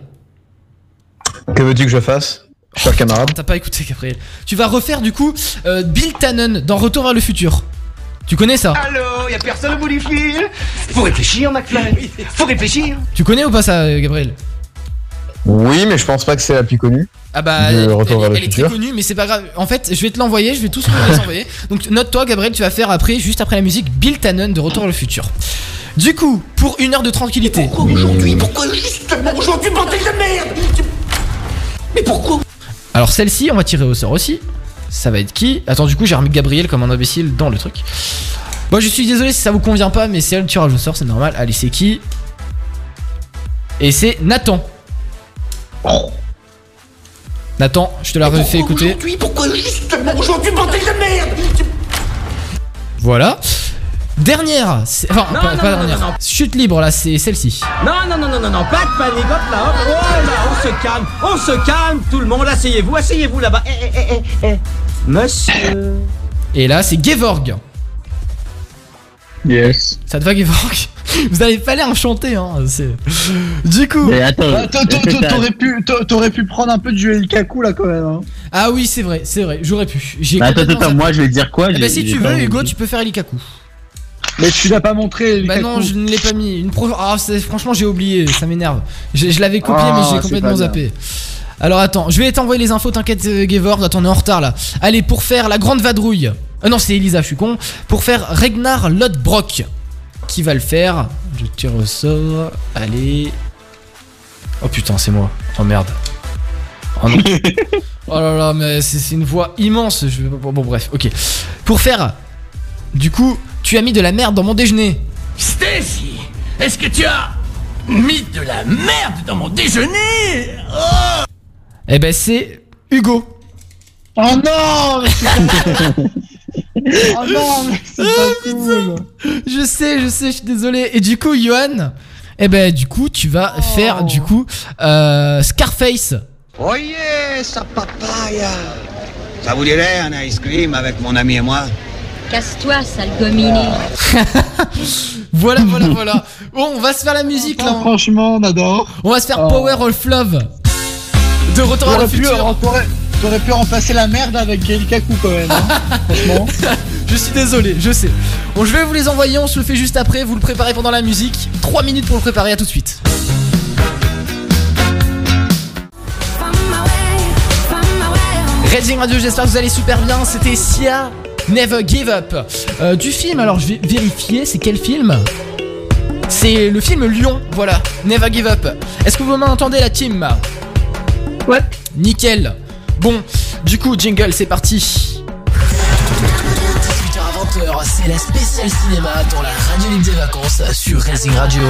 Que veux-tu que je fasse, cher camarade T'as pas écouté, Gabriel. Tu vas refaire du coup euh, Bill Tannen dans Retour vers le futur. Tu connais ça Allô Y'a personne au bout du fil Faut réfléchir, McFly Faut réfléchir Tu connais ou pas ça, euh, Gabriel Oui, mais je pense pas que c'est la plus connue. Ah bah, elle, Retour elle- vers le elle est futur. très connue, mais c'est pas grave. En fait, je vais te l'envoyer, je vais tous les envoyer. Donc note-toi, Gabriel, tu vas faire après, juste après la musique, Bill Tannen de Retour vers le futur. Du coup, pour une heure de tranquillité. Pourquoi aujourd'hui? Pourquoi justement aujourd'hui, bordel de merde? Mais pourquoi? Alors celle-ci, on va tirer au sort aussi. Ça va être qui? Attends, du coup, j'ai remis Gabriel comme un imbécile dans le truc. Bon, je suis désolé si ça vous convient pas, mais c'est elle le tirage au sort, c'est normal. Allez, c'est qui? Et c'est Nathan. Nathan, je te la refais écouter. Aujourd'hui, pourquoi justement aujourd'hui, bordel de merde? Voilà. Dernière, enfin Non, pas, non, pas non, dernière. non, non. Chute libre là, c'est celle-ci. Non, non, non, non, non, non, pas de panique, hop là, hop. Oh là, on se calme, on se calme, tout le monde, asseyez-vous, asseyez-vous là-bas. Eh, eh, eh, eh, eh. Monsieur. Et là, c'est Gevorg. Yes. Ça te va Gevorg [LAUGHS] Vous avez pas l'air enchanté, hein. c'est- Du coup. Mais attends, Ah, T'aurais pu, t'aurais pu prendre un peu de Joël Kaku là quand même. hein. Ah oui, c'est vrai, c'est vrai. J'aurais pu. J'ai attends, attends, moi je vais dire quoi? Eh ben, j'ai- si tu veux. Hugo, tu peux faire Elikaku. Mais tu l'as pas montré. Bah non, je ne l'ai pas mis. Une pro... Ah, c'est- franchement, j'ai oublié, ça m'énerve. Je, je l'avais copié, Ah, mais j'ai c'est complètement zappé. Alors attends, je vais t'envoyer les infos, t'inquiète, euh, Gevorg. Attends, on est en retard là. Allez, pour faire la grande vadrouille. Euh, non, c'est Elisa, je suis con. Pour faire Regnar Lodbrok. Qui va le faire Je tire au sort. Allez. Oh putain, c'est moi. Oh merde. Oh non. [LAUGHS] oh là là, mais c'est une voix immense. Je... Bon, bref, ok. Pour faire. Du coup, tu as mis de la merde dans mon déjeuner. Stacy, est-ce que tu as mis de la merde dans mon déjeuner? Oh Eh ben, c'est Hugo. Oh non Oh non mais c'est pas cool Je sais, je sais, je suis désolé. Et du coup, Johan, eh ben, du coup, tu vas faire, du coup, euh, Scarface. Oh yeah, sa papaya Ça vous dirait un ice cream avec mon ami et moi? Casse-toi, sale gominé. [LAUGHS] Voilà, voilà, voilà. Bon, on va se faire la musique là. Franchement, on adore. On va se faire Oh. Power of Love. De retour à le pu, futur. t'aurais- pu remplacer la merde avec Kaku quand même. hein. [LAUGHS] Franchement. Je suis désolé, je sais. Bon, je vais vous les envoyer, on se le fait juste après. Vous le préparez pendant la musique. 3 minutes pour le préparer, à tout de suite. Redzing Radio, j'espère que vous allez super bien. C'était Sia, Never Give Up. Euh, du film, alors je vais vérifier, c'est quel film? C'est le film Lyon, voilà. Never Give Up. Est-ce que vous m'entendez la team? Ouais. Nickel. Bon, du coup, jingle, c'est parti. 18h à 20h, c'est la spéciale cinéma dans la radio libre des vacances sur Racing Radio.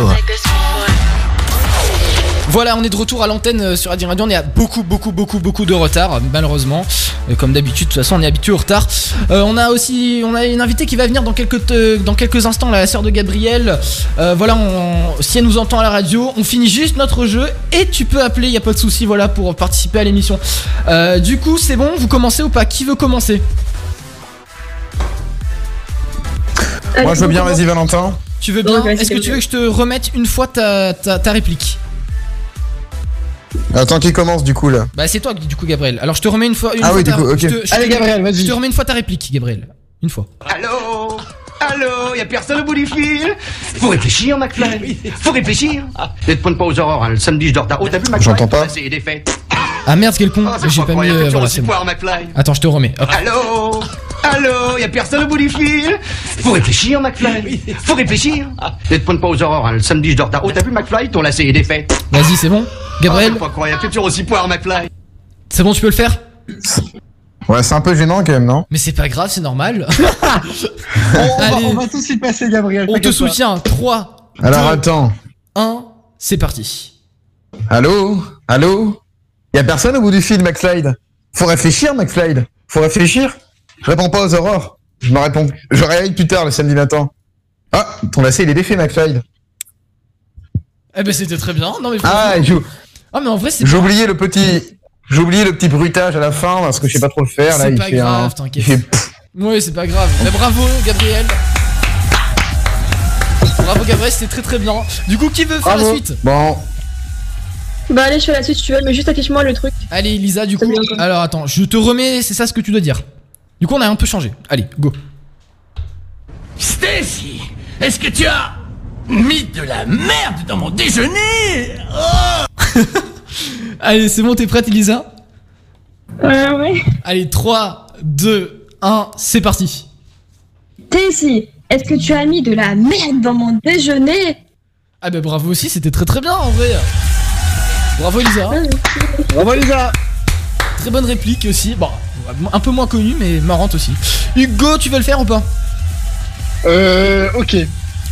Voilà, on est de retour à l'antenne euh, sur Radio Radio. On est à beaucoup, beaucoup, beaucoup, beaucoup de retard, euh, malheureusement. Euh, Comme d'habitude, de toute façon, on est habitué au retard. Euh, on a aussi, on a une invitée qui va venir dans quelques, euh, dans quelques instants, la sœur de Gabriel. Euh, voilà, on- si elle nous entend à la radio, on finit juste notre jeu et tu peux appeler, y a pas de souci, voilà, pour participer à l'émission. Euh, du coup, c'est bon, vous commencez ou pas? Qui veut commencer? Moi je veux bien, vas-y Valentin. Tu veux bien? Est-ce que tu veux que je te remette une fois ta, ta, ta réplique? Attends, qui commence du coup là Bah c'est toi du coup Gabriel. Alors je te remets une fois une Ah fois oui, du coup, ok. je te- je Allez, Gabriel, vas-y. Je te remets une fois ta réplique Gabriel. Une fois. Allô? Allô? Y'a personne au bout du fil? Faut réfléchir, McFly [LAUGHS] Faut réfléchir Ne te pointe pas aux aurores, hein. le samedi je dors tard. Oh, t'as vu McFly? J'entends pas. C'est des fêtes. Ah merde quel con, Oh, c'est j'ai pas mis euh, voilà c'est bon. Attends, je te remets. Hop. Allô Allô Y'a personne au bout du fil Faut réfléchir, McFly [LAUGHS] Faut réfléchir Ne te pointe pas aux aurores, hein. le samedi je dors tard. Oh, t'as vu McFly Ton lacet est défait. Vas-y, c'est bon. Oh, Gabriel, c'est pas croyable, t'es toujours aussi poire, McFly c'est bon, tu peux le faire Ouais, c'est un peu gênant quand même, non Mais c'est pas grave, c'est normal. On, [LAUGHS] [LAUGHS] on va, Allez. on va tous y passer, Gabriel. On te soutient. 3 Alors 2, attends. 1, c'est parti. Allô? Allô? Y'a personne au bout du fil, McFly Faut réfléchir, McFly Faut réfléchir Je réponds pas aux aurores. Je me réponds. Je réveille plus tard le samedi matin. Ah, ton lacet il est défait, McFly. Eh ben c'était très bien. Non mais Ah, j'ai Ah mais en vrai c'est j'ai oublié le petit. J'ai oublié le petit bruitage à la fin parce que je sais pas trop le faire. Là, C'est il pas fait grave, un. t'inquiète. Il fait. Ouais, c'est pas grave. Mais bravo Gabriel. Bravo Gabriel, c'était très très bien. Du coup, qui veut faire la suite? Bon, Bah allez, je fais la suite si tu veux, mais juste affiche-moi le truc. Allez, Lisa, du Ça coup. Alors attends, je te remets, c'est ça ce que tu dois dire. Du coup, on a un peu changé. Allez, go. Stacy, est-ce que tu as mis de la merde dans mon déjeuner? Oh [LAUGHS] Allez, c'est bon, t'es prête, Elisa Ouais, ouais. Allez, 3, 2, 1, c'est parti. Stacy, est-ce que tu as mis de la merde dans mon déjeuner? Ah bah bravo aussi, c'était très très bien en vrai. Bravo Elisa. Bravo, Lisa. Très bonne réplique aussi. Bon, un peu moins connue, mais marrante aussi. Hugo, tu veux le faire ou pas Euh, ok.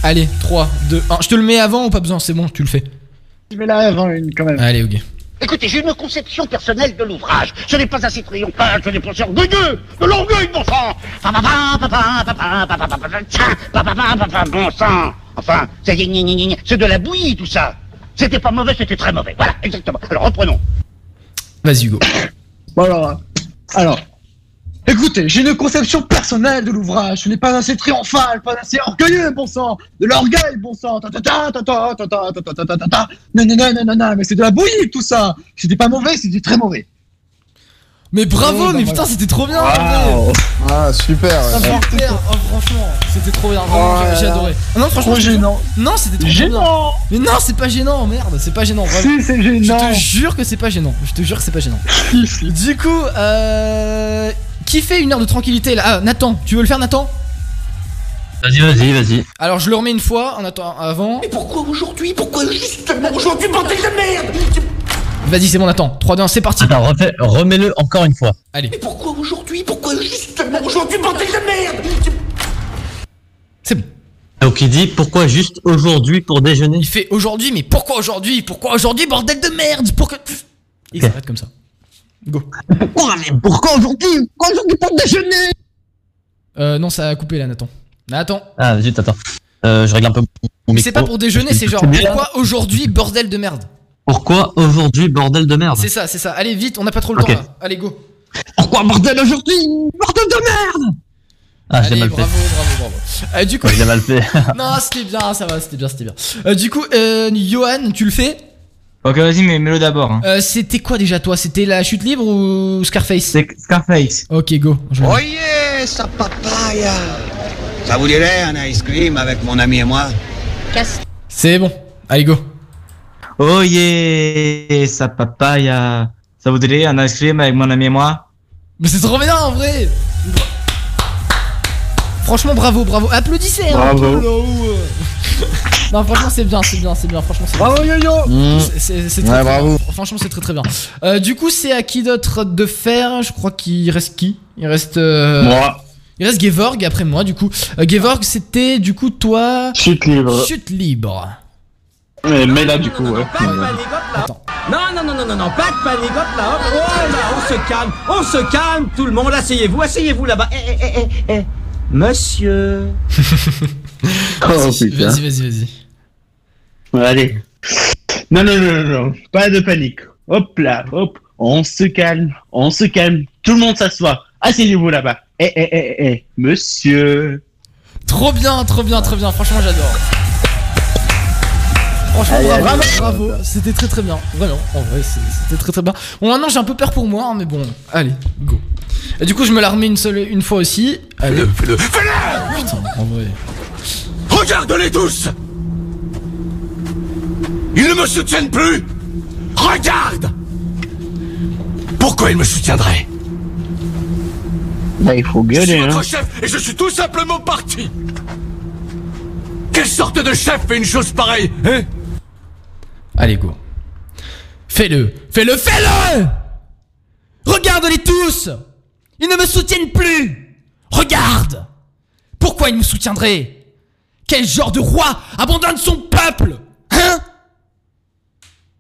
Allez, 3, 2, 1. Je te le mets avant ou pas besoin C'est bon, tu le fais. Je vais là avant une quand même. Allez, ok. Écoutez, j'ai une conception personnelle de l'ouvrage. Ce n'est pas assez triomphal, ce n'est pas assez orgueilleux. De l'orgueil, bon sang bon sang Enfin, c'est de la bouillie, tout ça. C'était pas mauvais, c'était très mauvais. Voilà, exactement. Alors, reprenons. Vas-y, Hugo. Bon alors, alors, écoutez, j'ai une conception personnelle de l'ouvrage. Ce n'est pas assez triomphal, pas assez orgueilleux, bon sang. De l'orgueil, bon sang. Ta ta ta ta ta ta ta ta ta ta ta ta non non non non non, mais c'est de la bouillie tout ça. C'était pas mauvais, c'était très mauvais. Mais bravo, mais putain, c'était trop bien. Ah, super. Ouais. super. Oh, franchement, c'était trop bien. Vraiment, Oh j'ai- adoré. Ah non, franchement, Trop je gênant. Non, c'était trop Gênant. bien. Mais non, c'est pas gênant, merde, c'est pas gênant. vraiment. Si, c'est Je gênant. te jure que c'est pas gênant. Je te jure que c'est pas gênant. [LAUGHS] Du coup, euh. Qui fait une heure de tranquillité là? Ah, Nathan, tu veux le faire, Nathan? Vas-y, vas-y, vas-y. Alors, je le remets une fois en attendant avant. Mais pourquoi aujourd'hui? Pourquoi justement aujourd'hui, bordel de merde? Vas-y, c'est bon, Nathan. 3, 2, 1, c'est parti. Attends, refais- remets-le encore une fois. Allez, Mais pourquoi aujourd'hui? Pourquoi justement aujourd'hui, bordel de merde c'est bon. Donc il dit pourquoi juste aujourd'hui pour déjeuner? Il fait aujourd'hui, mais pourquoi aujourd'hui? Pourquoi aujourd'hui, bordel de merde? Pourquoi. Il Ok. s'arrête comme ça. Go. [LAUGHS] Pourquoi mais pourquoi aujourd'hui? Pourquoi aujourd'hui pour déjeuner? Euh, non, ça a coupé là, Nathan. Nathan. Ah, zut, attends. Euh, je règle un peu mon c'est pas pour déjeuner, c'est genre pourquoi aujourd'hui, bordel de merde? Pourquoi aujourd'hui bordel de merde C'est ça, c'est ça. Allez, vite, on n'a pas trop le temps là. Allez, go. Pourquoi bordel aujourd'hui Bordel de merde Ah, j'ai Allez, mal bravo, fait. bravo, bravo. Euh, du coup. Ouais, il a mal fait. [LAUGHS] non, c'était bien, ça va, c'était bien, c'était bien. Euh, du coup, euh, Johan, tu le fais? Ok, vas-y, mais mets-le d'abord. Hein. Euh, C'était quoi déjà toi? C'était la chute libre ou Scarface? C'est Scarface. Ok, go. Je- Oh yeah, sa papaya Ça vous dirait un ice cream avec mon ami et moi? C'est bon. Allez, go. Oh yeah, sa papaya. Ça vous dirait un ice cream avec mon ami et moi? Mais c'est trop bien en vrai Franchement, bravo, bravo. Applaudissez hein, Bravo. un peu, là-haut, euh. [LAUGHS] Non, franchement, c'est bien, c'est bien, c'est bien. Franchement, c'est bien. Bravo yo-yo. Mmh. C'est- C'est c'est très, Ouais, très bravo. bien. Franchement, c'est très très bien. Euh, du coup, c'est à qui d'autre de faire? Je crois qu'il reste qui? Il reste. euh, Moi, Il reste Gevorg après moi, du coup. Euh, Gevorg, c'était du coup toi. chute libre. Chute libre. Mais, mais là, du coup, ouais. Pas de panique, hop là. Attends. Non, non, non, non, non, non, pas de panique, hop là, hop. Oh là, on se calme, on se calme, tout le monde, asseyez-vous, asseyez-vous là-bas. Eh, eh, eh, eh, eh. Monsieur. [LAUGHS] Oh putain. Vas-y, vas-y, vas-y. Allez. Non, non, non, non, non, pas de panique. Hop là, hop. On se calme, on se calme. Tout le monde s'assoit. Asseyez-vous là-bas. Eh, eh, eh, eh, monsieur. Trop bien, trop bien, trop bien. Franchement, j'adore. Franchement, Allez, bravo, allez. bravo. C'était très très bien. Vraiment, en vrai, c'était très très bien. Bon, maintenant j'ai un peu peur pour moi, hein, mais bon, allez, go. Et du coup, je me la remets une seule, une fois aussi. Allez. Fais-le, fais-le Putain, en vrai. Regarde-les tous Ils ne me soutiennent plus Regarde Pourquoi ils me soutiendraient? Là, il faut Je suis gueuler, hein. votre chef et je suis tout simplement parti Quelle sorte de chef fait une chose pareille, hein? Allez, go. Fais-le, fais-le, fais-le Regarde-les tous Ils ne me soutiennent plus Regarde Pourquoi ils me soutiendraient? Quel genre de roi abandonne son peuple Hein?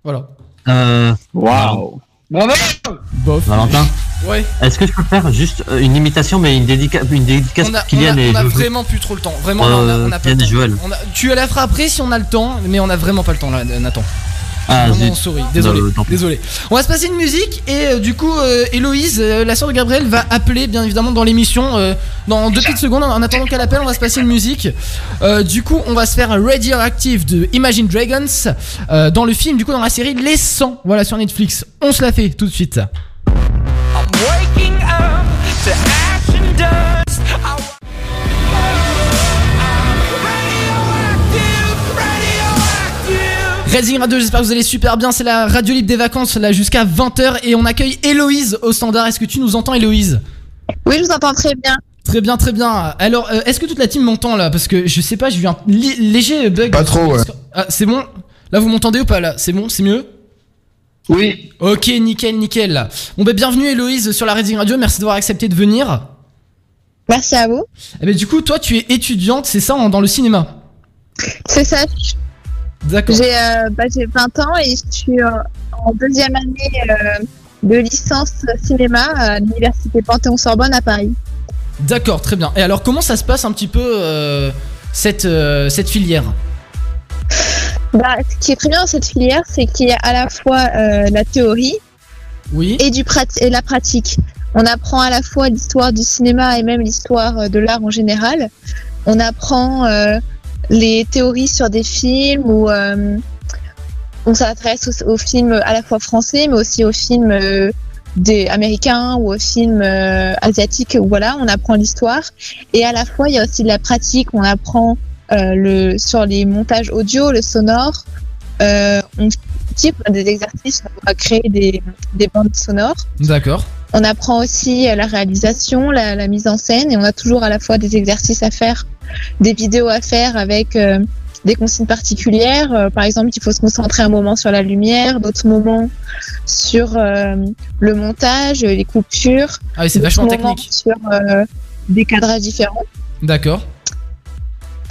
Voilà. Euh. Bravo. Bof. Valentin, Ouais. est-ce que je peux faire juste euh, une imitation, mais une, dédica une dédicace On a, pour Kylian on a- et on a vraiment plus trop le temps. Vraiment, on a, on a Euh, pas le temps. Joël. On a- tu la feras après si on a le temps, mais on a vraiment pas le temps là, Nathan. Ah, sorry, désolé, pis. désolé. On va se passer une musique et euh, du coup, euh, Héloïse, euh, la sœur de Gabriel, va appeler bien évidemment dans l'émission. euh, dans deux petites secondes, en attendant qu'elle appelle, on va se passer une musique. Euh, du coup, on va se faire un Radioactive de Imagine Dragons euh, dans le film, du coup, dans la série Les 100, voilà sur Netflix. On se la fait tout de suite. To ash and dust. I Raising Radio, j'espère que vous allez super bien. C'est la radio libre des vacances là jusqu'à 20h et on accueille Héloïse au standard. Est-ce que tu nous entends, Héloïse? Oui, je vous entends très bien. Très bien, très bien. Alors, euh, est-ce que toute la team m'entend là? Parce que je sais pas, j'ai eu un léger bug. Pas trop, ouais. Ah, c'est bon? Là, vous m'entendez ou pas là? C'est bon? C'est mieux? Oui. Ok, nickel, nickel. Bon, bah, bienvenue Héloïse sur la Raising Radio. Merci d'avoir accepté de venir. Merci à vous. Eh ben, du coup, toi, tu es étudiante, c'est ça, en- dans le cinéma? C'est ça. D'accord. J'ai euh, bah, j'ai 20 ans et je suis euh, en deuxième année euh, de licence cinéma à l'université Panthéon-Sorbonne à Paris. D'accord, très bien. Et alors, comment ça se passe un petit peu euh, cette, euh, cette filière? Bah, ce qui est très bien dans cette filière, c'est qu'il y a à la fois euh, la théorie oui. et, du prat- et la pratique. On apprend à la fois l'histoire du cinéma et même l'histoire euh, de l'art en général. On apprend euh, les théories sur des films euh, on s'intéresse aux, aux films à la fois français, mais aussi aux films euh, des américains ou aux films asiatiques. Voilà, on apprend l'histoire. Et à la fois, il y a aussi de la pratique. On apprend le, sur les montages audio, le sonore. Euh, on type des exercices, va créer des, des bandes sonores. D'accord. On apprend aussi euh, la réalisation, la, la mise en scène, et on a toujours à la fois des exercices à faire, des vidéos à faire avec euh, des consignes particulières. Euh, par exemple, il faut se concentrer un moment sur la lumière, d'autres moments sur euh, le montage, les coupures. Ah oui, c'est vachement technique. Sur euh, des cadrages différents. D'accord.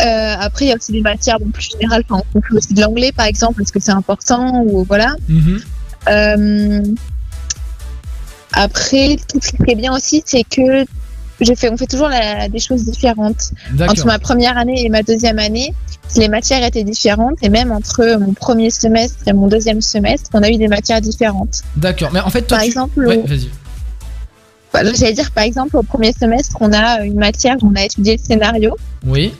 Euh, après, il y a aussi des matières bon, plus générales. Enfin, on fait aussi de l'anglais, par exemple, parce que c'est important. Ou voilà. Mhm. Euh, après, tout ce qui est bien aussi, c'est que je fais, on fait toujours la- des choses différentes. Entre ma première année et ma deuxième année, les matières étaient différentes. Et même entre mon premier semestre et mon deuxième semestre, on a eu des matières différentes. D'accord. Mais en fait, toi, Par tu- exemple, Ouais, au-. Voilà, J'allais dire, par exemple, au premier semestre, on a une matière où on a étudié le scénario. Oui.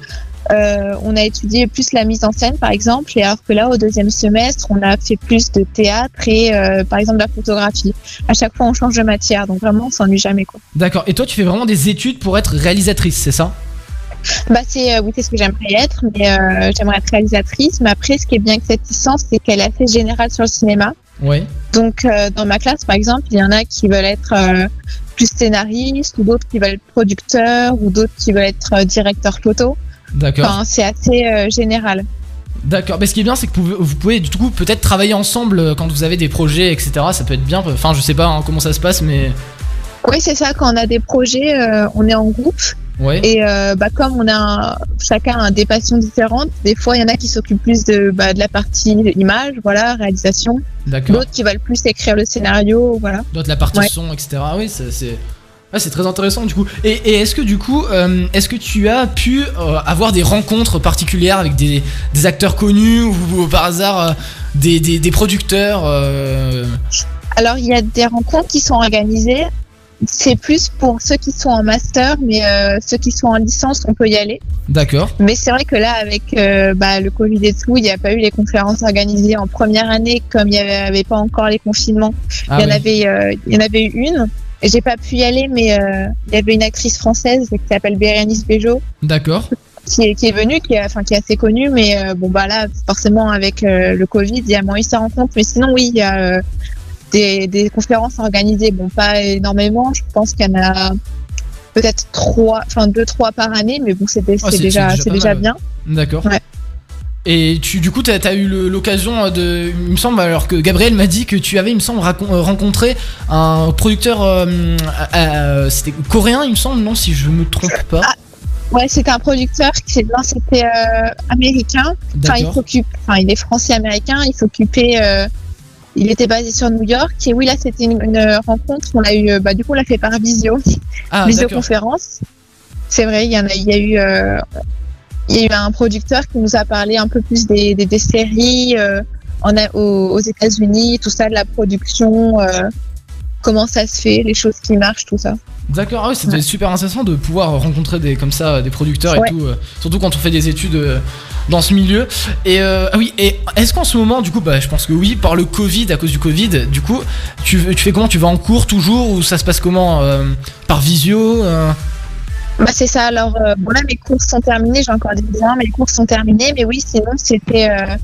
Euh, on a étudié plus la mise en scène, par exemple, et alors que là, au deuxième semestre, on a fait plus de théâtre et, euh, par exemple, de la photographie. À chaque fois, on change de matière, donc vraiment, on s'ennuie jamais, quoi. D'accord. Et toi, tu fais vraiment des études pour être réalisatrice, c'est ça? Bah, c'est euh, oui, c'est ce que j'aimerais être, mais j'aimerais être réalisatrice. Mais après, ce qui est bien avec cette licence, c'est qu'elle est assez générale sur le cinéma. Oui. Donc, dans ma classe, par exemple, il y en a qui veulent être plus scénaristes, ou d'autres qui veulent être producteurs, ou d'autres qui veulent être directeurs photo. D'accord. Enfin, c'est assez euh, général. D'accord. Mais ce qui est bien, c'est que vous pouvez, vous pouvez, du coup peut-être travailler ensemble euh, quand vous avez des projets, etc. Ça peut être bien. Enfin, je sais pas hein, comment ça se passe, mais Oui, c'est ça. Quand on a des projets, euh, on est en groupe. Ouais. Et euh, bah, comme on a un- chacun a des passions différentes, des fois il y en a qui s'occupent plus de, bah, de la partie image, voilà, réalisation. D'accord. D'autres qui veulent plus écrire le scénario, voilà. d'autres la partie Ouais. son, etc. Oui, c'est. C'est- ouais, c'est très intéressant du coup. Et, et est-ce que du coup, euh, est-ce que tu as pu euh, avoir des rencontres particulières avec des, des acteurs connus ou, ou par hasard euh, des, des, des producteurs Alors il y a des rencontres qui sont organisées. C'est plus pour ceux qui sont en master, mais ceux qui sont en licence, on peut y aller. D'accord. Mais c'est vrai que là, avec bah, le Covid et tout, il n'y a pas eu les conférences organisées en première année, comme il n'y avait, avait pas encore les confinements. Ah il, y en oui. avait, il y en avait eu une. J'ai pas pu y aller, mais euh, il y avait une actrice française qui s'appelle Bérénice Bejo, D'accord. qui est, qui est venue, qui est, enfin, qui est assez connue, mais euh, bon, bah là, forcément, avec euh, le Covid, il y a moins eu sa rencontre. Mais sinon, oui, il y a des, des conférences organisées. Bon, pas énormément. Je pense qu'il y en a peut-être trois, enfin deux, trois par année, mais bon, Oh, c'est déjà, déjà mal, bien. ouais. D'accord. Ouais. Et tu, du coup, t'as as eu l'occasion de. Il me semble, alors que Gabriel m'a dit que tu avais, il me semble, euh, rencontré un producteur. euh, euh, C'était coréen, il me semble, non, si je me trompe pas. Ouais, c'était un producteur qui c'était euh, américain. Enfin, il s'occupe, enfin, il est français-américain. Il s'occupait, euh, il était basé sur New York. Et oui, là, c'était une, une rencontre. On l'a eu, euh, bah, du coup, on l'a fait par visio, Ah, visioconférence. C'est vrai, il y en a, il y a eu, euh, il y a eu un producteur qui nous a parlé un peu plus des, des, des séries euh, en, aux, aux États-Unis, tout ça, de la production, euh, comment ça se fait, les choses qui marchent, tout ça. D'accord, ah oui, c'était super intéressant de pouvoir rencontrer des comme ça des producteurs Ouais. et tout, euh, surtout quand on fait des études euh, dans ce milieu. Et euh, ah oui, et est-ce qu'en ce moment, du coup, bah, je pense que oui, par le Covid, à cause du Covid, du coup, tu, tu fais comment? Tu vas en cours toujours ou ça se passe comment Par visio Bah c'est ça. Alors euh, bon là mes cours sont terminés. J'ai encore des examens, mes cours sont terminés. Mais oui, sinon c'était euh,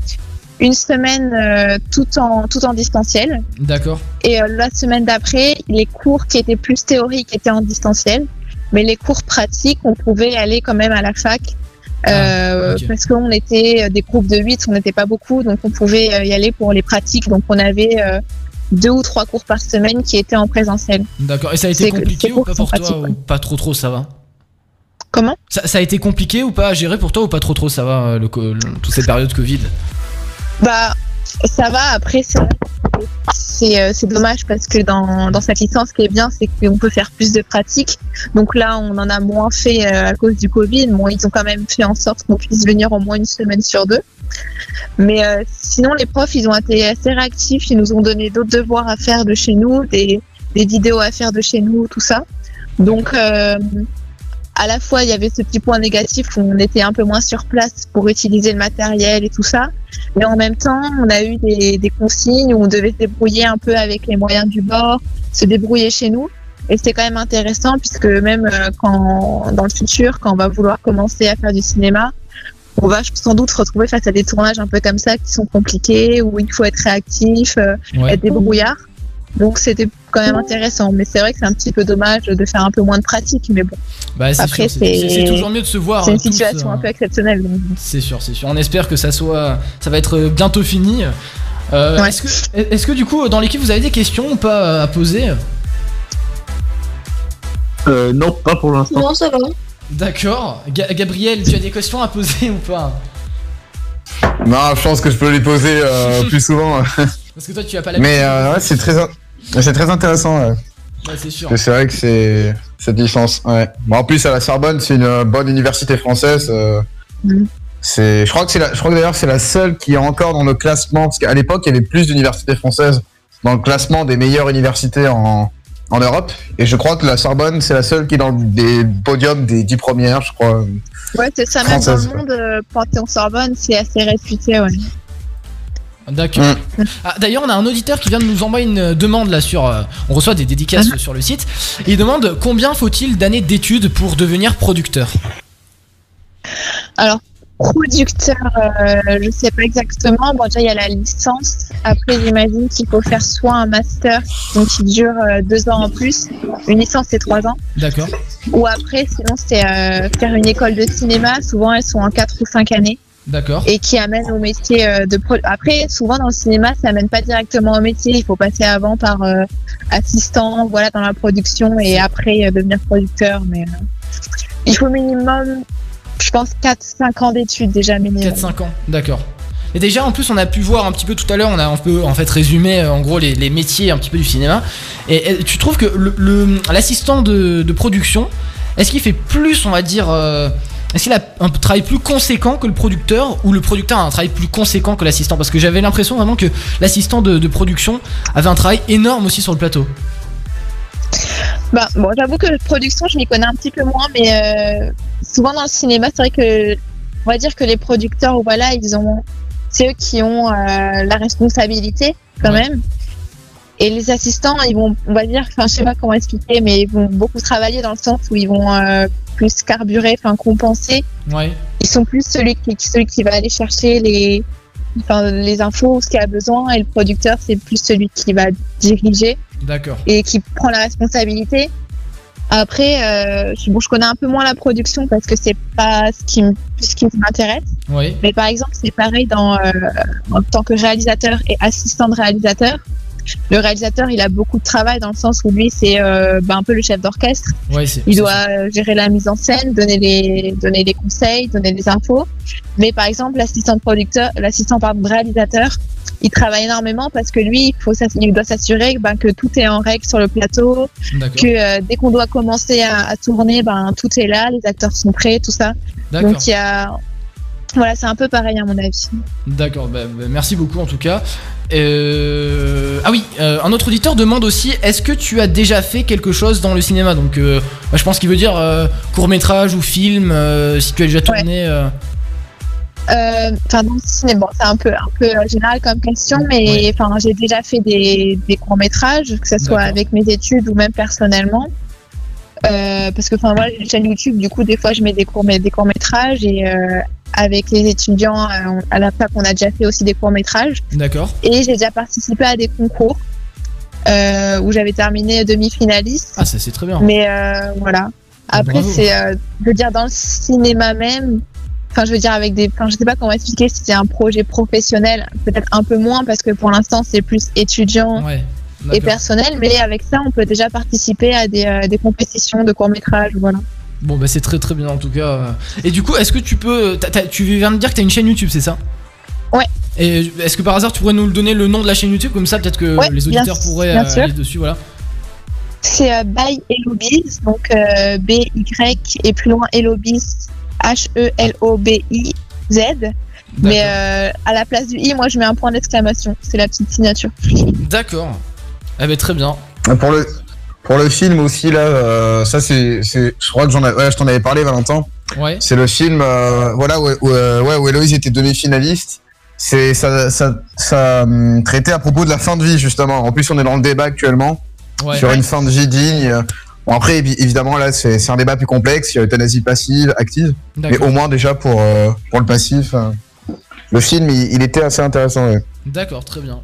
une semaine euh, tout en tout en distanciel. D'accord. Et euh, la semaine d'après, les cours qui étaient plus théoriques étaient en distanciel. Mais les cours pratiques, on pouvait aller quand même à la fac. Euh, ok. Parce qu'on était euh, des groupes de 8, on n'était pas beaucoup, donc on pouvait y aller pour les pratiques. Donc on avait deux ou trois cours par semaine qui étaient en présentiel. D'accord. Et ça a été compliqué ou pas pour toi ou pas trop trop ça va? Comment ça, ça a été compliqué ou pas à gérer pour toi ou pas trop trop ça va euh, le, le- toute cette période Covid Bah, ça va. Après, c'est c'est euh, c'est dommage parce que dans, dans cette licence, ce qui est bien, c'est qu'on peut faire plus de pratiques. Donc là, on en a moins fait euh, à cause du Covid. Bon, ils ont quand même fait en sorte qu'on puisse venir au moins une semaine sur deux. Mais euh, sinon, les profs, ils ont été assez réactifs. Ils nous ont donné d'autres devoirs à faire de chez nous, des, des vidéos à faire de chez nous, tout ça. Donc, euh, à la fois, il y avait ce petit point négatif où on était un peu moins sur place pour utiliser le matériel et tout ça. Mais en même temps, on a eu des, des consignes où on devait se débrouiller un peu avec les moyens du bord, se débrouiller chez nous. Et c'était quand même intéressant puisque même euh, quand, dans le futur, quand on va vouloir commencer à faire du cinéma, on va sans doute se retrouver face à des tournages un peu comme ça qui sont compliqués, où il faut être réactif, euh, Ouais. être débrouillard. Donc c'était quand même intéressant. Mais c'est vrai que c'est un petit peu dommage de faire un peu moins de pratique. Mais bon, Bah, c'est après sûr, c'est- c'est c'est toujours mieux de se voir. C'est une euh, tous, situation euh, un peu exceptionnelle. donc. C'est sûr, c'est sûr. On espère que ça soit, ça va être bientôt fini. Euh, Est-ce que, est-ce que du coup dans l'équipe vous avez des questions ou pas euh, à poser? Euh, non, pas pour l'instant. Non, ça va. D'accord. Ga- Gabriel, tu as des questions à poser [LAUGHS] ou pas? Non, je pense que je peux les poser euh, [LAUGHS] plus souvent. Parce que toi tu as pas la. Mais euh, ouais, c'est très, in- c'est très intéressant. ouais. Ouais, c'est sûr. Parce que C'est vrai que c'est cette licence. Ouais. Bon, en plus, à la Sorbonne, c'est une euh, bonne université française. euh, C'est, je crois que c'est la, je crois que d'ailleurs c'est la seule qui est encore dans le classement parce qu'à l'époque il y avait plus d'universités françaises dans le classement des meilleures universités en, en Europe et je crois que la Sorbonne c'est la seule qui est dans des podiums des dix premières, je crois. Ouais, c'est ça. Même dans le monde, euh, Panthéon-Sorbonne, c'est assez réputé. Ouais. D'accord. Ah, D'ailleurs, on a un auditeur qui vient de nous envoyer une demande là sur. euh, on reçoit des dédicaces sur le site. Il demande combien faut-il d'années d'études pour devenir producteur? Alors, producteur, euh, je sais pas exactement. Bon, déjà, il y a la licence. Après, j'imagine qu'il faut faire soit un master, donc qui dure euh, deux ans en plus. Une licence, c'est trois ans. D'accord. Ou après, sinon, c'est faire une école de cinéma. Souvent, elles sont en quatre ou cinq années. D'accord. Et qui amène au métier euh, de pro. Après, souvent dans le cinéma, ça amène pas directement au métier. Il faut passer avant par euh, assistant, voilà, dans la production, et après euh, devenir producteur. Mais euh, il faut minimum, je pense, 4-5 ans d'études déjà minimum. 4-5 ans, d'accord. Et déjà, en plus, on a pu voir un petit peu tout à l'heure, on a un peu en fait résumé en gros les, les métiers un petit peu du cinéma. Et, et tu trouves que le- le- l'assistant de, de production, est-ce qu'il fait plus, on va dire, est-ce qu'il a un travail plus conséquent que le producteur ou le producteur a un travail plus conséquent que l'assistant? Parce que j'avais l'impression vraiment que l'assistant de, de production avait un travail énorme aussi sur le plateau. Bah, bon, j'avoue que production, je m'y connais un petit peu moins, mais euh, souvent dans le cinéma, c'est vrai que on va dire que les producteurs, voilà, ils ont, c'est eux qui ont euh, la responsabilité quand même. Et les assistants, ils vont, on va dire, enfin, je sais pas comment expliquer, mais ils vont beaucoup travailler dans le sens où ils vont euh, plus carburer, enfin compenser. Ouais. Ils sont plus celui qui, celui qui va aller chercher les, enfin, les infos, ce qu'il a besoin, et le producteur, c'est plus celui qui va diriger D'accord. et qui prend la responsabilité. Après, euh, je, bon, je connais un peu moins la production parce que c'est pas ce qui, ce qui m'intéresse. Oui. Mais par exemple, c'est pareil dans, euh, en tant que réalisateur et assistant de réalisateur. Le réalisateur, il a beaucoup de travail dans le sens où lui, c'est euh, ben, un peu le chef d'orchestre. Ouais. Il doit euh, gérer la mise en scène, donner les, donner les conseils, donner les infos. Mais par exemple, l'assistant producteur, l'assistant réalisateur, il travaille énormément parce que lui, il, faut il doit s'assurer ben, que tout est en règle sur le plateau, que euh, dès qu'on doit commencer à, à tourner, ben, tout est là, les acteurs sont prêts, tout ça. Donc il y a, voilà, c'est un peu pareil à mon avis. D'accord, bah, bah, merci beaucoup en tout cas. Euh, Ah oui, euh, un autre auditeur demande aussi est-ce que tu as déjà fait quelque chose dans le cinéma? Donc, euh, bah, je pense qu'il veut dire court métrage ou film, si tu as déjà tourné. Enfin, dans le cinéma, bon, c'est un peu, un peu général comme question, mais enfin, j'ai déjà fait des, des courts métrages, que ce soit avec mes études ou même personnellement. Euh, parce que enfin voilà, j'ai une chaîne YouTube, du coup des fois je mets des courts, des courts métrages et euh, avec les étudiants euh, à la fac on a déjà fait aussi des courts métrages D'accord. et j'ai déjà participé à des concours euh, où j'avais terminé demi-finaliste. Ah, ça c'est très bien. Mais euh, voilà. Après, c'est, euh, je veux dire, dans le cinéma même, enfin, je veux dire, avec des. Enfin, je sais pas comment expliquer si c'est un projet professionnel, peut-être un peu moins, parce que pour l'instant, c'est plus étudiant Ouais, et personnel, mais avec ça, on peut déjà participer à des, euh, des compétitions de court-métrage, voilà. Bon bah c'est très très bien en tout cas. Et du coup, est-ce que tu peux, tu viens de dire que t'as une chaîne YouTube, c'est ça? Ouais. Et est-ce que par hasard tu pourrais nous donner le nom de la chaîne YouTube? Comme ça peut-être que Ouais, les bien- auditeurs pourraient bien euh, aller dessus, voilà. C'est euh, by Elobiz, donc euh, B-Y et plus loin Elobiz, H-E-L-O-B-I-Z. Mais euh, à la place du i, moi je mets un point d'exclamation. C'est la petite signature. D'accord. Eh ben très bien. Pour le, pour le film aussi, là, euh, ça c'est. Je crois que j'en ai- ouais, je t'en avais parlé, Valentin. Ouais. C'est le film euh, voilà, où, où, euh, ouais, où Héloïse était demi-finaliste. C'est ça, ça, ça hum, traitait à propos de la fin de vie, justement. En plus, on est dans le débat actuellement Ouais. sur une fin de vie digne. Bon, après, évi- évidemment, là, c'est un débat plus complexe. Il y a euthanasie passive, active. Mais au moins, déjà, pour, euh, pour le passif, le film, il, il était assez intéressant. D'accord, très bien.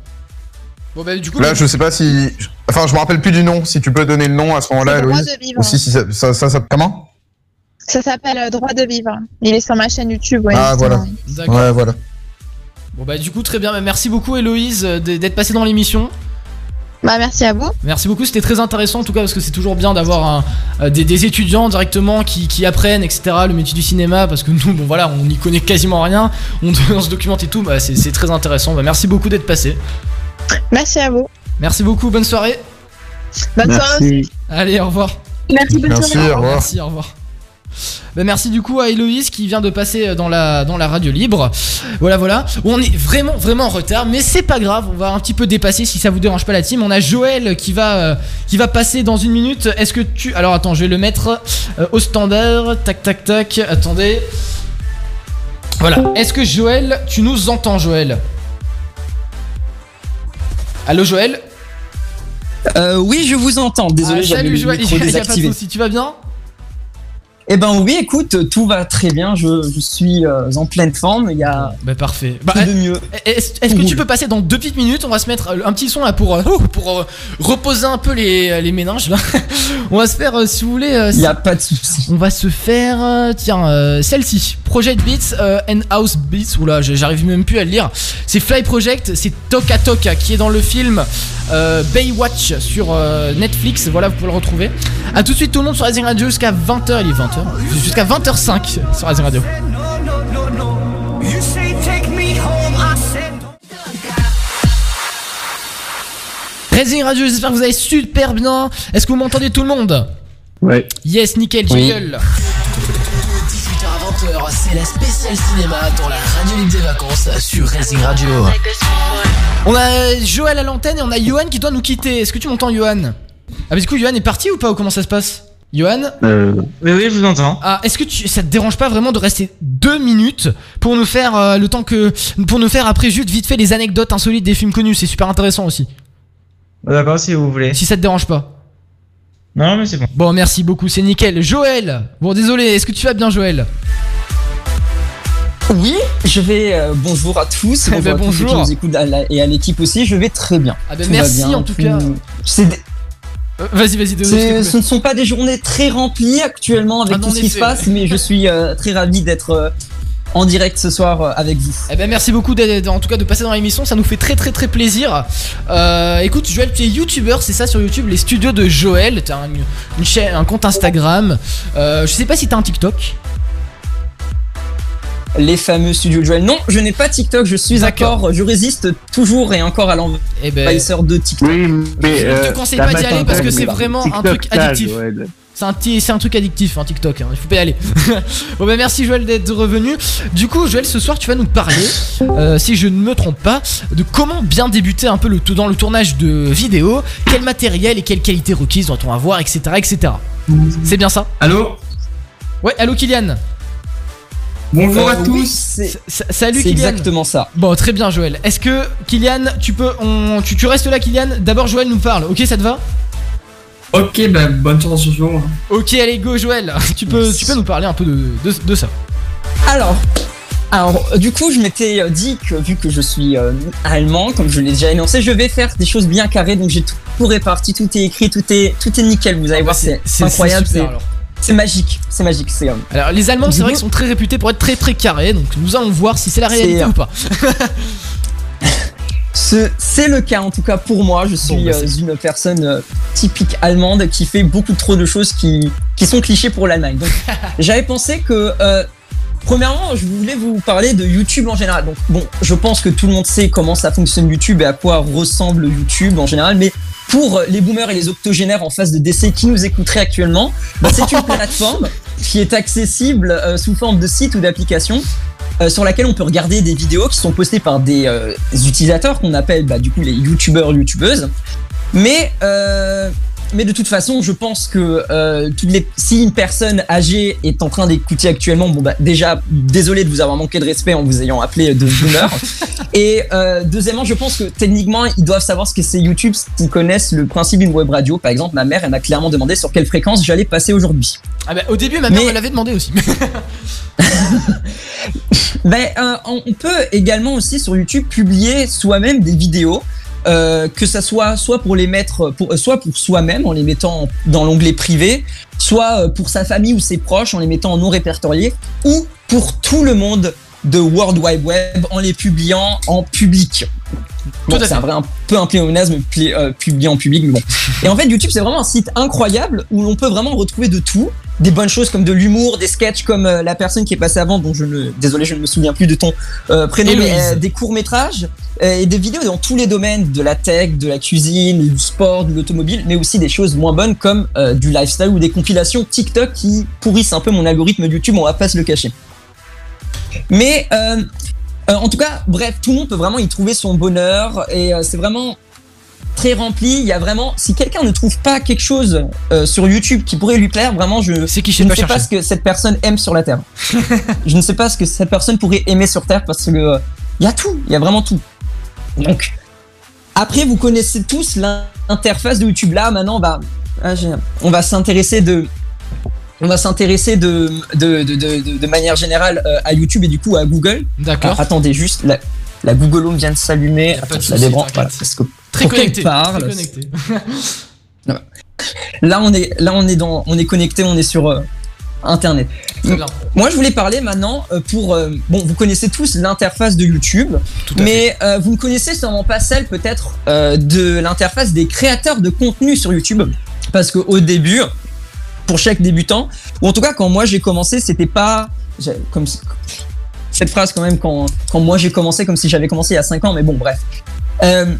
Bon bah du coup. Là, je sais pas si. Enfin, je me rappelle plus du nom. Si tu peux donner le nom à ce moment-là, Droit de vivre. Ou si, si ça, ça, ça, ça- Comment? Ça s'appelle euh, Droit de vivre. Il est sur ma chaîne YouTube. Ouais, Ah, voilà. D'accord. Ouais, voilà. Bon bah du coup très bien. Bah, Merci beaucoup Héloïse euh, d- d'être passée dans l'émission. Bah merci à vous. Merci beaucoup, c'était très intéressant en tout cas parce que c'est toujours bien d'avoir un- euh, des, des étudiants directement qui, qui apprennent etc le métier du cinéma parce que nous bon voilà on n'y connaît quasiment rien, on, on [LAUGHS] se documente et tout, bah, c'est c'est très intéressant. Bah, merci beaucoup d'être passé. Merci à vous. Merci beaucoup, bonne soirée. Bonne soirée aussi. Allez au revoir. Merci, bonne Merci, soirée. au revoir. Merci, au revoir. Bah, merci du coup à Héloïse qui vient de passer dans la, dans la radio libre. Voilà, voilà. On est vraiment, vraiment en retard, mais c'est pas grave. On va un petit peu dépasser si ça vous dérange pas la team. On a Joël qui va, euh, qui va passer dans une minute. Est-ce que tu. Alors attends, je vais le mettre euh, au standard. Tac, tac, tac. Attendez. Voilà. Est-ce que Joël, tu nous entends, Joël? Allô, Joël? Euh, oui, je vous entends. Désolé, Ah, j'avais Salut, le Joël. micro [LAUGHS] a pas de désactivé. souci. Tu vas bien? Eh ben oui, écoute, tout va très bien. Je, je suis euh, en pleine forme. Il y a bah parfait. Bah, de mieux. Est-ce est-ce que tu peux passer dans deux petites minutes? On va se mettre euh, un petit son là pour, euh, oh, pour euh, reposer un peu les, les méninges là. [LAUGHS] On va se faire, euh, si vous voulez. Il y a pas de souci. On va se faire, tiens, celle-ci. Project Beats and House Beats. Oula, j'arrive même plus à le lire. C'est Fly Project, c'est Toka Toka qui est dans le film euh, Baywatch sur euh, Netflix. Voilà, vous pouvez le retrouver. A tout de suite tout le monde sur Rising Radio jusqu'à 20h. Il est 20h. Jusqu'à 20h05 sur Rising Radio. Rising Radio, j'espère que vous allez super bien. Est-ce que vous m'entendez tout le monde? Ouais. Yes, nickel, Oui. jingle. 18h à 20h, c'est la spéciale cinéma dans la radio libre des vacances sur Racing Radio. On a Joël à l'antenne et on a Johan qui doit nous quitter. Est-ce que tu m'entends, Johan? Ah, mais du coup, Johan est parti ou pas? Ou comment ça se passe? Johan? Oui, oui, je vous entends. Ah, est-ce que tu, ça te dérange pas vraiment de rester deux minutes pour nous faire euh, le temps que. pour nous faire après juste vite fait les anecdotes insolites des films connus? C'est super intéressant aussi. D'accord, si vous voulez. Si ça te dérange pas. Non, mais c'est bon. Bon, merci beaucoup, c'est nickel. Joël Bon, désolé, est-ce que tu vas bien, Joël? Oui, je vais. euh, bonjour à tous. [LAUGHS] Eh ben, à tous ceux qui bonjour. nous écoutent à la- et à l'équipe aussi. Je vais très bien. Ah ben, Tout va merci, bien, en tout tout- cas. Euh, Vas-y, vas-y, ce ne sont pas des journées très remplies actuellement avec Ah non, tout ce qui se passe, mais je suis euh, très ravi d'être euh, en direct ce soir euh, avec vous. Eh ben merci beaucoup d'être- en tout cas de passer dans l'émission, ça nous fait très très très plaisir. Euh, écoute Joël, tu es youtubeur, c'est ça sur YouTube, les studios de Joël, t'as un, une chaîne, un compte Instagram. Euh, je sais pas si t'as un TikTok. Les fameux studios de Joël. Non, je n'ai pas TikTok, je suis encore, je résiste toujours et encore à Eh ben, l'envahisseur de TikTok. Oui, mais. Je ne te conseille pas d'y aller parce que c'est vraiment un truc addictif. Ouais. C'est un, ti- c'est un truc addictif, un TikTok, hein, il faut pas y aller. [LAUGHS] bon bah merci Joël d'être revenu. Du coup Joël ce soir tu vas nous parler, euh, si je ne me trompe pas, de comment bien débuter un peu le, dans le tournage de vidéos, quel matériel et quelle qualité requise doit-on avoir, etc. etc. C'est bien ça? Allô? Ouais, allô Kylian Bonjour Euh, à oui, tous. c'est- c'est- Salut c'est Kylian. exactement ça. Bon, très bien Joël. Est-ce que Kylian, tu peux, on, tu, tu restes là Kylian? D'abord Joël nous parle. Ok, ça te va? Ok, bah bonne chance ce jour. Ok, allez go Joël. Tu peux, tu peux nous parler un peu de, de, de ça. Alors, alors, euh, du coup, je m'étais euh, dit que vu que je suis euh, allemand, comme je l'ai déjà énoncé, je vais faire des choses bien carrées. Donc j'ai tout, tout réparti, tout est écrit, tout est, tout est nickel. Vous allez voir, c'est c'est- incroyable, c'est super, c'est alors. c'est magique, c'est magique. C'est euh, Alors les Allemands, c'est vrai qu'ils sont très réputés pour être très très carrés, donc nous allons voir si c'est la réalité C'est- ou pas. [LAUGHS] Ce- C'est le cas en tout cas pour moi. Je suis Bon, bah, euh, une personne euh, typique allemande qui fait beaucoup trop de choses qui qui sont clichés pour l'Allemagne. Donc, [LAUGHS] j'avais pensé que euh, Premièrement, je voulais vous parler de YouTube en général. Donc, bon, je pense que tout le monde sait comment ça fonctionne YouTube et à quoi ressemble YouTube en général, mais pour les boomers et les octogénaires en phase de décès qui nous écouteraient actuellement, bah, c'est une [LAUGHS] plateforme qui est accessible euh, sous forme de site ou d'application. Euh, sur laquelle on peut regarder des vidéos qui sont postées par des euh, utilisateurs qu'on appelle bah, du coup les youtubeurs youtubeuses. Mais euh, mais de toute façon, je pense que euh, toutes les, si une personne âgée est en train d'écouter actuellement, bon bah déjà désolé de vous avoir manqué de respect en vous ayant appelé de boomer. [LAUGHS] Et euh, deuxièmement, je pense que techniquement, ils doivent savoir ce que c'est YouTube s'ils connaissent le principe d'une web radio. Par exemple, ma mère, elle m'a clairement demandé sur quelle fréquence j'allais passer aujourd'hui. Ah bah, au début, ma mère Mais- me l'avait demandé aussi. [LAUGHS] [LAUGHS] Ben, euh, on on peut également aussi sur YouTube publier soi-même des vidéos. Euh, que ça soit soit pour les mettre euh, soit pour soi-même en les mettant dans l'onglet privé soit euh, pour sa famille ou ses proches en les mettant en non répertorié ou pour tout le monde de World Wide Web en les publiant en public Bon, c'est un vrai un peu un pléonasme euh, publié en public, mais bon. Et en fait, YouTube, c'est vraiment un site incroyable où l'on peut vraiment retrouver de tout. Des bonnes choses comme de l'humour, des sketchs comme euh, la personne qui est passée avant, dont je ne, désolé, je ne me souviens plus de ton euh, prénom, mais euh, des courts métrages et des vidéos dans tous les domaines, de la tech, de la cuisine, du sport, de l'automobile, mais aussi des choses moins bonnes comme du lifestyle ou des compilations TikTok qui pourrissent un peu mon algorithme YouTube, on va pas se le cacher. Mais euh, euh, en tout cas, bref, tout le monde peut vraiment y trouver son bonheur et euh, c'est vraiment très rempli. Il y a vraiment, si quelqu'un ne trouve pas quelque chose euh, sur YouTube qui pourrait lui plaire, vraiment, je, ne sais pas ce que cette personne aime sur la terre. [LAUGHS] je ne sais pas ce que cette personne pourrait aimer sur terre parce que euh, il y a tout, il y a vraiment tout. Donc, après, vous connaissez tous l'interface de YouTube. Là, maintenant, on va, ah, on va s'intéresser de, on va s'intéresser de, de, de, de, de- de manière générale euh, à YouTube et du coup à Google. D'accord. Attendez juste, la, la Google Home vient de s'allumer. Attends, je la débranche. Voilà, parce que Très connecté. parle, très connecté. [LAUGHS] Là, on est, là, on est dans, on est connecté, on est sur euh, Internet. Moi, je voulais parler maintenant euh, pour, euh, bon, vous connaissez tous l'interface de YouTube, à mais euh, vous ne connaissez sûrement pas celle peut-être de l'interface des créateurs de contenu sur YouTube, parce qu'au début, pour chaque débutant, ou en tout cas quand moi j'ai commencé, c'était pas comme cette phrase quand même quand, moi j'ai commencé comme si j'avais commencé il y a 5 ans, mais bon bref. Euh,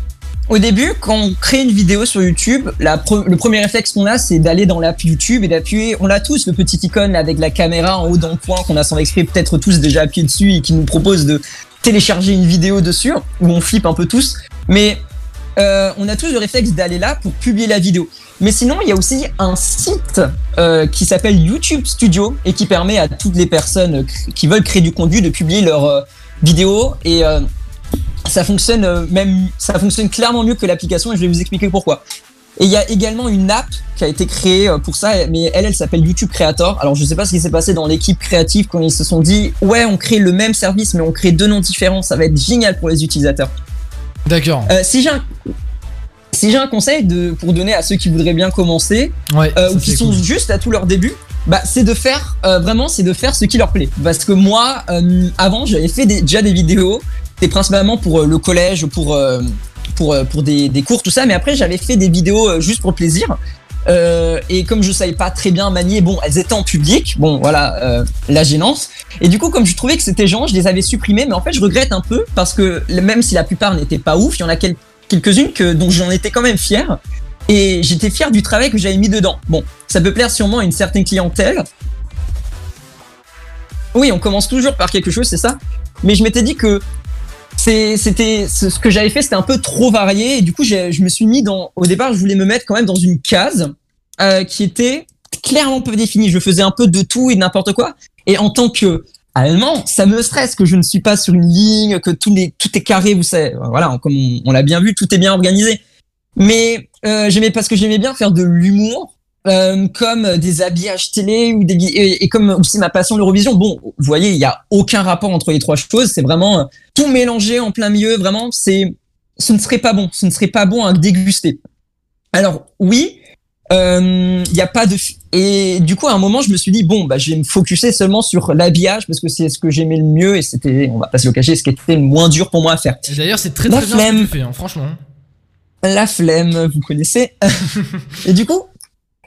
au début, quand on crée une vidéo sur YouTube, le premier réflexe qu'on a, c'est d'aller dans l'app YouTube et d'appuyer. On l'a tous, le petit icône avec la caméra en haut dans le coin qu'on a sans exprès peut-être tous déjà appuyé dessus et qui nous propose de télécharger une vidéo dessus, où on flippe un peu tous. Mais euh, on a tous le réflexe d'aller là pour publier la vidéo. Mais sinon, il y a aussi un site euh, qui s'appelle YouTube Studio et qui permet à toutes les personnes qui veulent créer du contenu de publier leurs euh, vidéos et euh, ça fonctionne même ça fonctionne clairement mieux que l'application et je vais vous expliquer pourquoi. Et il y a également une app qui a été créée pour ça, mais elle, elle s'appelle YouTube Creator. Alors je sais pas ce qui s'est passé dans l'équipe créative quand ils se sont dit ouais on crée le même service mais on crée deux noms différents, ça va être génial pour les utilisateurs. D'accord. Euh, si j'ai un si j'ai un conseil de, pour donner à ceux qui voudraient bien commencer Ouais, euh, ou qui sont cool. juste à tout leur début, bah, c'est de faire euh, vraiment c'est de faire ce qui leur plaît. Parce que moi, euh, avant, j'avais fait des- déjà des vidéos, c'était principalement pour le collège, pour pour pour des, des cours tout ça, mais après j'avais fait des vidéos juste pour le plaisir. Et comme je savais pas très bien manier, bon, elles étaient en public, bon, voilà, la gênance. Et du coup, comme je trouvais que c'était gênant, je les avais supprimées, mais en fait, je regrette un peu parce que même si la plupart n'étaient pas ouf, il y en a quel- quelques-unes que dont j'en étais quand même fier. Et j'étais fier du travail que j'avais mis dedans. Bon, ça peut plaire sûrement à une certaine clientèle. Oui, on commence toujours par quelque chose, c'est ça. Mais je m'étais dit que c'était ce que j'avais fait, c'était un peu trop varié. Et du coup, je me suis mis dans. Au départ, je voulais me mettre quand même dans une case euh, qui était clairement peu définie. Je faisais un peu de tout et n'importe quoi. Et en tant que allemand, ça me stresse que je ne suis pas sur une ligne, que tout est, tout est carré, vous savez. Voilà, comme on, l'a bien vu, tout est bien organisé. Mais euh, j'aimais parce que j'aimais bien faire de l'humour. euh, comme des habillages télé ou des et comme aussi ma passion l'Eurovision. Bon, vous voyez, il y a aucun rapport entre les trois choses. C'est vraiment euh, tout mélangé en plein milieu. Vraiment, c'est ce ne serait pas bon. Ce ne serait pas bon à déguster. Alors oui, euh, il y a pas de et du coup à un moment je me suis dit bon bah je vais me focuser seulement sur l'habillage parce que c'est ce que j'aimais le mieux et c'était on va pas se le cacher ce qui était le moins dur pour moi à faire. D'ailleurs, c'est très La très bien ce que flemme. tu fais, hein, franchement. La flemme, vous connaissez. [LAUGHS] et du coup,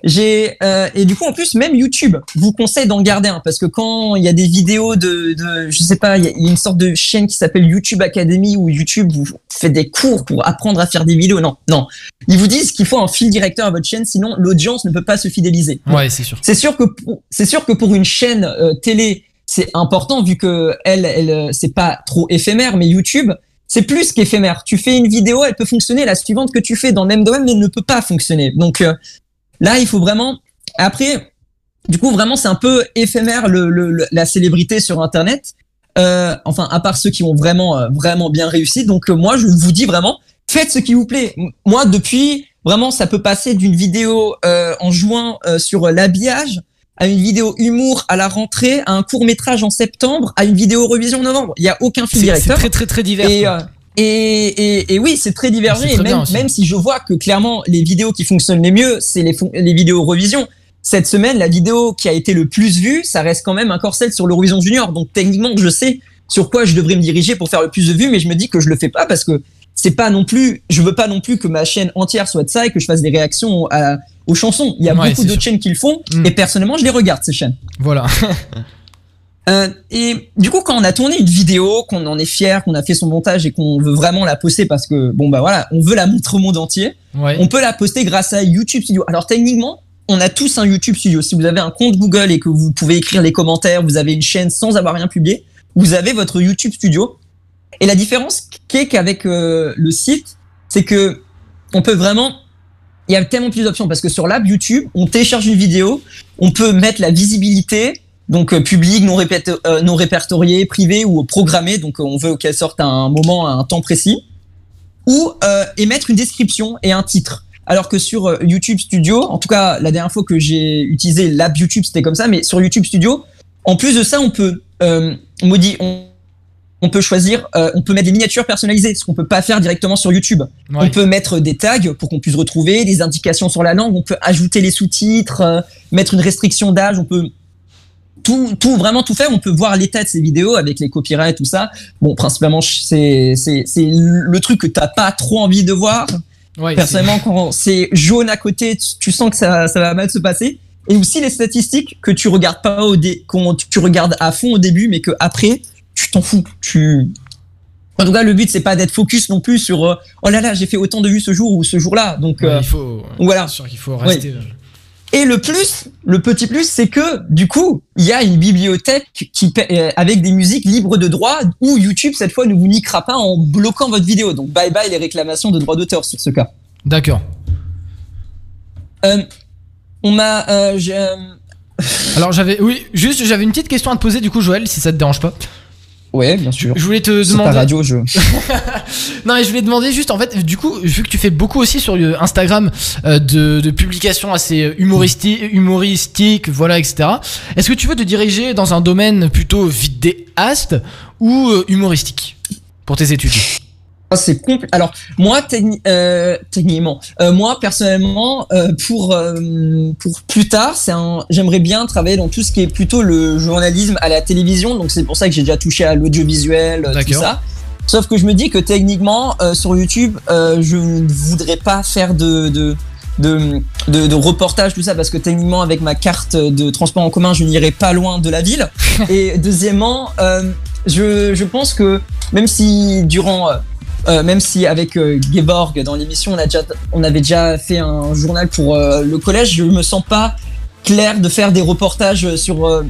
J'ai euh, et du coup en plus même YouTube vous conseille d'en garder un parce que quand il y a des vidéos de, de je sais pas il y, a il y a une sorte de chaîne qui s'appelle YouTube Academy où YouTube vous fait des cours pour apprendre à faire des vidéos non non ils vous disent qu'il faut un fil directeur à votre chaîne sinon l'audience ne peut pas se fidéliser Ouais, c'est sûr. c'est sûr que c'est sûr que pour une chaîne euh, télé, c'est important vu que elle, elle, euh, c'est pas trop éphémère, mais YouTube, c'est plus qu'éphémère. Tu fais une vidéo, elle peut fonctionner. La suivante que tu fais dans le même domaine, mais elle ne peut pas fonctionner. Donc euh, là, il faut vraiment. Après, du coup, vraiment, c'est un peu éphémère le, le- le- la célébrité sur Internet. Euh, enfin, à part ceux qui ont vraiment, euh, vraiment bien réussi. Donc euh, moi, je vous dis vraiment, faites ce qui vous plaît. Moi, depuis, vraiment, ça peut passer d'une vidéo euh, en euh, sur l'habillage à une vidéo humour à la rentrée, à un court métrage en septembre, à une vidéo revision en novembre. Il y a aucun fil directeur. c'est très, très, très divers, Et, et, et, et oui, c'est très divergé. Très même, si je vois que clairement les vidéos qui fonctionnent les mieux, c'est les, vidéos revision. Cette semaine, la vidéo qui a été le plus vue, ça reste quand même encore celle sur l'Eurovision Junior. Donc techniquement, je sais sur quoi je devrais me diriger pour faire le plus de vues, mais je me dis que je le fais pas parce que c'est pas non plus, je veux pas non plus que ma chaîne entière soit de ça et que je fasse des réactions à- aux chansons. Il y a Ouais, beaucoup d'autres chaînes qui le font Mm. et personnellement, je les regarde ces chaînes. Voilà. [LAUGHS] Euh, et du coup, quand on a tourné une vidéo, qu'on en est fier, qu'on a fait son montage et qu'on veut vraiment la poster parce que bon bah voilà, on veut la montrer au monde entier, Ouais. on peut la poster grâce à YouTube Studio. Alors techniquement, on a tous un YouTube Studio. Si vous avez un compte Google et que vous pouvez écrire les commentaires, vous avez une chaîne sans avoir rien publié, vous avez votre YouTube Studio. Et la différence qu'est qu'avec euh, le site, c'est que on peut vraiment il y a tellement plus d'options parce que sur l'app YouTube, on télécharge une vidéo, on peut mettre la visibilité, donc euh, public, non, répété- euh, non répertorié, privé ou programmé, donc euh, on veut qu'elle sorte à un moment, à un temps précis, ou euh, émettre une description et un titre. Alors que sur YouTube Studio, en tout cas la dernière fois que j'ai utilisé l'app YouTube, c'était comme ça, mais sur YouTube Studio, en plus de ça, on peut euh, on, on peut choisir, euh, on peut mettre des miniatures personnalisées, ce qu'on peut pas faire directement sur YouTube. Ouais. On peut mettre des tags pour qu'on puisse retrouver, des indications sur la langue, on peut ajouter les sous-titres, euh, mettre une restriction d'âge, on peut tout, tout, vraiment tout faire. On peut voir l'état de ces vidéos avec les copyrights, tout ça. Bon, principalement, c'est, le truc que t'as pas trop envie de voir. Ouais, Personnellement, quand c'est jaune à côté, tu, tu sens que ça, ça va mal se passer. Et aussi les statistiques que tu regardes pas au dé, tu regardes à fond au début, mais que après, tu t'en fous. Tu, en tout cas, le but c'est pas d'être focus non plus sur euh, oh là là, j'ai fait autant de vues ce jour ou ce jour-là. Donc Ouais, euh, il faut. voilà. Sûr qu'il faut rester. euh, Et le plus, le petit plus, c'est que du coup, il y a une bibliothèque qui euh, avec des musiques libres de droit où YouTube cette fois ne vous niquera pas en bloquant votre vidéo. Donc bye bye les réclamations de droits d'auteur sur ce cas. D'accord. Euh, on m'a, euh, euh, Alors j'avais, oui, juste j'avais une petite question à te poser du coup, Joël, si ça te dérange pas. Ouais, bien sûr. Je voulais te demander. ta radio, je. [LAUGHS] non, mais je voulais demander juste, en fait, du coup, vu que tu fais beaucoup aussi sur euh, Instagram euh, de, de publications assez humoristiques, humoristiques, voilà, etc. Est-ce que tu veux te diriger dans un domaine plutôt vidéaste ou euh, humoristique pour tes études? C'est compl- Alors moi, euh, techniquement, euh, moi personnellement, euh, pour pour plus tard, c'est un. J'aimerais bien travailler dans tout ce qui est plutôt le journalisme à la télévision. Donc c'est pour ça que j'ai déjà touché à l'audiovisuel, tout ça. Sauf que je me dis que techniquement, sur YouTube, je ne voudrais pas faire de, de de, de, de reportage, tout ça, parce que techniquement, avec ma carte de transport en commun, je n'irai pas loin de la ville. [LAUGHS] Et deuxièmement, euh, je, je pense que même si durant, euh, même si avec euh, Geborg dans l'émission, on, a déjà, on avait déjà fait un journal pour euh, le collège, je me sens pas clair de faire des reportages sur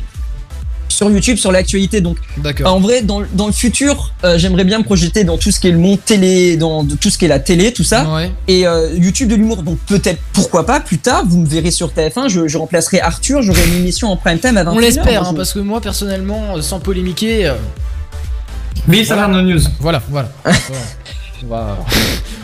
sur YouTube sur l'actualité. Donc, en vrai, dans, dans le futur, j'aimerais bien me projeter dans tout ce qui est le monde télé, dans de tout ce qui est la télé, tout ça. Ouais. Et YouTube de l'humour. Donc peut-être, pourquoi pas, plus tard, vous me verrez sur TF1, je, je remplacerai Arthur, j'aurai une émission en prime time à 21h. On l'espère, hein, je- parce que moi personnellement, sans polémiquer. Euh, Vive Salerno News. Voilà, [LAUGHS] voilà. on va,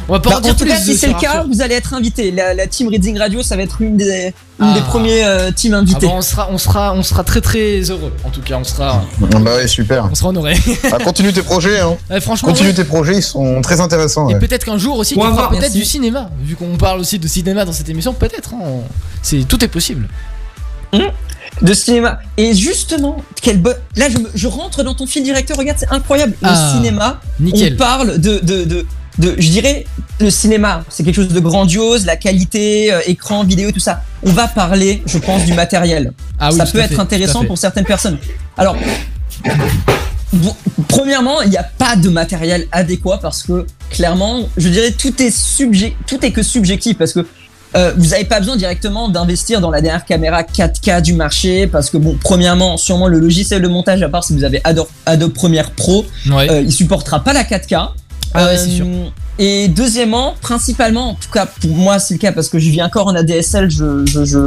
on va pas Bah, en dire en tout plus cas, si c'est le cas, vous allez être invité. La, la team Reading Radio, ça va être une des, une Ah. des premiers euh, teams Ah invités. bon, on sera, on sera, on sera très très heureux. En tout cas, on sera, Bah ouais, super. on sera honoré. [LAUGHS] Ah, continue tes projets, hein. Ouais, franchement, Continue ouais. tes projets, ils sont très intéressants. Et ouais. peut-être qu'un jour aussi, On tu va peut-être du cinéma. Vu qu'on parle aussi de cinéma dans cette émission, peut-être. hein, on- c'est tout est possible. De cinéma. Et justement, quel bo- là je, rentre dans ton fil directeur, regarde, c'est incroyable. Ah, le cinéma, nickel. on parle de, de, de, de, je dirais, le cinéma, c'est quelque chose de grandiose, la qualité, euh, écran, vidéo, tout ça. On va parler, je pense, du matériel. Ah oui, ça peut être fait, intéressant pour certaines personnes. Alors, bon, premièrement, il n'y a pas de matériel adéquat parce que clairement, je dirais tout est subje- tout est que subjectif parce que euh, vous n'avez pas besoin directement d'investir dans la dernière caméra 4K du marché parce que bon, premièrement, sûrement le logiciel de montage, à part si vous avez Adobe, Adobe Premiere Pro, Ouais. euh, il supportera pas la 4K. Ah ouais, c'est sûr. Euh, Et deuxièmement, principalement, en tout cas pour moi c'est le cas parce que je vis encore en ADSL, je je je,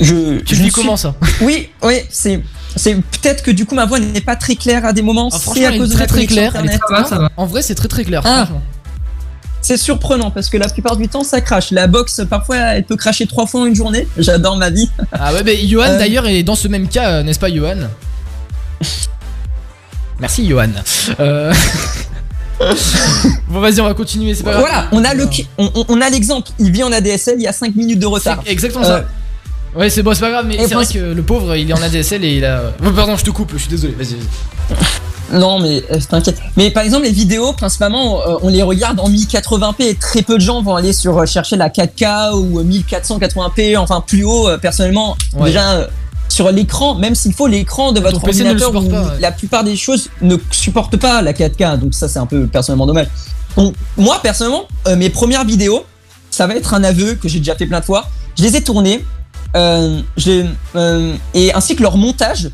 je Tu je suis- comment ça? Oui, oui, c'est c'est peut-être que du coup ma voix n'est pas très claire à des moments. Ah, c'est à elle cause est de très claire. est très- En vrai, c'est très très clair. Ah. C'est surprenant parce que la plupart du temps ça crache. La box parfois elle peut cracher trois fois en une journée. [LAUGHS] J'adore ma vie. Ah ouais, mais Johan Euh, d'ailleurs est dans ce même cas, euh, n'est-ce pas, Johan? Merci, Johan. Euh... [LAUGHS] bon, vas-y, on va continuer. C'est pas grave. Voilà, on a le on, a l'exemple. Il vit en ADSL, il y a 5 minutes de retard. Exactement Euh, ça. Ouais, c'est bon, c'est pas grave, mais c'est vrai que le pauvre, il est en ADSL et il a. Oh, pardon, je te coupe, je suis désolé. Vas-y, vas-y. Non, mais euh, t'inquiète. Mais par exemple, les vidéos, principalement, euh, on les regarde en 1080p et très peu de gens vont aller sur euh, chercher la 4K ou euh, 1480p, enfin plus haut. personnellement, Ouais. déjà sur l'écran, même s'il faut l'écran de votre PC ordinateur, supporte où pas, ouais. la plupart des choses ne supportent pas la 4K. Donc ça, c'est un peu personnellement dommage. Donc moi, personnellement, euh, mes premières vidéos, ça va être un aveu que j'ai déjà fait plein de fois. Je les ai tournées, euh, je- euh, et ainsi que leur montage,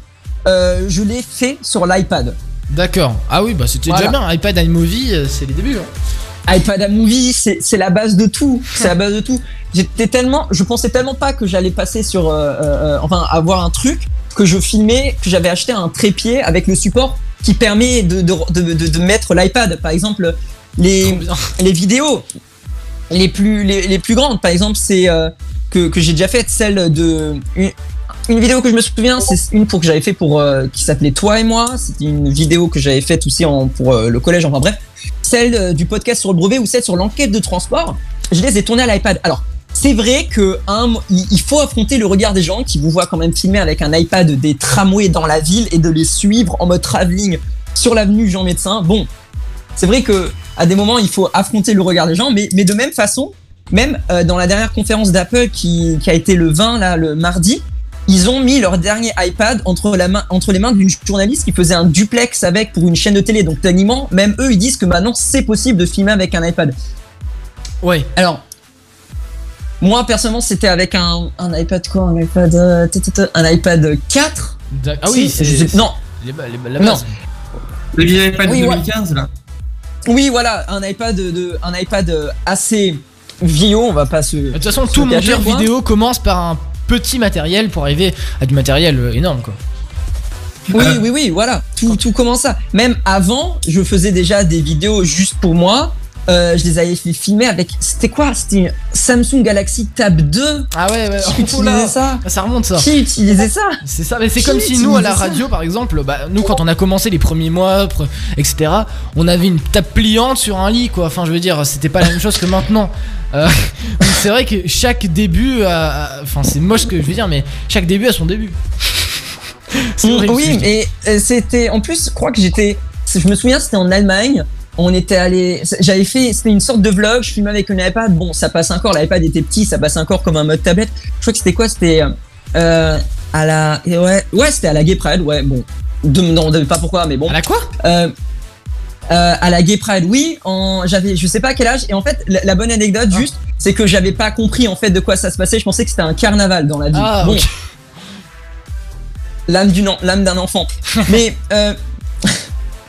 je l'ai fait sur l'iPad. D'accord. Ah oui, bah c'était Voilà. déjà bien. iPad iMovie, euh, c'est les débuts. Hein. iPad à movie, c'est c'est la base de tout. C'est la base de tout. J'étais tellement, je pensais tellement pas que j'allais passer sur, euh, euh, euh, enfin, avoir un truc que je filmais, que j'avais acheté un trépied avec le support qui permet de, de, de, de- de mettre l'iPad. Par exemple, les, [LAUGHS] les vidéos les plus, les, les plus grandes, par exemple, c'est euh, que, que j'ai déjà fait celle de une, vidéo que je me souviens, c'est une pour que j'avais fait pour euh, qui s'appelait Toi et moi. C'était une vidéo que j'avais faite aussi en, pour euh, le collège. Enfin bref, celle euh, du podcast sur le brevet ou celle sur l'enquête de transport. Je les ai tournées à l'iPad. Alors c'est vrai que un, il faut affronter le regard des gens qui vous voient quand même filmer avec un iPad des tramways dans la ville et de les suivre en mode travelling sur l'avenue Jean Médecin. Bon, c'est vrai que à des moments il faut affronter le regard des gens, mais, mais de même façon, même dans la dernière conférence d'Apple qui, qui a été le 20 là, le mardi, ils ont mis leur dernier iPad entre, la main, entre les mains d'une journaliste qui faisait un duplex avec pour une chaîne de télé. Donc techniquement, même eux ils disent que maintenant c'est possible de filmer avec un iPad. Ouais. Alors. Moi personnellement c'était avec un, un iPad quoi un iPad euh, un iPad 4 D'ac- Ah oui, c'est. non les les Non. Le vieil iPad Oui, de ouais. 2015 là. Oui, voilà, un iPad de, un iPad euh, assez vieillot, on va pas se. De toute façon, se tout cacher, monteur vidéo commence par un petit matériel pour arriver à du matériel euh, énorme, quoi. Oui, oui, oui, voilà, tout, tout commence ça. Même avant, je faisais déjà des vidéos juste pour moi. Euh, je les avais fait filmer avec. C'était quoi? C'était une Samsung Galaxy Tab 2. Ah ouais, ouais. Qui oh là. utilisait ça? Ça remonte ça. Qui utilisait ça? C'est ça, mais c'est comme si nous à la radio par exemple, bah, nous quand on a commencé les premiers mois, etc., on avait une table pliante sur un lit quoi. Enfin, je veux dire, c'était pas la même chose que maintenant. Euh, [LAUGHS] c'est vrai que chaque début, a- enfin, c'est moche ce que je veux dire, mais chaque début a son début. [LAUGHS] C'est horrible, Oui, et euh, c'était. En plus, je crois que j'étais. Je me souviens, c'était en Allemagne. On était allé. J'avais fait. C'était une sorte de vlog. Je filmais avec un iPad. Bon, ça passe encore. L'iPad était petit. Ça passe encore comme un mode tablette. Je crois que c'était quoi C'était. Euh, à la. Ouais, ouais c'était à la Gay Pride. Ouais, bon. De, non, on pas pourquoi, mais bon. À la quoi? Euh, euh, à la Gay Pride, oui, en, j'avais, je sais pas à quel âge, et en fait, la, la bonne anecdote, Ah. juste, c'est que j'avais pas compris en fait de quoi ça se passait. Je pensais que c'était un carnaval dans la vie. Ah, bon, l'âme d'un enfant. [LAUGHS] Mais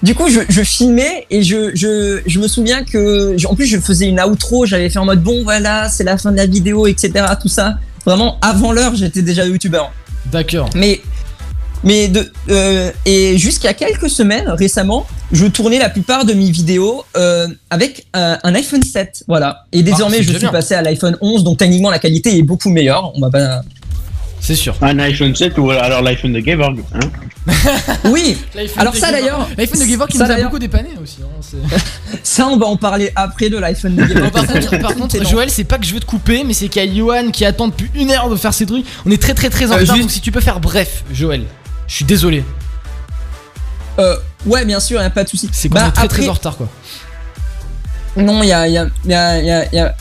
du coup, je, je filmais et je, je, je me souviens que en plus je faisais une outro, j'avais fait en mode bon voilà, c'est la fin de la vidéo, etc. Tout ça. Vraiment avant l'heure, j'étais déjà youtubeur. D'accord. Mais mais de euh, et jusqu'à quelques semaines récemment, je tournais la plupart de mes vidéos euh, avec euh, un iPhone 7, voilà. Et désormais, c'est je suis passé à l'iPhone 11, donc techniquement la qualité est beaucoup meilleure. On va pas. C'est sûr. Un iPhone 7 ou alors l'iPhone de Gevorg. Hein [LAUGHS] Oui. Alors ça d'ailleurs. L'iPhone de Gevorg qui nous a beaucoup dépanné aussi. hein, [LAUGHS] Ça, on va en parler après de l'iPhone de Gevorg. par contre, par contre, Joël, c'est pas que je veux te couper, mais c'est qu'il y a Johan qui attend depuis une heure de faire ses trucs. On est très très très en Euh, retard, juste- donc si tu peux faire bref, Joël. Je suis désolé. Euh, ouais, bien sûr, y a pas de souci. C'est qu'on Bah, est très après- très en retard quoi. Non, il y a, il y a, il y a, il y a- il y a-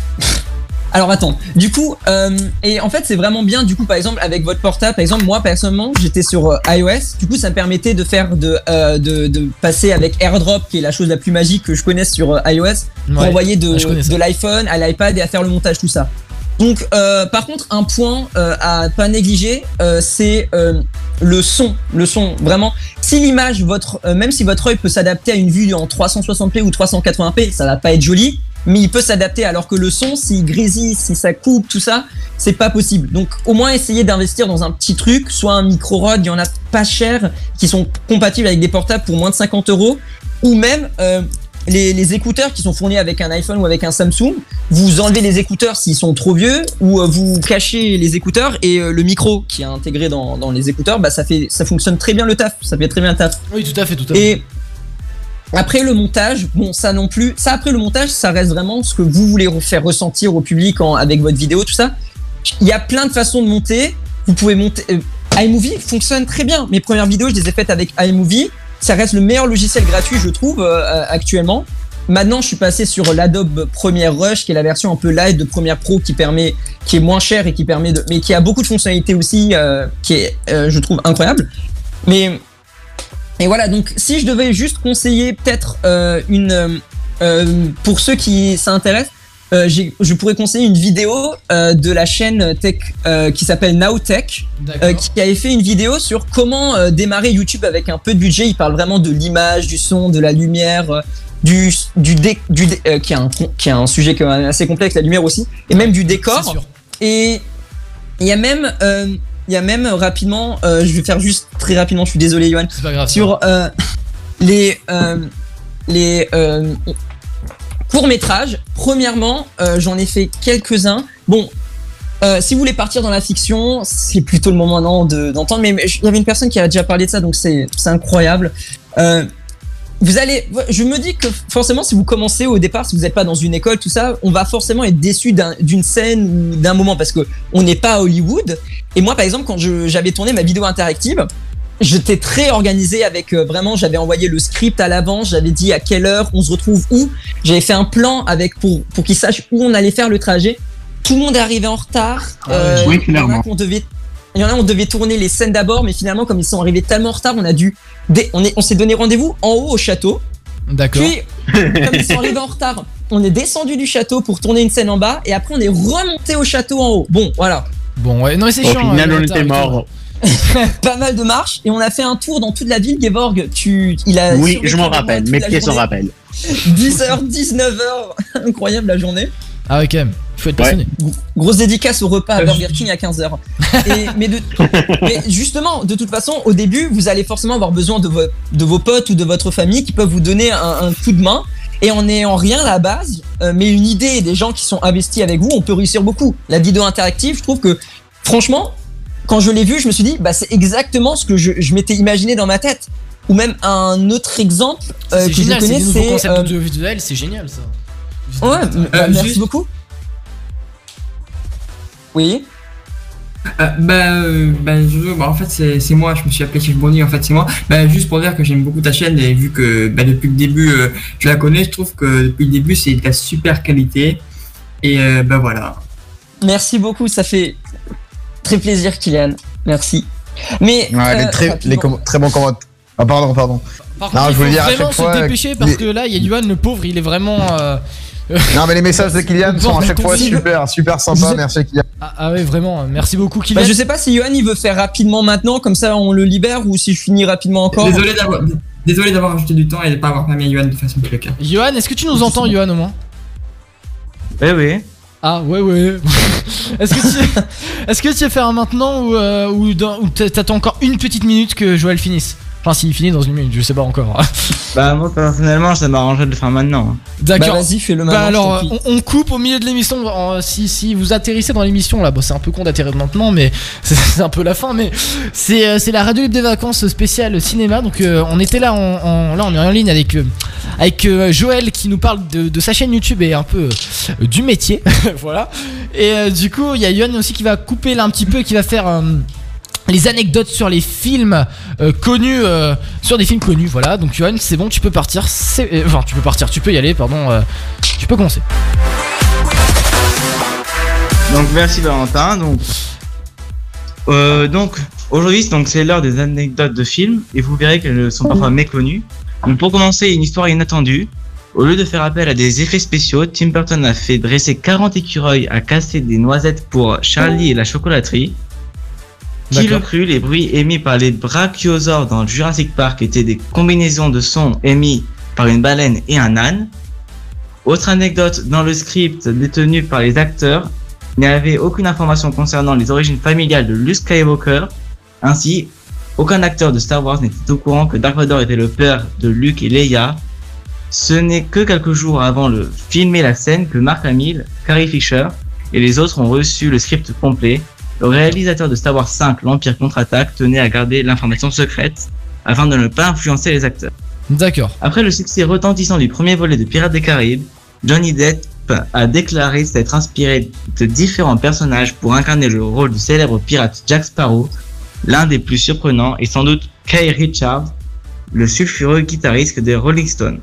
Alors attends, du coup, euh, et en fait c'est vraiment bien, du coup par exemple avec votre portable, par exemple moi personnellement j'étais sur euh, iOS, du coup ça me permettait de faire de, euh, de, de passer avec AirDrop qui est la chose la plus magique que je connaisse sur euh, iOS, pour Ouais. envoyer de, Ah, de l'iPhone à l'iPad et à faire le montage tout ça. Donc euh, par contre un point euh, à pas négliger, euh, c'est euh, le son, le son vraiment. Si l'image, votre, euh, même si votre œil peut s'adapter à une vue en 360p ou 380p, ça va pas être joli, mais il peut s'adapter. Alors que le son, s'il grésille, si ça coupe, tout ça, c'est pas possible. Donc au moins essayez d'investir dans un petit truc, soit un micro rod, il y en a pas cher, qui sont compatibles avec des portables pour moins de 50 euros, ou même euh, les, les écouteurs qui sont fournis avec un iPhone ou avec un Samsung, vous enlevez les écouteurs s'ils sont trop vieux, ou euh, vous cachez les écouteurs et euh, le micro qui est intégré dans, dans les écouteurs, bah ça fait, ça fonctionne très bien le taf, ça fait très bien le taf. Oui, tout à fait, tout à fait. Et après le montage, bon, ça non plus. Ça après le montage, ça reste vraiment ce que vous voulez faire ressentir au public en- avec votre vidéo, tout ça. Il y a plein de façons de monter. Vous pouvez monter. euh, iMovie fonctionne très bien. Mes premières vidéos, je les ai faites avec iMovie. Ça reste le meilleur logiciel gratuit, je trouve, euh, euh, actuellement. Maintenant, je suis passé sur l'Adobe Premiere Rush, qui est la version un peu light de Premiere Pro, qui permet, qui est moins cher et qui permet de, mais qui a beaucoup de fonctionnalités aussi, qui est, je trouve, incroyable. Mais et voilà, donc si je devais juste conseiller peut-être euh, une... euh, euh, pour ceux qui s'intéressent, euh, je pourrais conseiller une vidéo euh, de la chaîne tech euh, qui s'appelle Nowtech, qui avait fait une vidéo sur comment démarrer YouTube avec un peu de budget. Il parle vraiment de l'image, du son, de la lumière, du, du, dé- du dé- qui, est un, qui est un sujet quand même assez complexe, la lumière aussi, et même du décor. Et il y a même, il y a même euh, rapidement, euh, je vais faire juste très rapidement, je suis désolé, Johan, sur euh, les euh, les euh, courts métrages. Premièrement, j'en ai fait quelques-uns. Bon. euh, si vous voulez partir dans la fiction, c'est plutôt le moment de- d'entendre. mais mais il y avait une personne qui a déjà parlé de ça, donc c'est c'est incroyable. Euh, vous allez, je me dis que forcément, si vous commencez au départ, si vous n'êtes pas dans une école, tout ça, on va forcément être déçu d'un- d'une scène ou d'un moment parce que on n'est pas à Hollywood. Et moi, par exemple, quand j'avais tourné ma vidéo interactive, j'étais très organisé avec euh, vraiment, j'avais envoyé le script à l'avance, j'avais dit à quelle heure on se retrouve où, j'avais fait un plan avec pour pour qu'ils sachent où on allait faire le trajet. Tout le monde est arrivé en retard. Euh, Oui, a clairement. qu'on devait il y en a, on devait tourner les scènes d'abord, mais finalement, comme ils sont arrivés tellement en retard, on a dû. on est- on s'est donné rendez-vous en haut au château. D'accord. Puis, comme ils sont arrivés en retard, on est descendu du château pour tourner une scène en bas, et après, on est remonté au château en haut. Bon, voilà. Bon, ouais, non, mais c'est Au chiant. final, euh, on était morts. [LAUGHS] Pas mal de marches, et on a fait un tour dans toute la ville. Geborg, tu, il a. Oui, je m'en rappelle. Mes pieds s'en rappellent. [LAUGHS] 10h, 19h, [LAUGHS] incroyable la journée. Ah ouais, quand même. Faut être passionné. Grosse dédicace au repas à Burger King à 15h. Et, mais, de- [LAUGHS] mais justement, de toute façon, au début, vous allez forcément avoir besoin de, vo- de vos potes ou de votre famille qui peuvent vous donner un, un coup de main. Et en n'ayant rien à la base, euh, mais une idée et des gens qui sont investis avec vous, on peut réussir beaucoup. La vidéo interactive, je trouve que, franchement, quand je l'ai vu, je me suis dit, bah, c'est exactement ce que je, je m'étais imaginé dans ma tête. Ou même un autre exemple euh, C'est que je génial, c'est connais, c'est. euh, audiovisuels, c'est génial ça. Ouais, bah, Euh, merci juste- beaucoup. Oui. Euh, bah, euh, bah, je- bah, en fait, c'est c'est moi, je me suis appelé Chief Bonnie, en fait, c'est moi. Bah, juste pour dire que j'aime beaucoup ta chaîne et vu que bah, depuis le début, euh, je la connais, je trouve que depuis le début, c'est de la super qualité. Et euh, bah voilà. Merci beaucoup, ça fait très plaisir, Kylian. Merci. Mais Ouais, les très, les très bons commentaires. Ah, pardon, pardon. Par Non, contre, je voulais dire à chaque fois. se dépêcher parce les- que là, il y a Yuan, le pauvre, il est vraiment. Non, mais les messages de Kylian sont à chaque fois super, super sympas. Merci Kylian. Ah, ah ouais, vraiment. euh, Merci beaucoup, Kylian. Bah, je sais pas si Johan il veut faire rapidement maintenant, comme ça on le libère, ou si je finis rapidement encore. Désolé d'avoir désolé d'avoir rajouté du temps et de pas avoir permis à Yuan de façon plus cas. Johan, est-ce que tu nous entends, Johan, au moins? Oui, oui. Ah, ouais, ouais. [LAUGHS] est-ce que tu est-ce que tu veux faire un maintenant ou, euh, ou, dans- ou t'a- t'attends encore une petite minute que Joël finisse? Enfin, s'il finit dans une minute, je sais pas encore. [LAUGHS] Bah, moi, personnellement, ça m'arrangerait de le faire maintenant. D'accord. Bah, vas-y, fais-le Bah maintenant, alors, on, on coupe au milieu de l'émission. Si, si vous atterrissez dans l'émission là, bon, c'est un peu con d'atterrir maintenant, mais [LAUGHS] c'est un peu la fin. Mais c'est euh, c'est la radio libre des vacances spéciale cinéma. Donc euh, on était là en, en- là on est en ligne avec euh, avec euh, Joël qui nous parle de, de sa chaîne YouTube et un peu euh, du métier, [LAUGHS] voilà. Et euh, du coup il y a Yohan aussi qui va couper là un petit peu et qui va faire euh, les anecdotes sur les films euh, connus, euh, sur des films connus. Voilà, donc Johan, c'est bon, tu peux partir. c'est- euh, Enfin, tu peux partir, tu peux y aller, pardon. euh, tu peux commencer. Donc merci Valentin. Donc, donc aujourd'hui donc c'est l'heure des anecdotes de films et vous verrez qu'elles sont parfois méconnues. Donc pour commencer une histoire inattendue. Au lieu de faire appel à des effets spéciaux, Tim Burton a fait dresser 40 écureuils à casser des noisettes pour Charlie et la chocolaterie. Qui le crut, les bruits émis par les brachiosaures dans Jurassic Park étaient des combinaisons de sons émis par une baleine et un âne. Autre anecdote, dans le script détenu par les acteurs, il n'y avait aucune information concernant les origines familiales de Luke Skywalker. Ainsi, aucun acteur de Star Wars n'était au courant que Dark Vador était le père de Luke et Leia. Ce n'est que quelques jours avant le filmer la scène que Mark Hamill, Carrie Fisher et les autres ont reçu le script complet. Le réalisateur de Star Wars 5, l'Empire contre-attaque, tenait à garder l'information secrète afin de ne pas influencer les acteurs. D'accord. Après le succès retentissant du premier volet de Pirates des Caraïbes, Johnny Depp a déclaré s'être inspiré de différents personnages pour incarner le rôle du célèbre pirate Jack Sparrow. L'un des plus surprenants est sans doute Kay Richards, le sulfureux guitariste des Rolling Stones.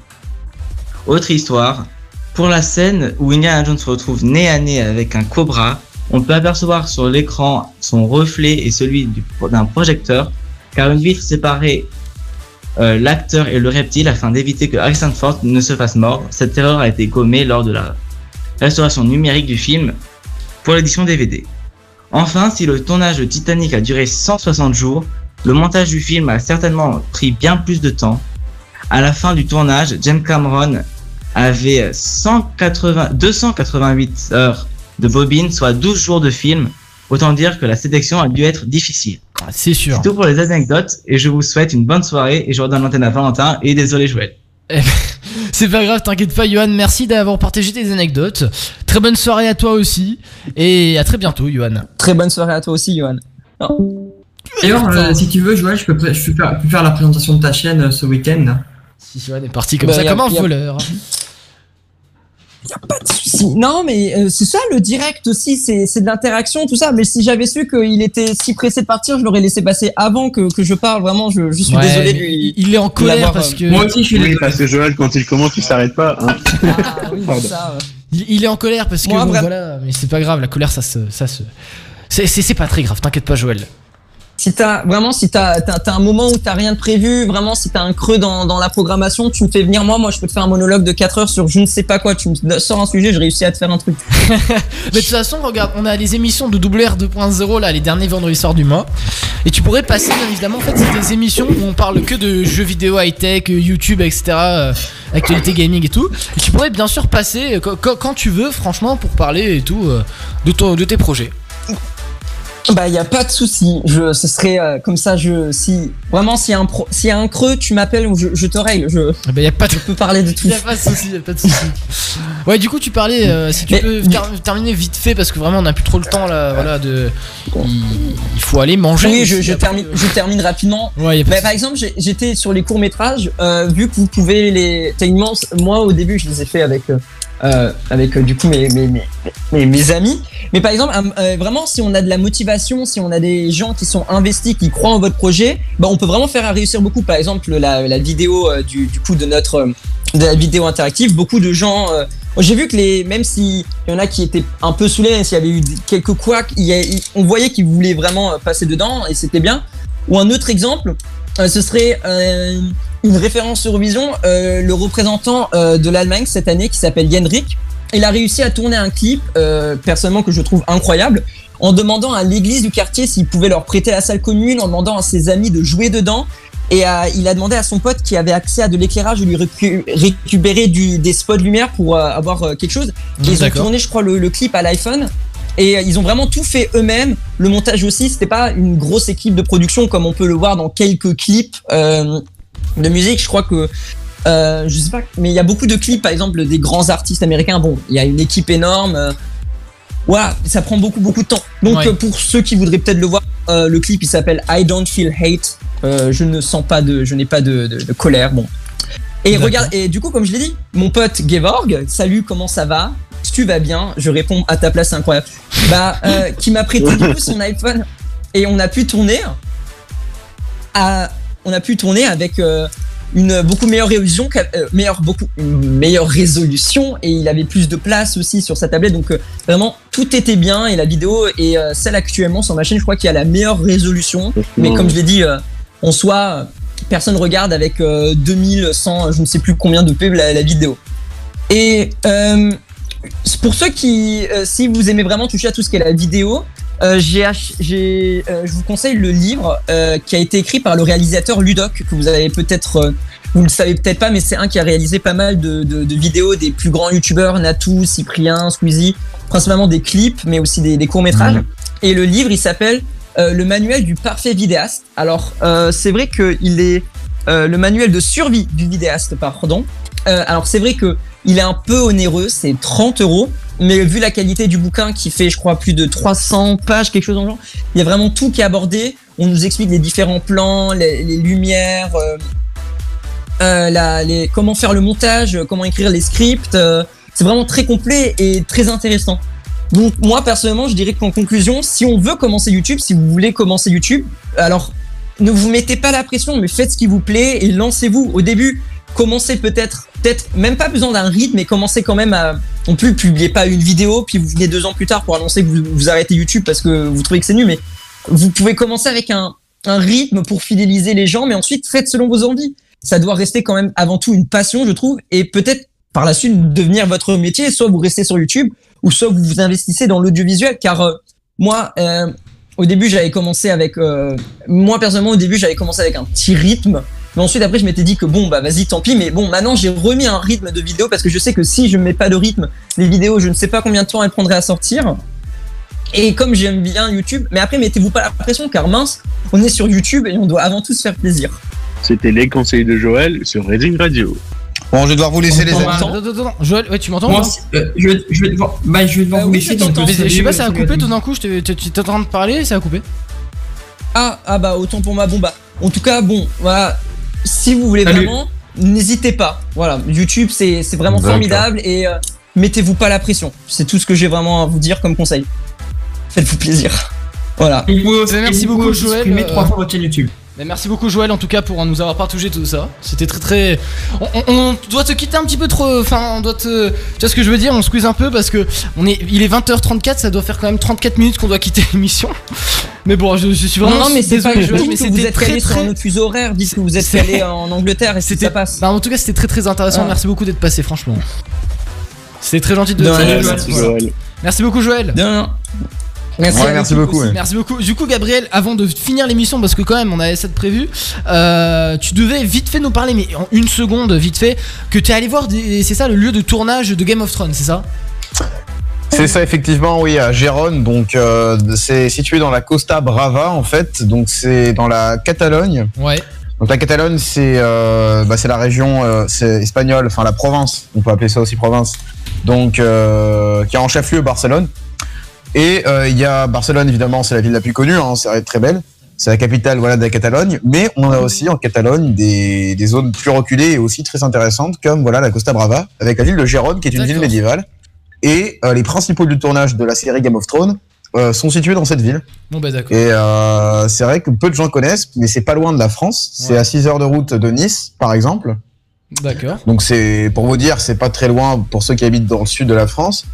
Autre histoire, pour la scène où Indiana Jones se retrouve nez à nez avec un cobra, on peut apercevoir sur l'écran son reflet et celui du- d'un projecteur, car une vitre séparait euh, l'acteur et le reptile afin d'éviter que Harrison Ford ne se fasse mordre. Cette erreur a été gommée lors de la restauration numérique du film pour l'édition DVD. Enfin, si le tournage de Titanic a duré 160 jours, le montage du film a certainement pris bien plus de temps. À la fin du tournage, James Cameron avait 180, 288 heures de bobine, soit 12 jours de film. Autant dire que la sélection a dû être difficile. C'est sûr. C'est tout pour les anecdotes et je vous souhaite une bonne soirée et je redonne l'antenne à Valentin et désolé Joël. [LAUGHS] C'est pas grave, t'inquiète pas, Johan. Merci d'avoir partagé tes anecdotes. Très bonne soirée à toi aussi. Et à très bientôt, Johan. Très bonne soirée à toi aussi, Johan. D'ailleurs, euh, si tu veux, Joël, je peux, je peux faire, peux faire la présentation de ta chaîne euh, ce week-end. Si Johan est parti comme Bah, ça, y a- comme un y a- voleur. Si- non, mais euh, c'est ça le direct aussi, c'est c'est de l'interaction, tout ça. Mais si j'avais su qu'il était si pressé de partir, je l'aurais laissé passer avant que, que je parle. Vraiment, je, je suis Ouais, désolé de lui. il est en de colère l'avoir, parce euh, que- Oui, parce que Joël, quand il commence, il s'arrête pas. hein. [LAUGHS] Pardon. ça, ouais. Il, il est en colère parce que Moi, bon, voilà, mais c'est pas grave, la colère ça se. Ça se... C'est pas très grave, t'inquiète pas, Joël. Si t'as vraiment, si t'as t'as un moment où t'as rien de prévu, vraiment, si t'as un creux dans, dans la programmation, tu me fais venir moi, moi je peux te faire un monologue de 4 heures sur je ne sais pas quoi. Tu me sors un sujet, je réussis à te faire un truc. [LAUGHS] Mais de toute façon, regarde, on a les émissions de WR 2.0 là, les derniers vendredis soirs du mois. Et tu pourrais passer, bien évidemment, en fait, c'est des émissions où on parle que de jeux vidéo high-tech, euh, YouTube, etc., euh, actualité gaming et tout. Et tu pourrais bien sûr passer euh, quand tu veux, franchement, pour parler et tout euh, de, ton- de tes projets. Bah y a pas de souci. Je, ce serait euh, comme ça. Je, si vraiment s'il y a un pro, s'il y a un creux, tu m'appelles ou je, je te règle. Je, bah y a pas de... je peux parler de tout. [LAUGHS] Y a pas de souci, y a pas de souci. [LAUGHS] Ouais, du coup, tu parlais, euh, si tu Mais- peux ter- terminer vite fait, parce que vraiment, on a plus trop le temps là, voilà, de. Il, il faut aller manger. Oui, je, je termine, je termine rapidement. Ouais, y a pas Bah, par exemple, j'étais sur les courts métrages. Euh, vu que vous pouvez les, immense. Moi, au début, je les ai fait avec, euh, avec euh, du coup mes mes, mes, mes, amis. Mais par exemple, euh, euh, vraiment, si on a de la motivation, si on a des gens qui sont investis, qui croient en votre projet, bah, on peut vraiment faire réussir beaucoup. Par exemple, la, la vidéo euh, du, du coup de notre euh, vidéo interactive, beaucoup de gens. euh, j'ai vu que les, même s'il y en a qui étaient un peu saoulés, s'il y avait eu quelques couacs, on voyait qu'ils voulaient vraiment euh, passer dedans et c'était bien. Ou un autre exemple, euh, ce serait euh, une référence Eurovision, euh, le représentant euh, de l'Allemagne cette année qui s'appelle Jendrik. Il a réussi à tourner un clip, euh, personnellement que je trouve incroyable, en demandant à l'église du quartier s'il pouvait leur prêter la salle commune, en demandant à ses amis de jouer dedans. Et euh, il a demandé à son pote qui avait accès à de l'éclairage de lui récu- récupérer du, des spots de lumière pour euh, avoir euh, quelque chose. Et ils ont tourné, je crois, le, le clip à l'iPhone. Et ils ont vraiment tout fait eux-mêmes. Le montage aussi, c'était pas une grosse équipe de production comme on peut le voir dans quelques clips euh, de musique. Je crois que euh, je sais pas, mais il y a beaucoup de clips, par exemple, des grands artistes américains. Bon, il y a une équipe énorme. euh, Voilà, ça prend beaucoup beaucoup de temps. Donc Ouais. euh, pour ceux qui voudraient peut-être le voir, euh, le clip il s'appelle I Don't Feel Hate. Euh, je ne sens pas de, je n'ai pas de, de- de colère. Bon. Et regarde, et du coup comme je l'ai dit, mon pote Gevorg, salut, comment ça va? Si tu vas bien, je réponds à ta place, incroyable. Bah, qui m'a prêté du coup son iPhone. Et on a pu tourner à, on a pu tourner avec euh, une beaucoup meilleure résolution, euh, meilleure, beaucoup, une meilleure résolution et il avait plus de place aussi sur sa tablette. Donc euh, vraiment tout était bien et la vidéo est euh, celle actuellement sur ma chaîne. Je crois qu'il y a la meilleure résolution. Mais comme je l'ai dit, en soi, personne regarde avec euh, 2100, je ne sais plus combien de p la, la vidéo. Et pour ceux qui, si vous aimez vraiment toucher à tout ce qui est la vidéo, euh, j'ai, euh, je vous conseille le livre euh, qui a été écrit par le réalisateur Ludoc, que vous avez peut-être, vous le savez peut-être pas, mais c'est un qui a réalisé pas mal de, de- de vidéos des plus grands youtubeurs, Natou, Cyprien, Squeezie, principalement des clips, mais aussi des, des courts-métrages. Et le livre, il s'appelle Le manuel du parfait vidéaste. Alors, c'est vrai qu'il est le manuel de survie du vidéaste, pardon. Alors, c'est vrai que il est un peu onéreux, c'est 30 euros. Mais vu la qualité du bouquin qui fait, je crois, plus de 300 pages, quelque chose le genre, il y a vraiment tout qui est abordé. On nous explique les différents plans, les, lumières, euh, euh, comment faire le montage, comment écrire les scripts. euh, c'est vraiment très complet et très intéressant. Donc moi personnellement, je dirais qu'en conclusion, si on veut commencer YouTube, si vous voulez commencer YouTube, alors ne vous mettez pas la pression, mais faites ce qui vous plaît et lancez-vous. Au début, commencez peut-être, peut-être même pas besoin d'un rythme, mais commencez quand même à. Non plus, publiez pas une vidéo, puis vous venez deux ans plus tard pour annoncer que vous, vous arrêtez YouTube parce que vous trouvez que c'est nul, mais vous pouvez commencer avec un, rythme pour fidéliser les gens, mais ensuite faites selon vos envies. Ça doit rester quand même avant tout une passion, je trouve, et peut-être par la suite devenir votre métier. Soit vous restez sur YouTube, ou soit vous vous investissez dans l'audiovisuel, car euh, moi, euh, au début, j'avais commencé avec, euh, moi personnellement, au début, j'avais commencé avec un petit rythme. Mais ensuite, après, je m'étais dit que bon, bah vas-y, tant pis. Mais bon, maintenant, j'ai remis un rythme de vidéo parce que je sais que si je ne mets pas de rythme, les vidéos, je ne sais pas combien de temps elles prendraient à sortir. Et comme j'aime bien YouTube, mais après, mettez-vous pas la pression, car mince, on est sur YouTube et on doit avant tout se faire plaisir. C'était les conseils de Joël sur Reading Radio. Bon, je vais devoir vous laisser les amis. attends, attends, attends. Joël, ouais, tu m'entends Moi, euh, je, vais- je vais devoir, bah, je vais devoir Ah vous oui, laisser. je sais pas, ça a coupé tout d'un coup, tu étais en train de parler, ça a coupé. Ah, ah bah autant pour ma bomba. En tout cas, bon, voilà. Si vous voulez Salut. vraiment, n'hésitez pas. Voilà, YouTube, c'est c'est vraiment D'accord. formidable et euh, mettez-vous pas la pression. C'est tout ce que j'ai vraiment à vous dire comme conseil. Faites-vous plaisir. Voilà. Et vous pouvez aussi- Merci et vous beaucoup, Joël, euh, trois fois votre chaîne YouTube. Mais merci beaucoup Joël en tout cas pour nous avoir partagé tout ça. C'était très très. On, on- on doit te quitter un petit peu trop. Enfin, on doit te. Tu vois ce que je veux dire? On squeeze un peu parce que on est. Il est 20h34, ça doit faire quand même 34 minutes qu'on doit quitter [LAUGHS] l'émission. Mais bon, je, je suis vraiment. non, non, mais c'est pas Joël, dites mais que vous c'était êtes très allé sur un très. autre fuseau horaire, dites que vous êtes C'est- allé en Angleterre et C'était ça passe. Bah, en tout cas, c'était très très intéressant. Ah. Merci beaucoup d'être passé, franchement. C'était très gentil de rien, Voilà. merci, Joël. Merci beaucoup, Joël. Rien. Merci, Ouais, beaucoup. ouais. Merci beaucoup. Du coup, Gabriel, avant de finir l'émission, parce que quand même on avait ça de prévu, euh, tu devais vite fait nous parler, mais en une seconde, vite fait, que tu es allé voir, c'est ça, le lieu de tournage de Game of Thrones, c'est ça? C'est ça effectivement, oui, à Gérone. Donc euh, c'est situé dans la Costa Brava en fait. Donc c'est dans la Catalogne. Ouais. Donc la Catalogne, c'est euh, bah, c'est la région euh, c'est espagnole, enfin la province. On peut appeler ça aussi province. Donc euh, qui a en chef-lieu Barcelone. Et euh, il y a Barcelone évidemment, c'est la ville la plus connue. Hein, c'est très belle. C'est la capitale voilà de la Catalogne. Mais on a aussi en Catalogne des, des zones plus reculées et aussi très intéressantes comme voilà la Costa Brava avec la ville de Gérone qui est une ville médiévale. Et euh, les principaux du tournage de la série Game of Thrones euh, sont situés dans cette ville. Bon, bah d'accord. Et euh, c'est vrai que peu de gens connaissent, mais c'est pas loin de la France. C'est Ouais. à 6 heures de route de Nice, par exemple. D'accord. Donc c'est pour vous dire, c'est pas très loin pour ceux qui habitent dans le sud de la France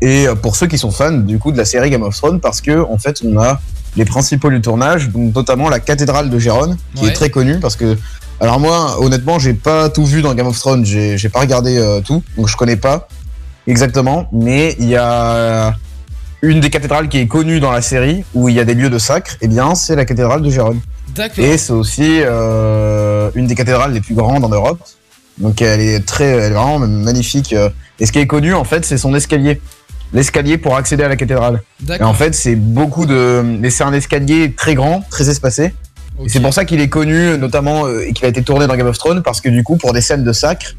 et euh, pour ceux qui sont fans du coup de la série Game of Thrones parce que en fait on a les principaux du tournage, donc notamment la cathédrale de Gérone qui Ouais. est très connue parce que alors moi honnêtement j'ai pas tout vu dans Game of Thrones, j'ai pas regardé euh, tout donc je connais pas exactement, mais il y a une des cathédrales qui est connue dans la série où il y a des lieux de sacre, et bien c'est la cathédrale de Gérone. D'accord. Et c'est aussi euh, une des cathédrales les plus grandes en Europe. Donc elle est très, elle est vraiment magnifique. euh. Et ce qui est connu en fait, c'est son escalier. L'escalier pour accéder à la cathédrale. Et en fait, c'est beaucoup de, mais c'est un escalier très grand, très espacé. C'est pour ça qu'il est connu, notamment, euh, et qu'il a été tourné dans Game of Thrones, parce que du coup, pour des scènes de sacre,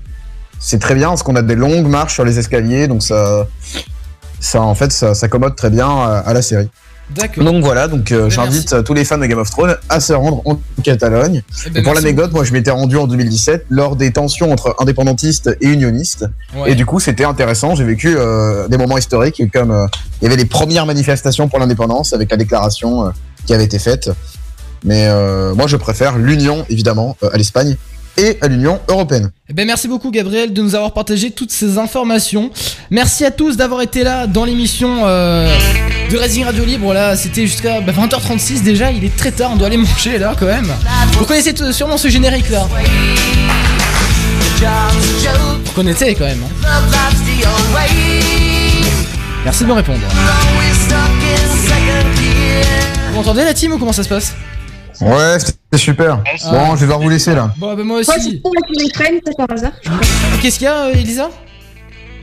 c'est très bien, parce qu'on a des longues marches sur les escaliers, donc ça, ça en fait, ça s'accommode très bien à, à la série. D'accord. Donc voilà, donc euh, j'invite euh, tous les fans de Game of Thrones à se rendre en Catalogne. Eh ben, et pour merci l'anecdote, moi je m'étais rendu en 2017 lors des tensions entre indépendantistes et unionistes. Ouais. Et du coup, c'était intéressant. J'ai vécu euh, des moments historiques comme il y avait les premières manifestations pour l'indépendance avec la déclaration qui avait été faite. Mais moi, je préfère l'Union, évidemment, à l'Espagne et à l'Union européenne. Eh ben, merci beaucoup Gabriel de nous avoir partagé toutes ces informations. Merci à tous d'avoir été là dans l'émission euh, de Racing Radio Libre. Là, c'était jusqu'à bah, 20h36 déjà. Il est très tard, on doit aller [LAUGHS] manger là quand même. Vous connaissez sûrement ce générique là. Vous connaissez quand même. hein. Merci de me répondre. Vous m'entendez la team ou comment ça se passe? Ouais, c'était super. Bon, je vais devoir vous laisser là. Bon, bah moi c'est aussi. pour la série Friends, ça par hasard. Qu'est-ce qu'il y a, euh, Elisa?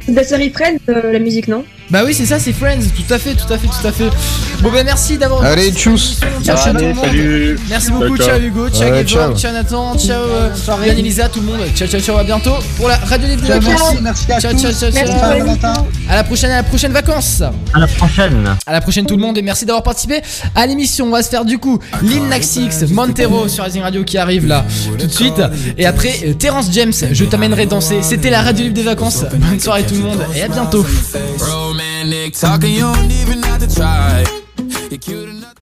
De la série Friends, euh, la musique, non? Bah oui, c'est ça, c'est Friends. Tout à fait, tout à fait, tout à fait. Bon, bah merci d'avoir. Allez, tchuss. Ciao, ciao tout le monde. salut. Merci beaucoup, Ciao, ciao, ciao. Hugo, ciao Ouais, Gavin, ciao. ciao Nathan, ciao euh, Yann Elisa, tout le monde. Ciao, ciao, ciao, à bientôt pour la radio libre de Ciao, vacances. merci, merci à ciao, tous. ciao, ciao, Merci, ciao. Valentin. À la prochaine, à la prochaine vacances. À la prochaine. À la prochaine tout le monde et merci d'avoir participé à l'émission. On va se faire du coup Lil Nas X, Montero sur Rising Radio qui arrive là tout de suite. Et après euh, Terence James, je t'amènerai danser. C'était la radio libre des vacances. Bonne soirée tout le monde et à bientôt. Romantic talking, you don't even have to try. You're cute enough.